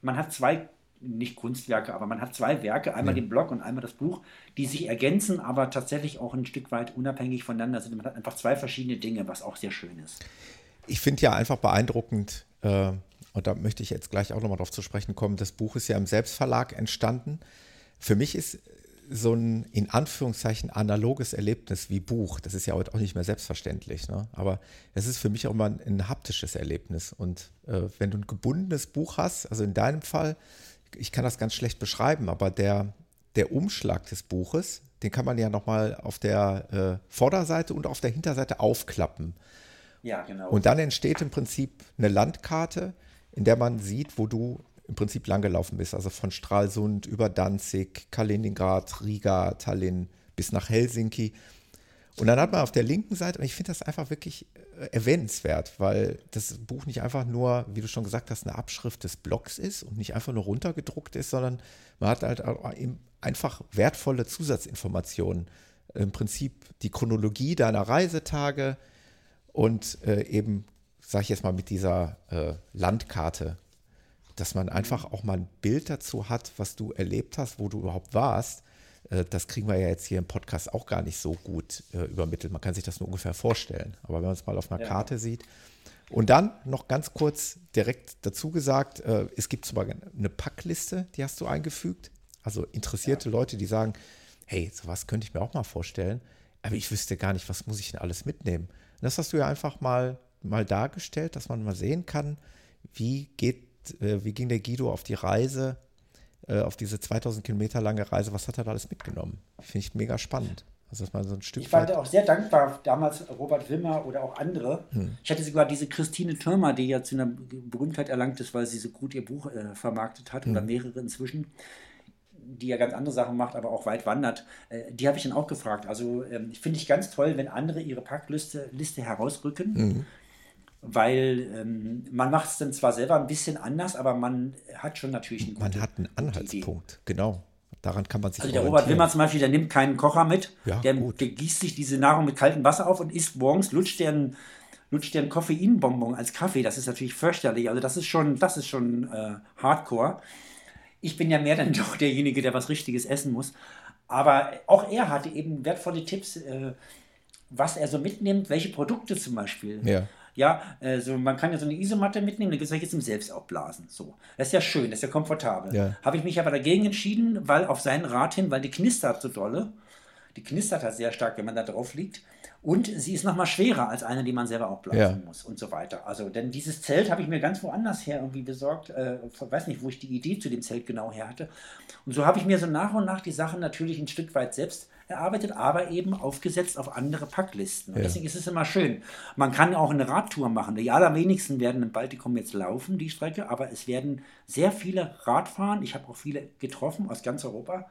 man hat zwei, nicht Kunstwerke, aber man hat zwei Werke, einmal Ja. den Blog und einmal das Buch, die sich ergänzen, aber tatsächlich auch ein Stück weit unabhängig voneinander sind. Man hat einfach zwei verschiedene Dinge, was auch sehr schön ist. Ich finde ja einfach beeindruckend, äh, und da möchte ich jetzt gleich auch nochmal drauf zu sprechen kommen, das Buch ist ja im Selbstverlag entstanden. Für mich ist so ein in Anführungszeichen analoges Erlebnis wie Buch, das ist ja heute auch nicht mehr selbstverständlich, ne? aber es ist für mich auch mal ein, ein haptisches Erlebnis. Und äh, wenn du ein gebundenes Buch hast, also in deinem Fall, ich kann das ganz schlecht beschreiben, aber der, der Umschlag des Buches, den kann man ja nochmal auf der äh, Vorderseite und auf der Hinterseite aufklappen. Ja, genau. Und dann entsteht im Prinzip eine Landkarte, in der man sieht, wo du im Prinzip langgelaufen bist. Also von Stralsund über Danzig, Kaliningrad, Riga, Tallinn bis nach Helsinki. Und dann hat man auf der linken Seite, und ich finde das einfach wirklich äh, erwähnenswert, weil das Buch nicht einfach nur, wie du schon gesagt hast, eine Abschrift des Blogs ist und nicht einfach nur runtergedruckt ist, sondern man hat halt einfach wertvolle Zusatzinformationen. Im Prinzip die Chronologie deiner Reisetage, und äh, eben, sage ich jetzt mal, mit dieser äh, Landkarte, dass man einfach auch mal ein Bild dazu hat, was du erlebt hast, wo du überhaupt warst. Äh, das kriegen wir ja jetzt hier im Podcast auch gar nicht so gut äh, übermittelt. Man kann sich das nur ungefähr vorstellen. Aber wenn man es mal auf einer Ja. Karte sieht. Und dann noch ganz kurz direkt dazu gesagt, äh, es gibt sogar eine Packliste, die hast du eingefügt. Also interessierte Leute, die sagen, hey, sowas könnte ich mir auch mal vorstellen, aber ich wüsste gar nicht, was muss ich denn alles mitnehmen. Das hast du ja einfach mal, mal dargestellt, dass man mal sehen kann, wie geht, äh, wie ging der Guido auf die Reise, äh, auf diese 2000 Kilometer lange Reise, was hat er da alles mitgenommen? Finde ich mega spannend. Also, dass man so ein Stück Ich war auch sehr dankbar, damals Robert Wimmer oder auch andere. Hm. Ich hatte sogar diese Christine Thürmer, die ja zu einer Berühmtheit erlangt ist, weil sie so gut ihr Buch äh, vermarktet hat Hm. oder mehrere inzwischen, die ja ganz andere Sachen macht, aber auch weit wandert. Äh, die habe ich dann auch gefragt. Also ähm, finde ich ganz toll, wenn andere ihre Packliste Liste herausrücken. Mhm. Weil ähm, man macht es dann zwar selber ein bisschen anders, aber man hat schon natürlich einen Man hat einen. Anhaltspunkt, genau. Daran kann man sich Also der Robert. Wimmer zum Beispiel, der nimmt keinen Kocher mit. Ja, der, der gießt sich diese Nahrung mit kaltem Wasser auf und isst morgens, lutscht der einen, lutscht der einen Koffeinbonbon als Kaffee. Das ist natürlich fürchterlich. Also das ist schon, das ist schon äh, Hardcore. Ich bin ja mehr dann doch derjenige, der was Richtiges essen muss. Aber auch er hatte eben wertvolle Tipps, äh, was er so mitnimmt, welche Produkte zum Beispiel. Ja. Ja, also man kann ja so eine Isomatte mitnehmen, dann gibt es jetzt zum Selbstaufblasen. So. Das ist ja schön, das ist ja komfortabel. Ja. Habe ich mich aber dagegen entschieden, weil auf seinen Rat hin, weil die knistert so dolle. Die knistert halt sehr stark, wenn man da drauf liegt. Und sie ist nochmal schwerer als eine, die man selber aufblasen Ja. muss und so weiter. Also, denn dieses Zelt habe ich mir ganz woanders her irgendwie besorgt. Äh, ich weiß nicht, wo ich die Idee zu dem Zelt genau her hatte. Und so habe ich mir so nach und nach die Sachen natürlich ein Stück weit selbst erarbeitet, aber eben aufgesetzt auf andere Packlisten. Und Ja. deswegen ist es immer schön. Man kann auch eine Radtour machen. Die allerwenigsten werden im Baltikum jetzt laufen, die Strecke, aber es werden sehr viele Radfahren. Ich habe auch viele getroffen aus ganz Europa.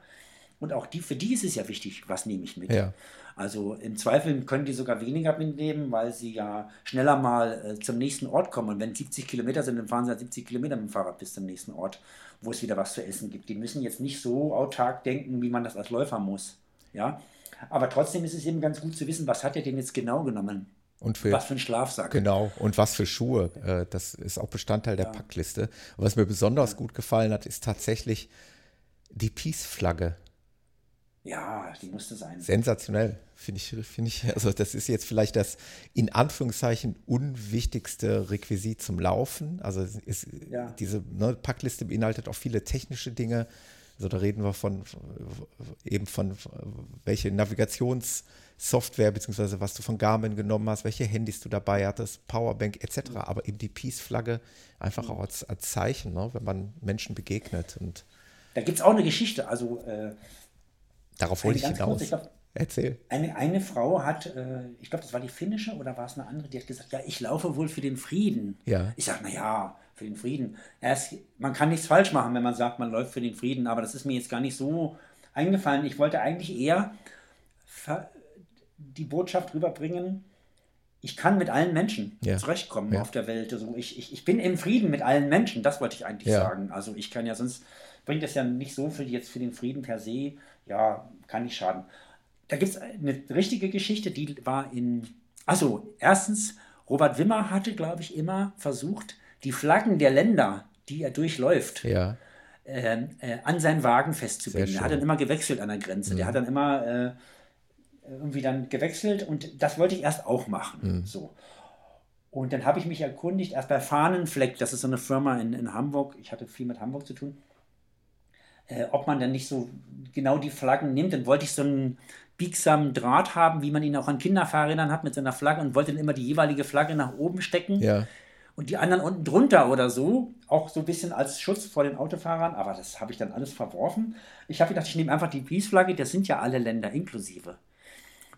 Und auch die, für die ist es ja wichtig, was nehme ich mit. Ja. Also im Zweifel können die sogar weniger mitnehmen, weil sie ja schneller mal äh, zum nächsten Ort kommen. Und wenn 70 Kilometer sind, dann fahren sie halt 70 Kilometer mit dem Fahrrad bis zum nächsten Ort, wo es wieder was zu essen gibt. Die müssen jetzt nicht so autark denken, wie man das als Läufer muss. Ja. Aber trotzdem ist es eben ganz gut zu wissen, was hat er denn jetzt genau genommen? Und für, Was für ein Schlafsack. Genau, und was für Schuhe. Äh, Das ist auch Bestandteil der Packliste. Und was mir besonders gut gefallen hat, ist tatsächlich die Peace-Flagge. Ja, die musste sein. Sensationell, finde ich, finde ich. Also das ist jetzt vielleicht das in Anführungszeichen unwichtigste Requisit zum Laufen. Also ist, ja. diese ne, Packliste beinhaltet auch viele technische Dinge. Also da reden wir von eben von welche Navigationssoftware beziehungsweise was du von Garmin genommen hast, welche Handys du dabei hattest, Powerbank etc. Mhm. Aber eben die Peace-Flagge einfach mhm. auch als, als Zeichen, ne, wenn man Menschen begegnet. Und da gibt es auch eine Geschichte. Also äh, Darauf wollte ich hinaus. Ich glaub, Erzähl. Eine, eine Frau hat, äh, ich glaube, das war die finnische oder war es eine andere, die hat gesagt, ja, ich laufe wohl für den Frieden. Ja. Ich sage, naja, für den Frieden. Erst, man kann nichts falsch machen, wenn man sagt, man läuft für den Frieden, aber das ist mir jetzt gar nicht so eingefallen. Ich wollte eigentlich eher die Botschaft rüberbringen, ich kann mit allen Menschen ja. zurechtkommen ja. auf der Welt. Also ich, ich, ich bin im Frieden mit allen Menschen, das wollte ich eigentlich ja. sagen. Also ich kann ja sonst, bringt es ja nicht so viel jetzt für den Frieden per se, ja, kann nicht schaden. Da gibt es eine richtige Geschichte, die war in. Achso, erstens, Robert Wimmer hatte, glaube ich, immer versucht, die Flaggen der Länder, die er durchläuft, ja. äh, äh, an seinen Wagen festzubinden. Er hat dann immer gewechselt an der Grenze. Mhm. Der hat dann immer äh, irgendwie dann gewechselt und das wollte ich erst auch machen. Mhm. So. Und dann habe ich mich erkundigt, erst bei Fahnenfleck, das ist so eine Firma in, in Hamburg, ich hatte viel mit Hamburg zu tun, äh, ob man dann nicht so genau die Flaggen nimmt. Dann wollte ich so einen biegsamen Draht haben, wie man ihn auch an Kinderfahrrädern hat mit seiner Flagge und wollte dann immer die jeweilige Flagge nach oben stecken. Ja. Und die anderen unten drunter oder so, auch so ein bisschen als Schutz vor den Autofahrern, aber das habe ich dann alles verworfen. Ich habe gedacht, ich nehme einfach die Peace-Flagge, das sind ja alle Länder inklusive.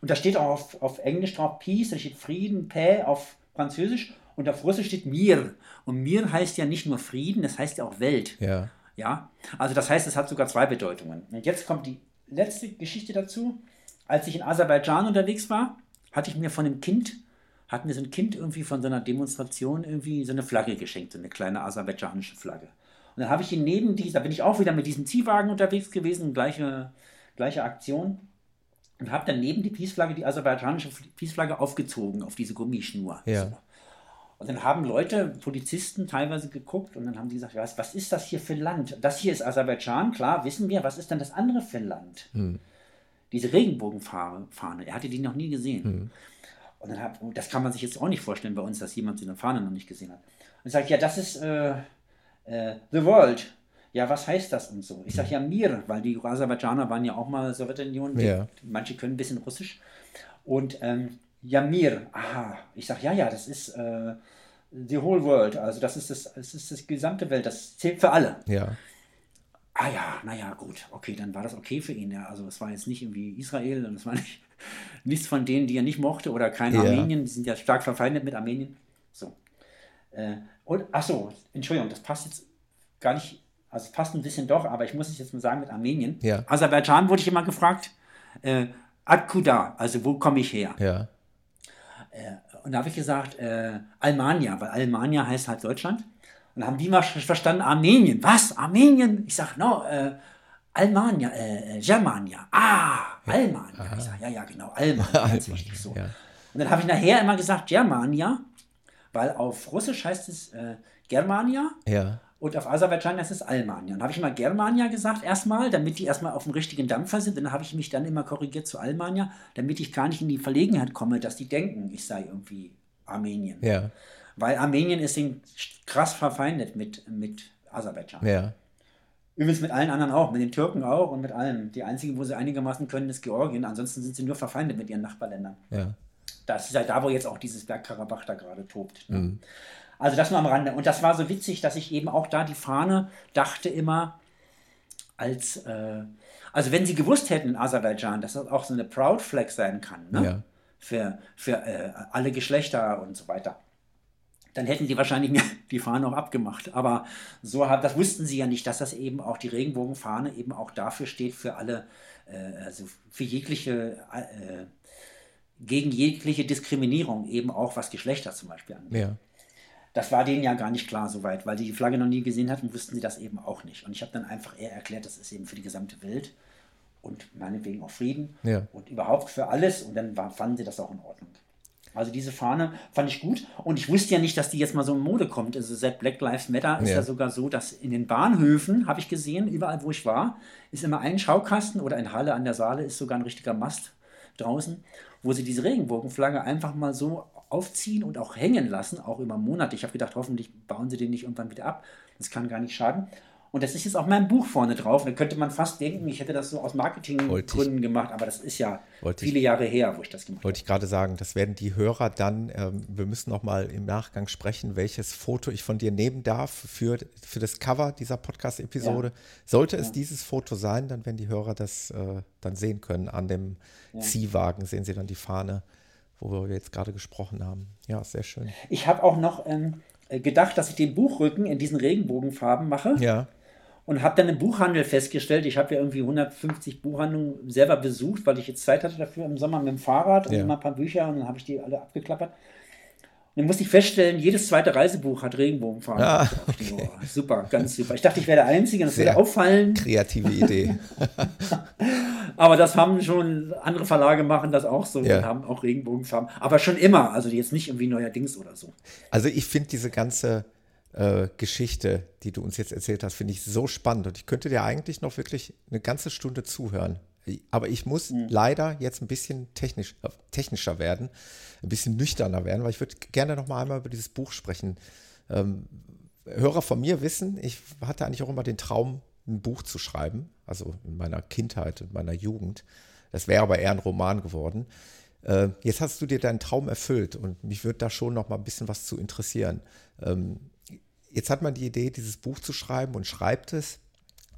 Und da steht auch auf, auf Englisch drauf Peace, da steht Frieden, Paix auf Französisch und auf Russisch steht Mir. Und Mir heißt ja nicht nur Frieden, das heißt ja auch Welt. Ja. Ja, also das heißt, es hat sogar zwei Bedeutungen. Und jetzt kommt die letzte Geschichte dazu. Als ich in Aserbaidschan unterwegs war, hatte ich mir von einem Kind, hat mir so ein Kind irgendwie von so einer Demonstration irgendwie so eine Flagge geschenkt, so eine kleine aserbaidschanische Flagge. Und dann habe ich ihn neben dieser, da bin ich auch wieder mit diesem Ziehwagen unterwegs gewesen, gleiche, gleiche Aktion. Und habe dann neben die Peace-Flagge, die aserbaidschanische Peace-Flagge aufgezogen auf diese Gummischnur. Ja. So. Und dann haben Leute, Polizisten teilweise geguckt und dann haben die gesagt, was, was ist das hier für ein Land? Das hier ist Aserbaidschan, klar, wissen wir, was ist denn das andere für ein Land? Hm. Diese Regenbogenfahne, er hatte die noch nie gesehen. Hm. Und dann hab, das kann man sich jetzt auch nicht vorstellen bei uns, dass jemand so eine Fahne noch nicht gesehen hat. Und sagt, ja, das ist äh, äh, The World. Ja, was heißt das und so? Ich sage ja Mir, weil die Aserbaidschaner waren ja auch mal Sowjetunion. Ja. Manche können ein bisschen Russisch. Und ähm, Yamir, aha, ich sage, ja, ja, das ist äh, the whole world, also das ist das, das ist das gesamte Welt, das zählt für alle. Ja. Ah ja, naja, gut, okay, dann war das okay für ihn, ja. Also es war jetzt nicht irgendwie Israel und es war nicht, nichts von denen, die er nicht mochte oder kein ja. Armenien, die sind ja stark verfeindet mit Armenien. So. Äh, und, ach so, Entschuldigung, das passt jetzt gar nicht, also es passt ein bisschen doch, aber ich muss es jetzt mal sagen mit Armenien. Ja. Aserbaidschan wurde ich immer gefragt, äh, Adkuda, also wo komme ich her? Ja. Äh, und da habe ich gesagt, äh, Almania, weil Almania heißt halt Deutschland. Und dann haben die mal verstanden, Armenien. Was? Armenien? Ich sage, no, äh, Almania, äh, äh Germania. Ah. Almania. Aha. Ich sage, ja, ja, genau, Almania. Ganz wichtig so. Ja. Und dann habe ich nachher immer gesagt, Germania, weil auf Russisch heißt es äh, Germania. Ja. Und auf Aserbaidschan heißt es Almania. Dann habe ich mal Germania gesagt erstmal, damit die erstmal auf dem richtigen Dampfer sind. Dann habe ich mich dann immer korrigiert zu Almania, damit ich gar nicht in die Verlegenheit komme, dass die denken, ich sei irgendwie Armenien. Ja. Weil Armenien ist krass verfeindet mit, mit Aserbaidschan. Ja. Übrigens mit allen anderen auch, mit den Türken auch und mit allem. Die einzige, wo sie einigermaßen können, ist Georgien. Ansonsten sind sie nur verfeindet mit ihren Nachbarländern. Ja. Das ist halt da, wo jetzt auch dieses Bergkarabach da gerade tobt. Ne? Mhm. Also das nur am Rande. Und das war so witzig, dass ich eben auch da die Fahne dachte immer als, äh, also wenn sie gewusst hätten in Aserbaidschan, dass das auch so eine Proud Flag sein kann, ne? ja. für, für äh, alle Geschlechter und so weiter, dann hätten die wahrscheinlich mir die Fahne auch abgemacht. Aber so hat, das wussten sie ja nicht, dass das eben auch die Regenbogenfahne eben auch dafür steht für alle, äh, also für jegliche, äh, gegen jegliche Diskriminierung, eben auch was Geschlechter zum Beispiel angeht. Ja. Das war denen ja gar nicht klar soweit, weil die die Flagge noch nie gesehen hatten, wussten sie das eben auch nicht. Und ich habe dann einfach eher erklärt, das ist eben für die gesamte Welt und meinetwegen auch Frieden ja. und überhaupt für alles. Und dann war, fanden sie das auch in Ordnung. Also diese Fahne fand ich gut und ich wusste ja nicht, dass die jetzt mal so in Mode kommt. Also seit Black Lives Matter ist ja, ja sogar so, dass in den Bahnhöfen, habe ich gesehen, überall wo ich war, ist immer ein Schaukasten oder in Halle an der Saale ist sogar ein richtiger Mast draußen, wo sie diese Regenbogenflagge einfach mal so aufziehen und auch hängen lassen, auch über Monate. Ich habe gedacht, hoffentlich bauen sie den nicht irgendwann wieder ab. Das kann gar nicht schaden. Und das ist jetzt auch mein Buch vorne drauf. Da könnte man fast denken, ich hätte das so aus Marketinggründen gemacht, aber das ist ja viele ich, Jahre her, wo ich das gemacht habe. Wollte ich gerade sagen, das werden die Hörer dann, ähm, wir müssen noch mal im Nachgang sprechen, welches Foto ich von dir nehmen darf für, für das Cover dieser Podcast-Episode. Ja. Sollte es ja. dieses Foto sein, dann werden die Hörer das äh, dann sehen können. An dem ja. Ziehwagen sehen sie dann die Fahne, wo wir jetzt gerade gesprochen haben. Ja, sehr schön. Ich habe auch noch ähm, gedacht, dass ich den Buchrücken in diesen Regenbogenfarben mache. Ja und habe dann im Buchhandel festgestellt, ich habe ja irgendwie 150 Buchhandlungen selber besucht, weil ich jetzt Zeit hatte dafür im Sommer mit dem Fahrrad und ja. immer ein paar Bücher und dann habe ich die alle abgeklappert. Dann musste ich feststellen, jedes zweite Reisebuch hat Regenbogenfarben. Ah, okay. oh, super, ganz super. Ich dachte, ich wäre der Einzige, das Sehr würde auffallen. Kreative Idee. Aber das haben schon andere Verlage machen das auch so ja. und haben auch Regenbogenfarben. Aber schon immer, also jetzt nicht irgendwie neuerdings oder so. Also ich finde diese ganze äh, Geschichte, die du uns jetzt erzählt hast, finde ich so spannend. Und ich könnte dir eigentlich noch wirklich eine ganze Stunde zuhören. Aber ich muss mhm. leider jetzt ein bisschen technisch, äh, technischer werden, ein bisschen nüchterner werden, weil ich würde gerne noch mal einmal über dieses Buch sprechen. Ähm, Hörer von mir wissen, ich hatte eigentlich auch immer den Traum, ein Buch zu schreiben, also in meiner Kindheit und meiner Jugend. Das wäre aber eher ein Roman geworden. Äh, jetzt hast du dir deinen Traum erfüllt und mich würde da schon noch mal ein bisschen was zu interessieren. Ähm, jetzt hat man die Idee, dieses Buch zu schreiben und schreibt es.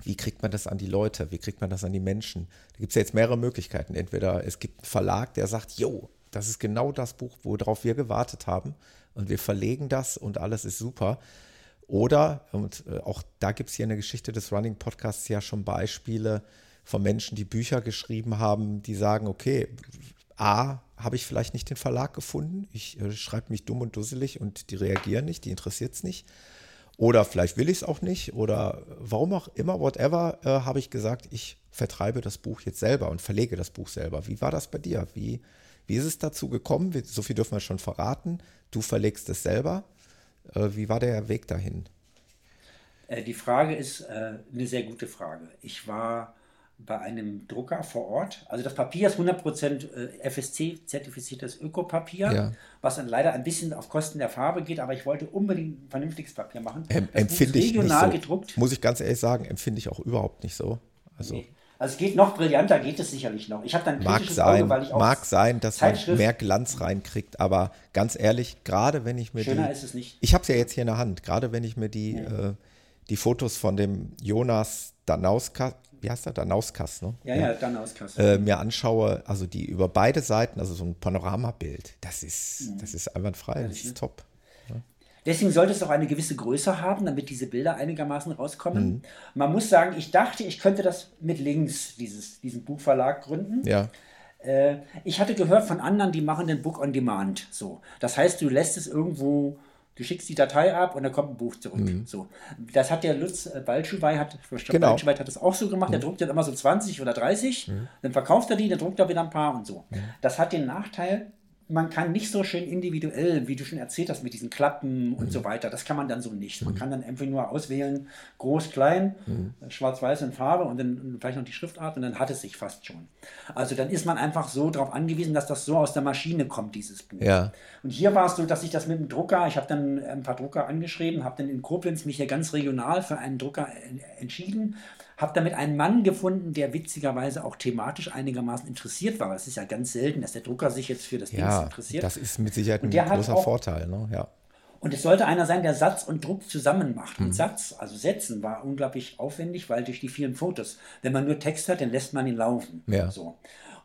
Wie kriegt man das an die Leute? Wie kriegt man das an die Menschen? Da gibt es ja jetzt mehrere Möglichkeiten. Entweder es gibt einen Verlag, der sagt, jo, das ist genau das Buch, worauf wir gewartet haben und wir verlegen das und alles ist super. Oder, und äh, auch da gibt es hier in der Geschichte des Running Podcasts ja schon Beispiele von Menschen, die Bücher geschrieben haben, die sagen, okay, A, habe ich vielleicht nicht den Verlag gefunden, ich äh, schreibe mich dumm und dusselig und die reagieren nicht, die interessiert es nicht. Oder vielleicht will ich es auch nicht oder warum auch immer, whatever, äh, habe ich gesagt, ich vertreibe das Buch jetzt selber und verlege das Buch selber. Wie war das bei dir? Wie, wie ist es dazu gekommen? So viel dürfen wir schon verraten. Du verlegst es selber. Äh, wie war der Weg dahin? Äh, die Frage ist äh, eine sehr gute Frage. Ich war bei einem Drucker vor Ort. Also das Papier ist 100% äh, FSC-zertifiziertes Ökopapier, ja. was dann leider ein bisschen auf Kosten der Farbe geht, aber ich wollte unbedingt ein vernünftiges Papier machen. Ähm, empfinde ich regional nicht so. gedruckt. Muss ich ganz ehrlich sagen, empfinde ich auch überhaupt nicht so. Also, nee. also es geht noch brillanter, geht es sicherlich noch. Ich habe dann mag sein, Auge, weil ich auch Mag sein, dass man mehr Glanz reinkriegt, aber ganz ehrlich, gerade wenn ich mir Schöner die, ist es nicht. Ich habe es ja jetzt hier in der Hand, gerade wenn ich mir die, nee. äh, die Fotos von dem Jonas Danauska wie heißt der, Danauskas, ne? Ja, ja, Danauskas. Äh, mir anschaue, also die über beide Seiten, also so ein Panoramabild, das ist, mhm. das ist einwandfrei, das ist ne? top. Ja. Deswegen sollte es auch eine gewisse Größe haben, damit diese Bilder einigermaßen rauskommen. Mhm. Man muss sagen, ich dachte, ich könnte das mit links, dieses, diesen Buchverlag gründen. Ja. Äh, ich hatte gehört von anderen, die machen den Book on Demand. So. Das heißt, du lässt es irgendwo Du schickst die Datei ab und dann kommt ein Buch zurück. Mhm. So. Das hat der Lutz äh, hat, genau. Hat das auch so gemacht. Mhm. Der druckt dann immer so 20 oder 30, mhm. dann verkauft er die, dann druckt er wieder ein paar und so. Mhm. Das hat den Nachteil, man kann nicht so schön individuell, wie du schon erzählt hast, mit diesen Klappen und mhm. so weiter. Das kann man dann so nicht. Man mhm. kann dann einfach nur auswählen, groß, klein, mhm. schwarz-weiß in Farbe und dann vielleicht noch die Schriftart und dann hat es sich fast schon. Also dann ist man einfach so darauf angewiesen, dass das so aus der Maschine kommt, dieses Buch. Ja. Und hier war es so, dass ich das mit dem Drucker, ich habe dann ein paar Drucker angeschrieben, habe dann in Koblenz mich hier ganz regional für einen Drucker entschieden habe damit einen Mann gefunden, der witzigerweise auch thematisch einigermaßen interessiert war. Es ist ja ganz selten, dass der Drucker sich jetzt für das ja, Ding interessiert. Das ist mit Sicherheit ein großer auch, Vorteil. Ne? Ja. Und es sollte einer sein, der Satz und Druck zusammen macht. Und hm. Satz, also Setzen, war unglaublich aufwendig, weil durch die vielen Fotos, wenn man nur Text hat, dann lässt man ihn laufen. Ja. So.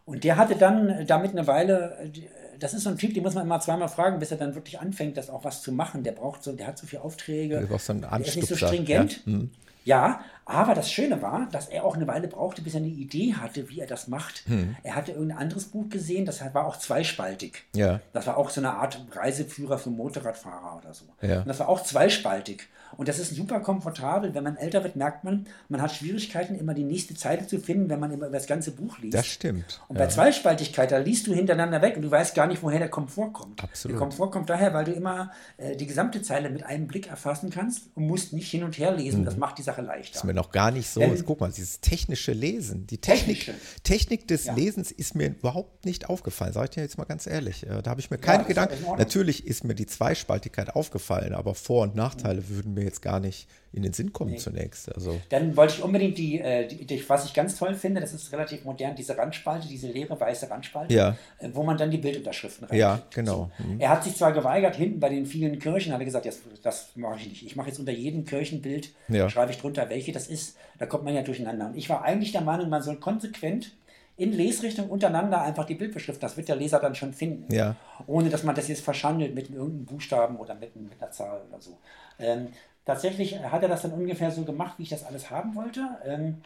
Und der hatte dann damit eine Weile, das ist so ein Typ, den muss man immer zweimal fragen, bis er dann wirklich anfängt, das auch was zu machen. Der braucht so, der hat so viele Aufträge. Der, so der ist nicht so stringent. Ja. Hm. Ja, aber das Schöne war, dass er auch eine Weile brauchte, bis er eine Idee hatte, wie er das macht. Hm. Er hatte irgendein anderes Buch gesehen, das war auch zweispaltig. Ja. Das war auch so eine Art Reiseführer für Motorradfahrer oder so. Ja. Und das war auch zweispaltig. Und das ist super komfortabel. Wenn man älter wird, merkt man, man hat Schwierigkeiten, immer die nächste Zeile zu finden, wenn man immer das ganze Buch liest. Das stimmt. Und ja. bei Zweispaltigkeit, da liest du hintereinander weg und du weißt gar nicht, woher der Komfort kommt. Absolut. Der Komfort kommt daher, weil du immer äh, die gesamte Zeile mit einem Blick erfassen kannst und musst nicht hin und her lesen. Mhm. Das macht die Sache leichter. Das ist mir noch gar nicht so. Denn, guck mal, dieses technische Lesen, die Technik, Technik des ja. Lesens ist mir überhaupt nicht aufgefallen. Sag ich dir jetzt mal ganz ehrlich. Äh, da habe ich mir keine ja, Gedanken. Natürlich ist mir die Zweispaltigkeit aufgefallen, aber Vor- und Nachteile mhm. würden mir jetzt gar nicht in den Sinn kommen nee. zunächst. Also. Dann wollte ich unbedingt die, äh, die, die, was ich ganz toll finde, das ist relativ modern, diese Randspalte, diese leere weiße Randspalte, ja. Äh, wo man dann die Bildunterschriften rein. Ja, genau. Mhm. Er hat sich zwar geweigert, hinten bei den vielen Kirchen, hat er gesagt, das, das mache ich nicht. Ich mache jetzt unter jedem Kirchenbild, ja. schreibe ich drunter, welche das ist. Da kommt man ja durcheinander. Und ich war eigentlich der Meinung, man soll konsequent in Lesrichtung untereinander einfach die Bildbeschrift. Das wird der Leser dann schon finden. Ja. Ohne dass man das jetzt verschandelt mit irgendeinem Buchstaben oder mit, mit einer Zahl oder so. Ähm, tatsächlich hat er das dann ungefähr so gemacht, wie ich das alles haben wollte. Ähm,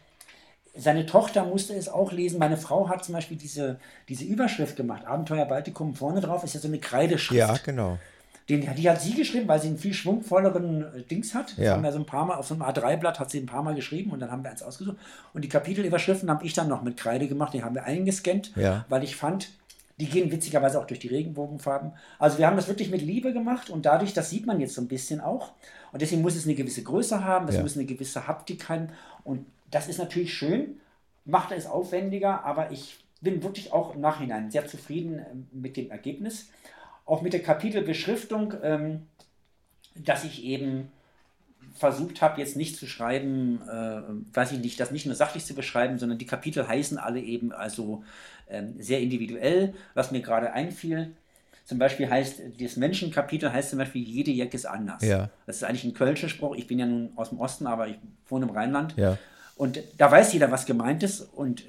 seine Tochter musste es auch lesen. Meine Frau hat zum Beispiel diese, diese Überschrift gemacht. Abenteuer Baltikum vorne drauf ist ja so eine Kreideschrift. Ja, genau. Den, die hat sie geschrieben, weil sie einen viel schwungvolleren äh, Dings hat. Das ja. haben wir so ein paar Mal auf so einem A3-Blatt hat sie ein paar Mal geschrieben und dann haben wir eins ausgesucht. Und die Kapitelüberschriften habe ich dann noch mit Kreide gemacht, die haben wir eingescannt, ja. weil ich fand, die gehen witzigerweise auch durch die Regenbogenfarben. Also wir haben das wirklich mit Liebe gemacht und dadurch, das sieht man jetzt so ein bisschen auch. Und deswegen muss es eine gewisse Größe haben, es ja. muss eine gewisse Haptik haben. Und das ist natürlich schön, macht es aufwendiger, aber ich bin wirklich auch im Nachhinein sehr zufrieden ähm, mit dem Ergebnis. Auch mit der Kapitelbeschriftung, ähm, dass ich eben versucht habe, jetzt nicht zu schreiben, äh, weiß ich nicht, das nicht nur sachlich zu beschreiben, sondern die Kapitel heißen alle eben also ähm, sehr individuell, was mir gerade einfiel. Zum Beispiel heißt, das Menschenkapitel heißt zum Beispiel, jede Jacke ist anders. Ja. Das ist eigentlich ein kölscher Spruch. Ich bin ja nun aus dem Osten, aber ich wohne im Rheinland. Ja. Und da weiß jeder, was gemeint ist. Und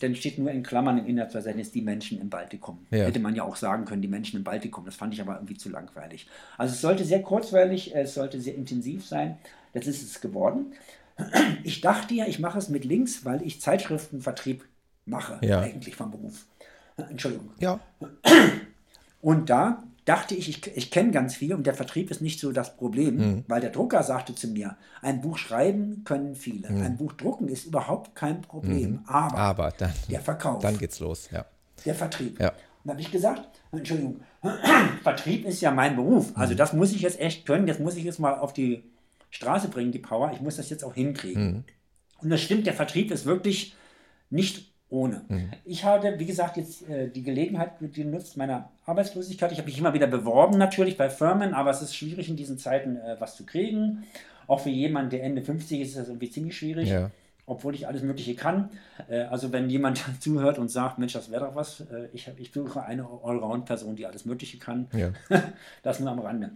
dann steht nur in Klammern im Inhaltsverzeichnis die Menschen im Baltikum. Ja. Hätte man ja auch sagen können, die Menschen im Baltikum. Das fand ich aber irgendwie zu langweilig. Also es sollte sehr kurzweilig, es sollte sehr intensiv sein. Das ist es geworden. Ich dachte ja, ich mache es mit Links, weil ich Zeitschriftenvertrieb mache, ja. eigentlich vom Beruf. Entschuldigung. Ja. Und da dachte ich, ich, ich kenne ganz viel und der Vertrieb ist nicht so das Problem, mhm. weil der Drucker sagte zu mir, ein Buch schreiben können viele, mhm. ein Buch drucken ist überhaupt kein Problem, mhm. aber, aber dann, der Verkauf. Dann geht's los, ja. Der Vertrieb. Ja. Und dann habe ich gesagt, Entschuldigung, Vertrieb ist ja mein Beruf, also mhm. das muss ich jetzt echt können, jetzt muss ich jetzt mal auf die Straße bringen, die Power, ich muss das jetzt auch hinkriegen. Mhm. Und das stimmt, der Vertrieb ist wirklich nicht ohne. Mhm. Ich hatte, wie gesagt, jetzt äh, die Gelegenheit genutzt meiner Arbeitslosigkeit. Ich habe mich immer wieder beworben, natürlich bei Firmen, aber es ist schwierig in diesen Zeiten äh, was zu kriegen. Auch für jemanden, der Ende 50 ist, ist das irgendwie ziemlich schwierig. Ja. Obwohl ich alles Mögliche kann. Äh, also, wenn jemand zuhört und sagt, Mensch, das wäre doch was, äh, ich, ich suche eine Allround-Person, die alles Mögliche kann. Ja. das nur am Rande.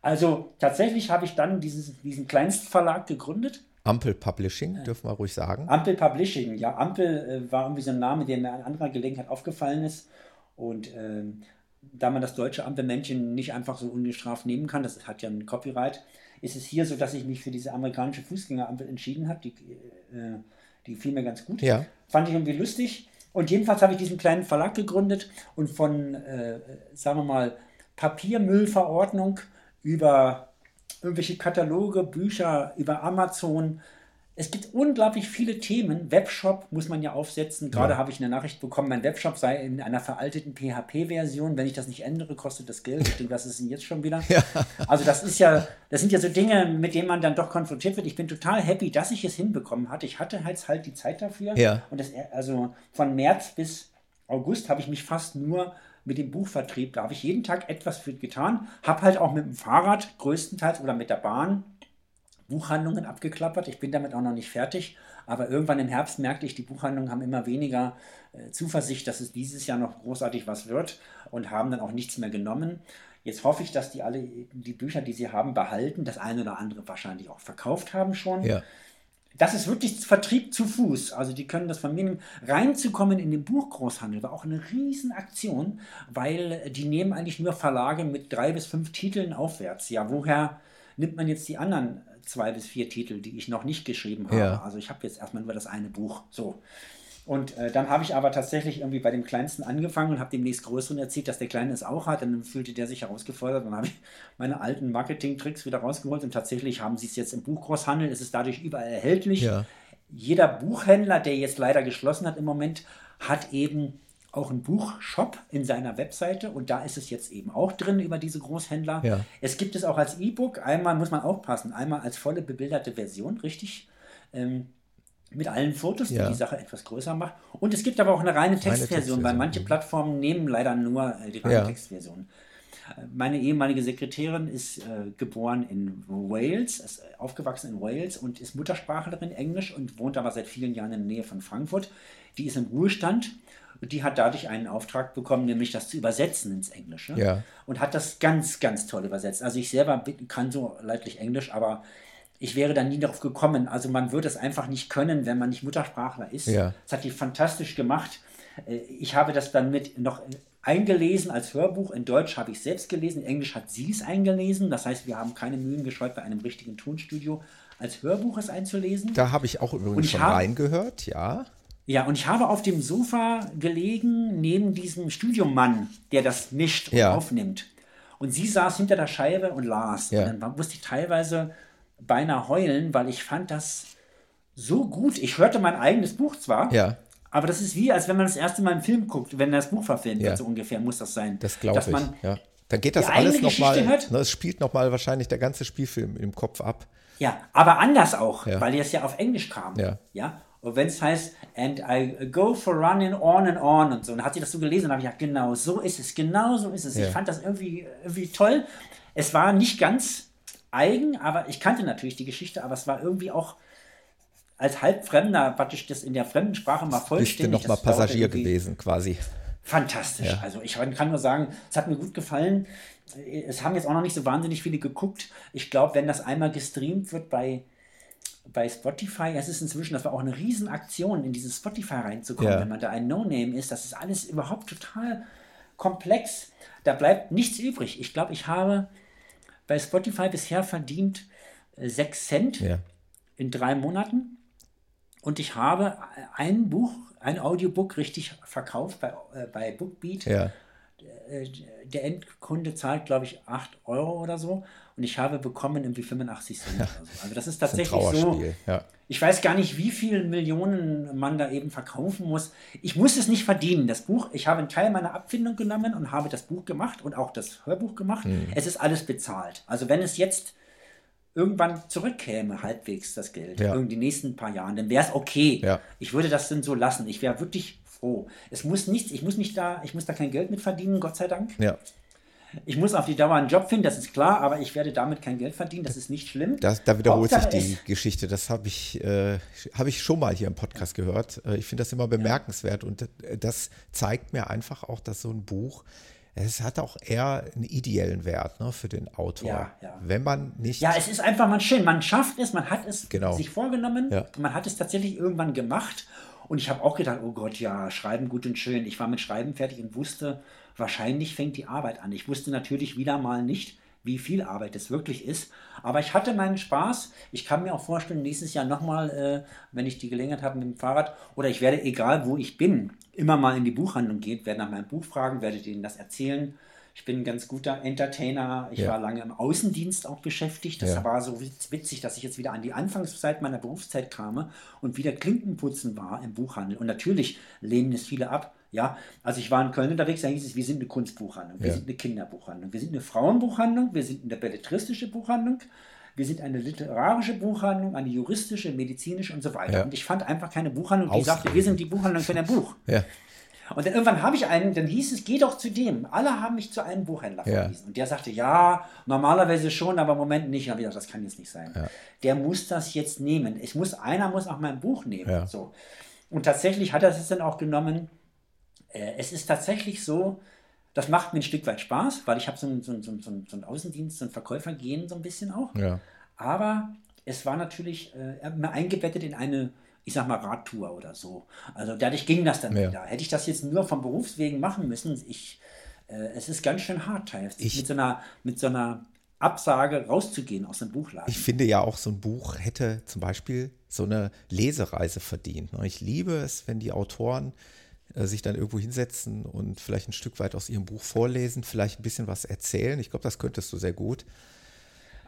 Also, tatsächlich habe ich dann dieses, diesen Kleinstverlag gegründet Ampel Publishing, dürfen wir ruhig sagen. Ampel Publishing, ja. Ampel äh, war irgendwie so ein Name, der mir an anderer Gelegenheit aufgefallen ist. Und äh, da man das deutsche Ampelmännchen nicht einfach so ungestraft nehmen kann, das hat ja ein Copyright, ist es hier so, dass ich mich für diese amerikanische Fußgängerampel entschieden habe. Die, äh, die fiel mir ganz gut. Ja. Fand ich irgendwie lustig. Und jedenfalls habe ich diesen kleinen Verlag gegründet und von, äh, sagen wir mal, Papiermüllverordnung über irgendwelche Kataloge, Bücher über Amazon. Es gibt unglaublich viele Themen. Webshop muss man ja aufsetzen. Gerade ja. habe ich eine Nachricht bekommen, mein Webshop sei in einer veralteten PHP-Version. Wenn ich das nicht ändere, kostet das Geld. Ich denke, was ist denn jetzt schon wieder? Ja. Also das ist ja, das sind ja so Dinge, mit denen man dann doch konfrontiert wird. Ich bin total happy, dass ich es hinbekommen hatte. Ich hatte halt, halt die Zeit dafür. Ja. Und das, also von März bis August habe ich mich fast nur mit dem Buchvertrieb. Da habe ich jeden Tag etwas für getan. Habe halt auch mit dem Fahrrad größtenteils oder mit der Bahn Buchhandlungen abgeklappert. Ich bin damit auch noch nicht fertig. Aber irgendwann im Herbst merkte ich, die Buchhandlungen haben immer weniger äh, Zuversicht, dass es dieses Jahr noch großartig was wird und haben dann auch nichts mehr genommen. Jetzt hoffe ich, dass die alle die Bücher, die sie haben, behalten. Das eine oder andere wahrscheinlich auch verkauft haben schon. Ja das ist wirklich Vertrieb zu Fuß. Also die können das Familien reinzukommen in den Buchgroßhandel war auch eine Riesenaktion, weil die nehmen eigentlich nur Verlage mit drei bis fünf Titeln aufwärts. Ja, woher nimmt man jetzt die anderen zwei bis vier Titel, die ich noch nicht geschrieben habe. Ja. Also ich habe jetzt erstmal nur das eine Buch. So. Und äh, dann habe ich aber tatsächlich irgendwie bei dem Kleinsten angefangen und habe dem nächst Größeren erzählt, dass der Kleine es auch hat. Dann fühlte der sich herausgefordert. Dann habe ich meine alten Marketing-Tricks wieder rausgeholt und tatsächlich haben sie es jetzt im Buchgroßhandel. Es ist dadurch überall erhältlich. Ja. Jeder Buchhändler, der jetzt leider geschlossen hat im Moment, hat eben auch einen Buchshop in seiner Webseite und da ist es jetzt eben auch drin über diese Großhändler. Ja. Es gibt es auch als E-Book. Einmal muss man aufpassen, einmal als volle bebilderte Version, richtig. Ähm, mit allen Fotos, ja. die die Sache etwas größer macht. Und es gibt aber auch eine reine Textversion, Textversion. weil manche mhm. Plattformen nehmen leider nur äh, die reine ja. Textversion. Äh, meine ehemalige Sekretärin ist äh, geboren in Wales, ist äh, aufgewachsen in Wales und ist Muttersprachlerin Englisch und wohnt aber seit vielen Jahren in der Nähe von Frankfurt. Die ist im Ruhestand und die hat dadurch einen Auftrag bekommen, nämlich das zu übersetzen ins Englische. Ja. Und hat das ganz, ganz toll übersetzt. Also ich selber kann so leidlich Englisch, aber ich wäre da nie darauf gekommen. Also man würde es einfach nicht können, wenn man nicht Muttersprachler ist. Ja. Das hat die fantastisch gemacht. Äh, ich habe das dann mit noch eingelesen als Hörbuch. In Deutsch habe ich es selbst gelesen, in Englisch hat sie es eingelesen. Das heißt, wir haben keine Mühen gescheut, bei einem richtigen Tonstudio als Hörbuch es einzulesen. Da habe ich auch übrigens ich schon habe, reingehört, ja. Ja, und ich habe auf dem Sofa gelegen, neben diesem Studiomann, der das mischt und ja. aufnimmt. Und sie saß hinter der Scheibe und las. Ja. Und dann musste ich teilweise beinahe heulen, weil ich fand das so gut. Ich hörte mein eigenes Buch zwar, ja. aber das ist wie, als wenn man das erste Mal einen Film guckt, wenn das Buch verfilmt ja. wird, so ungefähr muss das sein. Das glaube ich, ja. Dann geht das alles nochmal, ne, es spielt nochmal wahrscheinlich der ganze Spielfilm im Kopf ab. Ja, aber anders auch, ja. weil es ja auf Englisch kam. Ja. ja? Und wenn es heißt, and I go for running on and on und so, dann hat sie das so gelesen und habe ich gedacht, genau so ist es, genau so ist es. Ja. Ich fand das irgendwie, irgendwie toll. Es war nicht ganz eigen, aber ich kannte natürlich die Geschichte, aber es war irgendwie auch als Halbfremder praktisch das in der fremden Sprache mal vollständig. Bist du noch mal Passagier gewesen quasi. Fantastisch. Ja. Also ich kann nur sagen, es hat mir gut gefallen. Es haben jetzt auch noch nicht so wahnsinnig viele geguckt. Ich glaube, wenn das einmal gestreamt wird bei, bei Spotify, es ist inzwischen, das war auch eine Riesenaktion, in dieses Spotify reinzukommen, ja. wenn man da ein No-Name ist. Das ist alles überhaupt total komplex. Da bleibt nichts übrig. Ich glaube, ich habe bei Spotify bisher verdient 6 äh, Cent ja. in drei Monaten. Und ich habe ein Buch, ein Audiobook richtig verkauft bei, äh, bei Bookbeat. Ja. Der, äh, der Endkunde zahlt, glaube ich, 8 Euro oder so. Und ich habe bekommen irgendwie 85 Cent. Ja. So. Also das ist tatsächlich das ist so. Ja. Ich weiß gar nicht, wie viele Millionen man da eben verkaufen muss. Ich muss es nicht verdienen. Das Buch, ich habe einen Teil meiner Abfindung genommen und habe das Buch gemacht und auch das Hörbuch gemacht. Mhm. Es ist alles bezahlt. Also wenn es jetzt irgendwann zurückkäme, halbwegs das Geld, ja. in den nächsten paar Jahren, dann wäre es okay. Ja. Ich würde das dann so lassen. Ich wäre wirklich froh. Es muss nichts, ich muss mich da, ich muss da kein Geld mit verdienen, Gott sei Dank. Ja. Ich muss auf die Dauer einen Job finden, das ist klar, aber ich werde damit kein Geld verdienen, das ist nicht schlimm. Das, da wiederholt sich die Geschichte, das habe ich, äh, hab ich schon mal hier im Podcast gehört. Äh, ich finde das immer bemerkenswert und das zeigt mir einfach auch, dass so ein Buch, es hat auch eher einen ideellen Wert ne, für den Autor. Ja, ja. Wenn man nicht. Ja, es ist einfach mal schön. Man schafft es, man hat es genau. sich vorgenommen, ja. man hat es tatsächlich irgendwann gemacht. Und ich habe auch gedacht, oh Gott, ja, Schreiben gut und schön. Ich war mit Schreiben fertig und wusste, wahrscheinlich fängt die Arbeit an. Ich wusste natürlich wieder mal nicht, wie viel Arbeit es wirklich ist. Aber ich hatte meinen Spaß. Ich kann mir auch vorstellen, nächstes Jahr nochmal, äh, wenn ich die Gelegenheit habe mit dem Fahrrad, oder ich werde, egal wo ich bin, immer mal in die Buchhandlung gehen, werde nach meinem Buch fragen, werde denen das erzählen. Ich bin ein ganz guter Entertainer. Ich ja. war lange im Außendienst auch beschäftigt. Das ja. war so witzig, dass ich jetzt wieder an die Anfangszeit meiner Berufszeit kam und wieder Klinkenputzen war im Buchhandel. Und natürlich lehnen es viele ab. Ja, also ich war in Köln unterwegs, da hieß es, wir sind eine Kunstbuchhandlung, wir ja. sind eine Kinderbuchhandlung, wir sind eine Frauenbuchhandlung, wir sind eine belletristische Buchhandlung, wir sind eine literarische Buchhandlung, eine juristische, medizinische und so weiter. Ja. Und ich fand einfach keine Buchhandlung, die sagte, wir sind die Buchhandlung für dein Buch. Ja. Und dann irgendwann habe ich einen, dann hieß es, geh doch zu dem. Alle haben mich zu einem Buchhändler verwiesen. Und der sagte, ja, normalerweise schon, aber im Moment nicht. Und ich dachte, das kann jetzt nicht sein. Der muss das jetzt nehmen. Ich muss, einer muss auch mein Buch nehmen. So. Und tatsächlich hat er es dann auch genommen äh, es ist tatsächlich so, das macht mir ein Stück weit Spaß, weil ich habe so einen so so so ein Außendienst, so ein Verkäufergehen so ein bisschen auch. Ja. Aber es war natürlich äh, eingebettet in eine, ich sag mal, Radtour oder so. Also dadurch ging das dann ja. wieder. Hätte ich das jetzt nur vom Berufswegen machen müssen, ich, äh, es ist ganz schön hart teils. Ich, mit so einer, mit so einer absage, rauszugehen aus dem Buchladen. Ich finde ja auch, so ein Buch hätte zum Beispiel so eine Lesereise verdient. Ne? Ich liebe es, wenn die Autoren äh, sich dann irgendwo hinsetzen und vielleicht ein Stück weit aus ihrem Buch vorlesen, vielleicht ein bisschen was erzählen. Ich glaube, das könntest du sehr gut.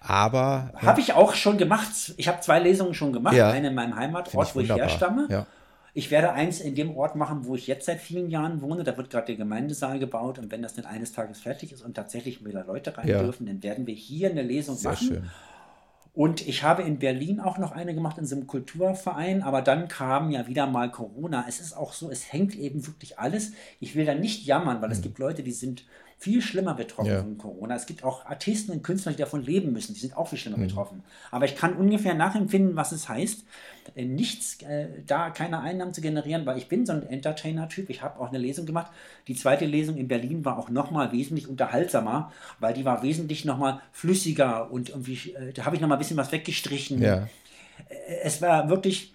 Aber. Habe ich auch schon gemacht. Ich habe zwei Lesungen schon gemacht. Ja, eine in meinem Heimatort, wo ich herstamme. Ja. Ich werde eins in dem Ort machen, wo ich jetzt seit vielen Jahren wohne. Da wird gerade der Gemeindesaal gebaut. Und wenn das dann eines Tages fertig ist und tatsächlich wieder Leute rein ja. dürfen, dann werden wir hier eine Lesung Sehr machen. Schön. Und ich habe in Berlin auch noch eine gemacht in so einem Kulturverein, aber dann kam ja wieder mal Corona. Es ist auch so, es hängt eben wirklich alles. Ich will da nicht jammern, weil mhm. es gibt Leute, die sind viel schlimmer betroffen ja. von Corona. Es gibt auch Artisten und Künstler, die davon leben müssen. Die sind auch viel schlimmer mhm. betroffen. Aber ich kann ungefähr nachempfinden, was es heißt, äh, nichts, äh, da keine Einnahmen zu generieren, weil ich bin so ein Entertainer-Typ. Ich habe auch eine Lesung gemacht. Die zweite Lesung in Berlin war auch nochmal wesentlich unterhaltsamer, weil die war wesentlich nochmal flüssiger und irgendwie, äh, da habe ich nochmal ein bisschen was weggestrichen. Ja. Äh, es war wirklich,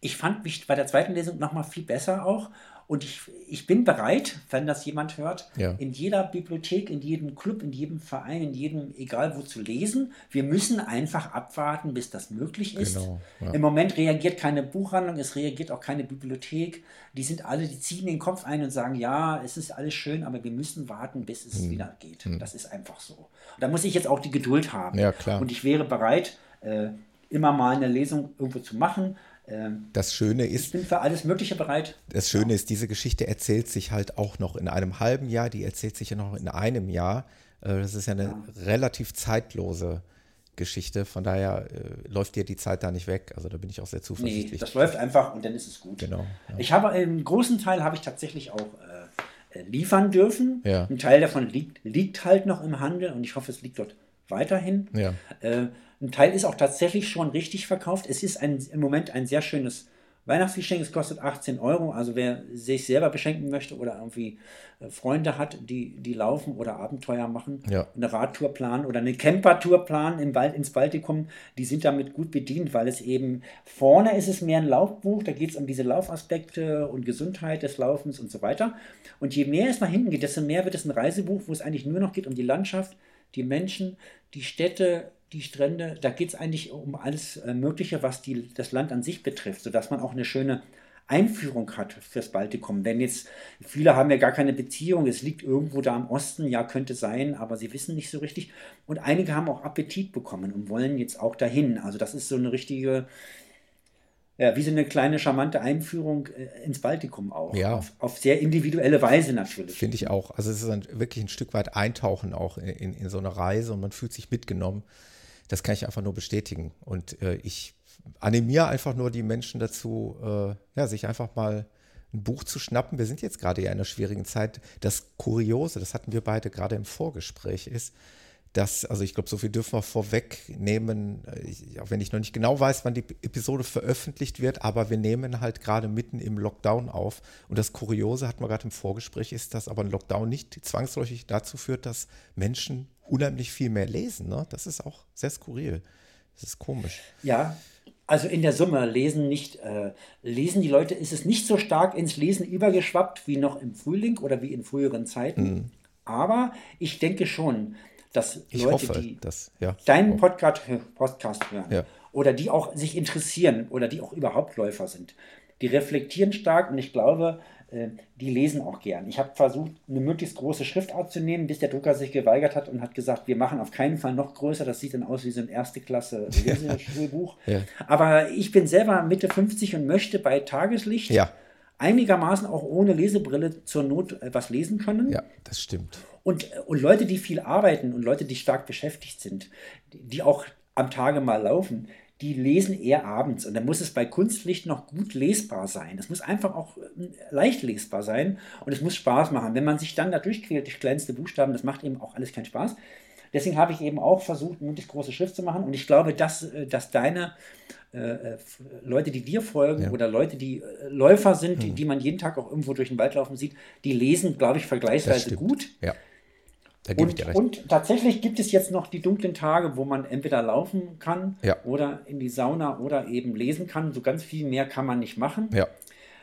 ich fand mich bei der zweiten Lesung nochmal viel besser auch und ich, ich bin bereit, wenn das jemand hört, ja. in jeder Bibliothek, in jedem Club, in jedem Verein, in jedem, egal wo zu lesen. Wir müssen einfach abwarten, bis das möglich ist. Genau, ja. Im Moment reagiert keine Buchhandlung, es reagiert auch keine Bibliothek. Die sind alle, die ziehen den Kopf ein und sagen, ja, es ist alles schön, aber wir müssen warten, bis es hm. wieder geht. Hm. Das ist einfach so. Und da muss ich jetzt auch die Geduld haben. Ja, klar. Und ich wäre bereit, äh, immer mal eine Lesung irgendwo zu machen das Schöne ist. Ich bin für alles Mögliche bereit. Das Schöne ja. ist, diese Geschichte erzählt sich halt auch noch in einem halben Jahr, die erzählt sich ja noch in einem Jahr. Äh, das ist ja eine ja. relativ zeitlose Geschichte. Von daher äh, läuft dir die Zeit da nicht weg. Also da bin ich auch sehr zuversichtlich. Nee, das läuft einfach und dann ist es gut. Genau. Ja. Ich habe einen großen Teil habe ich tatsächlich auch äh, äh, liefern dürfen. Ja. Ein Teil davon liegt, liegt halt noch im Handel und ich hoffe, es liegt dort weiterhin. Ja. Äh, ein Teil ist auch tatsächlich schon richtig verkauft. Es ist ein, im Moment ein sehr schönes Weihnachtsgeschenk. Es kostet 18 Euro. Also wer sich selber beschenken möchte oder irgendwie äh, Freunde hat, die, die laufen oder Abenteuer machen, ja. eine Radtour planen oder eine Campertour planen im Wald, ins Baltikum, die sind damit gut bedient, weil es eben vorne ist es mehr ein Laufbuch, da geht es um diese Laufaspekte und Gesundheit des Laufens und so weiter. Und je mehr es nach hinten geht, desto mehr wird es ein Reisebuch, wo es eigentlich nur noch geht um die Landschaft, die Menschen, die Städte, die Strände, da geht es eigentlich um alles äh, Mögliche, was die, das Land an sich betrifft, sodass man auch eine schöne Einführung hat fürs Baltikum. Wenn jetzt, viele haben ja gar keine Beziehung, es liegt irgendwo da im Osten, ja, könnte sein, aber sie wissen nicht so richtig. Und einige haben auch Appetit bekommen und wollen jetzt auch dahin. Also das ist so eine richtige, ja, wie so eine kleine charmante Einführung äh, ins Baltikum auch. Ja. Auf, auf sehr individuelle Weise natürlich. Finde ich auch. Also es ist ein, wirklich ein Stück weit Eintauchen auch in, in, in, so eine Reise und man fühlt sich mitgenommen. Das kann ich einfach nur bestätigen. Und äh, ich animiere einfach nur die Menschen dazu, äh, ja, sich einfach mal ein Buch zu schnappen. Wir sind jetzt gerade ja in einer schwierigen Zeit. Das Kuriose, das hatten wir beide gerade im Vorgespräch, ist, dass, also ich glaube, so viel dürfen wir vorwegnehmen, äh, auch wenn ich noch nicht genau weiß, wann die Episode veröffentlicht wird, aber wir nehmen halt gerade mitten im Lockdown auf. Und das Kuriose, hatten wir gerade im Vorgespräch, ist, dass aber ein Lockdown nicht zwangsläufig dazu führt, dass Menschen unheimlich viel mehr lesen. Ne? Das ist auch sehr skurril. Das ist komisch. Ja, also in der Summe lesen nicht, äh, lesen die Leute, ist es nicht so stark ins Lesen übergeschwappt wie noch im Frühling oder wie in früheren Zeiten. Mhm. Aber ich denke schon, dass ich Leute, hoffe, die dass, ja, deinen Podcast, Podcast hören ja. oder die auch sich interessieren oder die auch überhaupt Läufer sind, die reflektieren stark und ich glaube, äh, die lesen auch gern. Ich habe versucht, eine möglichst große Schriftart zu nehmen, bis der Drucker sich geweigert hat und hat gesagt, wir machen auf keinen Fall noch größer. Das sieht dann aus wie so ein erste Klasse Leseschulbuch. ja. Aber ich bin selber Mitte 50 und möchte bei Tageslicht einigermaßen auch ohne Lesebrille zur Not etwas lesen können. Ja, das stimmt. Und, und Leute, die viel arbeiten und Leute, die stark beschäftigt sind, die auch am Tage mal laufen, die lesen eher abends. Und dann muss es bei Kunstlicht noch gut lesbar sein. Es muss einfach auch äh, leicht lesbar sein und es muss Spaß machen. Wenn man sich dann da durchquält durch kleinste Buchstaben, das macht eben auch alles keinen Spaß. Deswegen habe ich eben auch versucht, möglichst große Schrift zu machen. Und ich glaube, dass, äh, dass deine äh, äh, Leute, die dir folgen ja. oder Leute, die äh, Läufer sind, die, hm. die man jeden Tag auch irgendwo durch den Wald laufen sieht, die lesen, glaube ich, vergleichsweise gut. Ja. Da gebe ich dir recht. Und tatsächlich gibt es jetzt noch die dunklen Tage, wo man entweder laufen kann ja. oder in die Sauna oder eben lesen kann. So ganz viel mehr kann man nicht machen. Ja.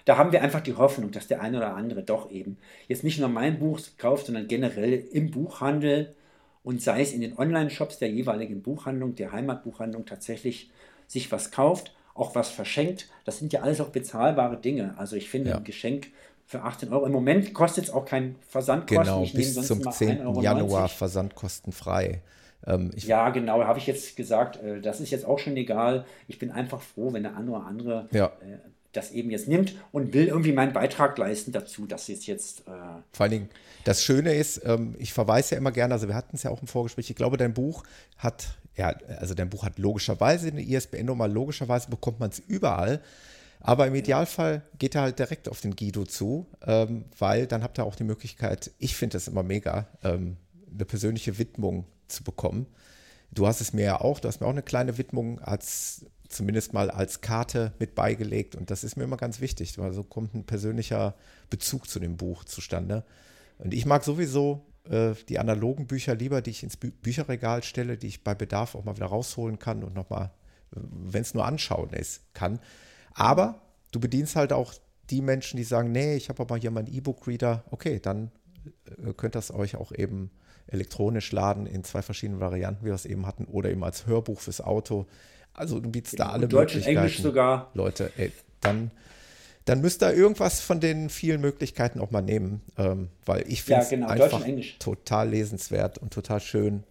Da haben wir einfach die Hoffnung, dass der eine oder andere doch eben jetzt nicht nur mein Buch kauft, sondern generell im Buchhandel und sei es in den Online-Shops der jeweiligen Buchhandlung, der Heimatbuchhandlung tatsächlich sich was kauft, auch was verschenkt. Das sind ja alles auch bezahlbare Dinge. Also ich finde ja. ein Geschenk für 18 Euro. Im Moment kostet es auch kein Versandkosten. Genau, ich bis zum 10. Januar versandkostenfrei. Ähm, ja, genau, habe ich jetzt gesagt. Äh, das ist jetzt auch schon egal. Ich bin einfach froh, wenn der andere oder andere ja. äh, das eben jetzt nimmt und will irgendwie meinen Beitrag leisten dazu, dass es jetzt. Äh Vor allen Dingen, das Schöne ist, ähm, ich verweise ja immer gerne, also wir hatten es ja auch im Vorgespräch, ich glaube, dein Buch hat, ja, also dein Buch hat logischerweise eine ISBN-Nummer, logischerweise bekommt man es überall. Aber im Idealfall geht er halt direkt auf den Guido zu, ähm, weil dann habt ihr auch die Möglichkeit, ich finde das immer mega, ähm, eine persönliche Widmung zu bekommen. Du hast es mir ja auch, du hast mir auch eine kleine Widmung als zumindest mal als Karte mit beigelegt und das ist mir immer ganz wichtig, weil so kommt ein persönlicher Bezug zu dem Buch zustande. Und ich mag sowieso äh, die analogen Bücher lieber, die ich ins Bü Bücherregal stelle, die ich bei Bedarf auch mal wieder rausholen kann und nochmal, wenn es nur anschauen ist, kann. Aber du bedienst halt auch die Menschen, die sagen, nee, ich habe aber hier meinen E-Book-Reader. Okay, dann äh, könnt ihr es euch auch eben elektronisch laden in zwei verschiedenen Varianten, wie wir es eben hatten, oder eben als Hörbuch fürs Auto. Also du bietest da alle Deutsch Möglichkeiten. Englisch sogar. Leute, ey, dann, dann müsst ihr irgendwas von den vielen Möglichkeiten auch mal nehmen, ähm, weil ich finde es ja, genau. einfach total lesenswert und total schön.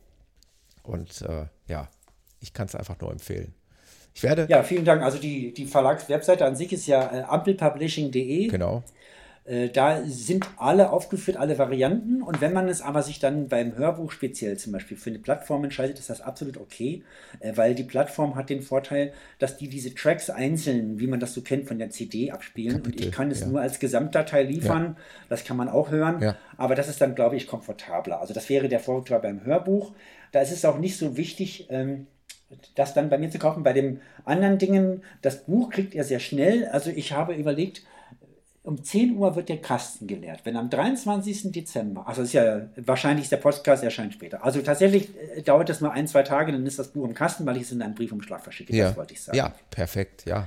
Und äh, ja, ich kann es einfach nur empfehlen. Ich werde. Ja, vielen Dank. Also die, die Verlagswebseite an sich ist ja äh, ampelpublishing.de. Genau. Äh, da sind alle aufgeführt, alle Varianten. Und wenn man es aber sich dann beim Hörbuch speziell zum Beispiel für eine Plattform entscheidet, ist das absolut okay, äh, weil die Plattform hat den Vorteil, dass die diese Tracks einzeln, wie man das so kennt, von der CD abspielen. Kapitel, und ich kann es ja. nur als Gesamtdatei liefern. Ja. Das kann man auch hören. Ja. Aber das ist dann, glaube ich, komfortabler. Also das wäre der Vorteil beim Hörbuch. Da ist es auch nicht so wichtig, ähm, das dann bei mir zu kaufen. Bei den anderen Dingen, das Buch kriegt ihr sehr schnell. Also ich habe überlegt, um 10 Uhr wird der Kasten geleert. Wenn am 23. Dezember, also ist ja wahrscheinlich der Podcast erscheint später. Also tatsächlich äh, dauert das nur ein, zwei Tage, dann ist das Buch im Kasten, weil ich es in einem Briefumschlag verschicke. Ja. Das wollte ich sagen. Ja, perfekt, ja.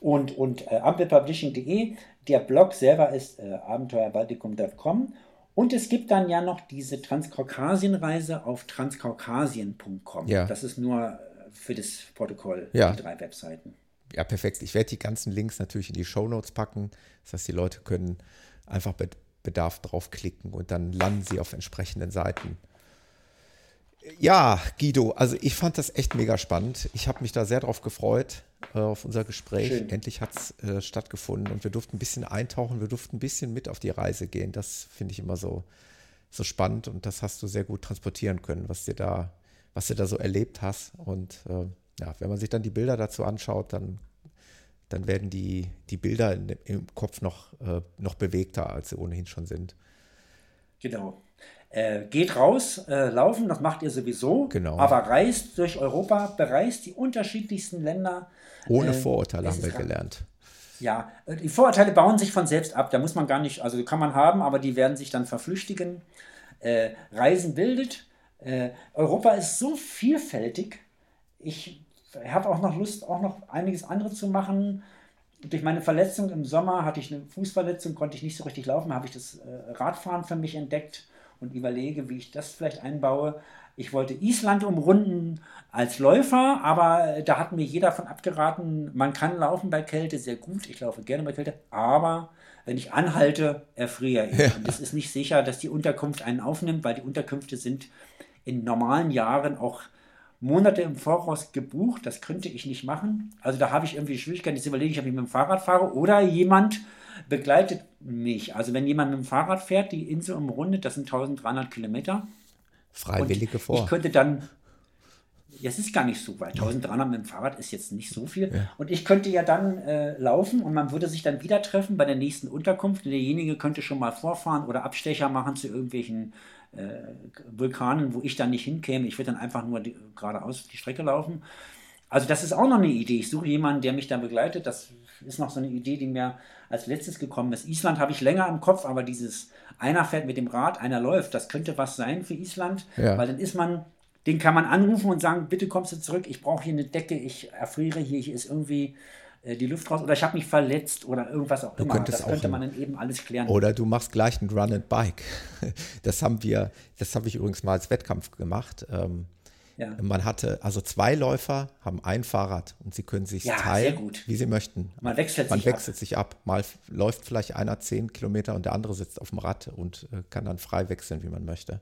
Und, und äh, ampelpublishing.de, der Blog selber ist äh, abenteuerbaltikum.com und es gibt dann ja noch diese Transkaukasien-Reise auf transkaukasien.com. Ja. Das ist nur äh, für das Protokoll, ja. die drei Webseiten. Ja, perfekt. Ich werde die ganzen Links natürlich in die Show Notes packen. Das heißt, die Leute können einfach bei Bedarf draufklicken und dann landen sie auf entsprechenden Seiten. Ja, Guido, also ich fand das echt mega spannend. Ich habe mich da sehr drauf gefreut, äh, auf unser Gespräch. Schön. Endlich hat es äh, stattgefunden und wir durften ein bisschen eintauchen, wir durften ein bisschen mit auf die Reise gehen. Das finde ich immer so, so spannend und das hast du sehr gut transportieren können, was dir da, was du da so erlebt hast. Und äh, ja, wenn man sich dann die Bilder dazu anschaut, dann, dann werden die, die Bilder im Kopf noch, äh, noch bewegter, als sie ohnehin schon sind. Genau. Äh, geht raus, äh, laufen, das macht ihr sowieso. Genau. Aber reist durch Europa, bereist die unterschiedlichsten Länder. Ohne äh, Vorurteile haben wir gelernt. Ja, äh, die Vorurteile bauen sich von selbst ab. Da muss man gar nicht, also kann man haben, aber die werden sich dann verflüchtigen. Äh, Reisen bildet. Äh, Europa ist so vielfältig. Ich habe auch noch Lust, auch noch einiges andere zu machen. Durch meine Verletzung im Sommer hatte ich eine Fußverletzung, konnte ich nicht so richtig laufen, habe ich das Radfahren für mich entdeckt und überlege, wie ich das vielleicht einbaue. Ich wollte Island umrunden als Läufer, aber da hat mir jeder von abgeraten, man kann laufen bei Kälte sehr gut. Ich laufe gerne bei Kälte, aber wenn ich anhalte, erfriere ich. Ja. Und es ist nicht sicher, dass die Unterkunft einen aufnimmt, weil die Unterkünfte sind in normalen Jahren auch Monate im Voraus gebucht. Das könnte ich nicht machen. Also da habe ich irgendwie Schwierigkeiten. Jetzt überlege ich, ob ich mit dem Fahrrad fahre oder jemand begleitet mich. Also wenn jemand mit dem Fahrrad fährt, die Insel umrundet, das sind 1300 Kilometer. Freiwillige vor. Ich könnte dann, ja, es ist gar nicht so, weil 1300 mit dem Fahrrad ist jetzt nicht so viel. Ja. Und ich könnte ja dann äh, laufen und man würde sich dann wieder treffen bei der nächsten Unterkunft. Und derjenige könnte schon mal vorfahren oder Abstecher machen zu irgendwelchen äh, Vulkanen, wo ich dann nicht hinkäme. Ich würde dann einfach nur die, geradeaus die Strecke laufen. Also das ist auch noch eine Idee. Ich suche jemanden, der mich da begleitet. Das ist noch so eine Idee, die mir als letztes gekommen ist. Island habe ich länger im Kopf, aber dieses einer fährt mit dem Rad, einer läuft, das könnte was sein für Island, ja. weil dann ist man, den kann man anrufen und sagen, bitte kommst du zurück, ich brauche hier eine Decke, ich erfriere hier, hier ist irgendwie äh, die Luft raus oder ich habe mich verletzt oder irgendwas auch du immer. Das könnte man dann eben alles klären. Oder du machst gleich ein Run and Bike. Das haben wir, das habe ich übrigens mal als Wettkampf gemacht. Ähm, ja. Man hatte, also zwei Läufer haben ein Fahrrad und sie können sich ja, teilen, wie sie möchten. Man wechselt, Man sich, wechselt ab. sich ab. Mal läuft vielleicht einer zehn Kilometer und der andere sitzt auf dem Rad und äh, kann dann frei wechseln, wie man möchte.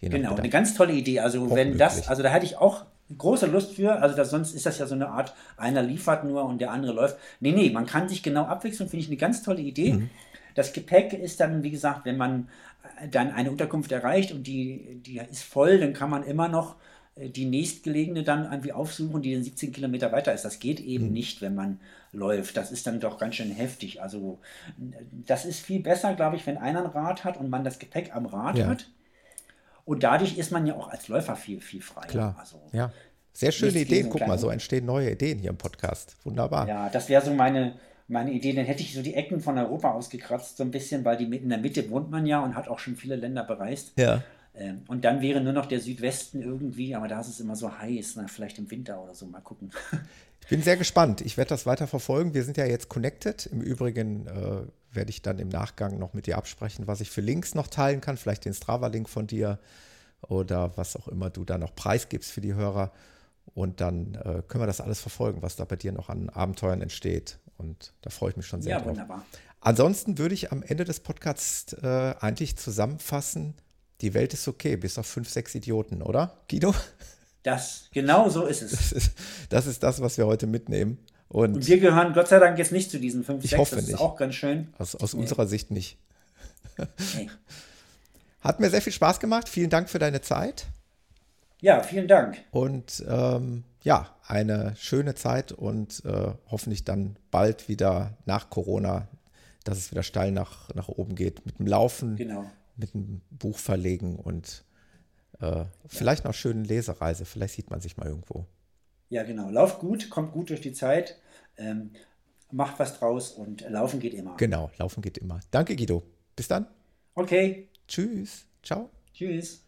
Genau, eine ganz tolle Idee. Also wenn das, also da hätte ich auch große Lust für. Also das, sonst ist das ja so eine Art, einer liefert nur und der andere läuft. Nee, nee, man kann sich genau abwechseln, finde ich eine ganz tolle Idee. Mhm. Das Gepäck ist dann, wie gesagt, wenn man dann eine Unterkunft erreicht und die, die ist voll, dann kann man immer noch äh, die nächstgelegene dann irgendwie aufsuchen, die dann 17 Kilometer weiter ist. Das geht eben mhm. nicht, wenn man läuft. Das ist dann doch ganz schön heftig. Also das ist viel besser, glaube ich, wenn einer ein Rad hat und man das Gepäck am Rad ja. hat. Und dadurch ist man ja auch als Läufer viel, viel freier. Klar. Also, ja. Sehr schöne Ideen. Guck mal, so entstehen neue Ideen hier im Podcast. Wunderbar. Ja, das wäre so meine, meine Idee. Dann hätte ich so die Ecken von Europa ausgekratzt, so ein bisschen, weil die in der Mitte wohnt man ja und hat auch schon viele Länder bereist. Ja. Ähm, und dann wäre nur noch der Südwesten irgendwie, aber da ist es immer so heiß, na, vielleicht im Winter oder so, mal gucken. Ich bin sehr gespannt. Ich werde das weiter verfolgen. Wir sind ja jetzt connected. Im Übrigen äh, werde ich dann im Nachgang noch mit dir absprechen, was ich für Links noch teilen kann. Vielleicht den Strava-Link von dir oder was auch immer du da noch preisgibst für die Hörer. Und dann äh, können wir das alles verfolgen, was da bei dir noch an Abenteuern entsteht. Und da freue ich mich schon sehr ja, drauf. Wunderbar. Ansonsten würde ich am Ende des Podcasts äh, eigentlich zusammenfassen, die Welt ist okay, bis auf fünf, sechs Idioten, oder, Guido? Das, genau so ist es. Das ist das, ist das was wir heute mitnehmen. Und, Und, wir gehören Gott sei Dank jetzt nicht zu diesen fünf, ich sechs. Hoffe das nicht. ist auch ganz schön. Aus, aus nee. unserer Sicht nicht. Nee. Hat mir sehr viel Spaß gemacht. Vielen Dank für deine Zeit. Ja, vielen Dank. Und ähm, ja, eine schöne Zeit und äh, hoffentlich dann bald wieder nach Corona, dass es wieder steil nach, nach oben geht mit dem Laufen. Genau mit einem Buch verlegen und äh, vielleicht noch schöne Lesereise. Vielleicht sieht man sich mal irgendwo. Ja, genau. Lauft gut, kommt gut durch die Zeit, ähm, macht was draus und laufen geht immer. Genau, laufen geht immer. Danke, Guido. Bis dann. Okay. Tschüss. Ciao. Tschüss.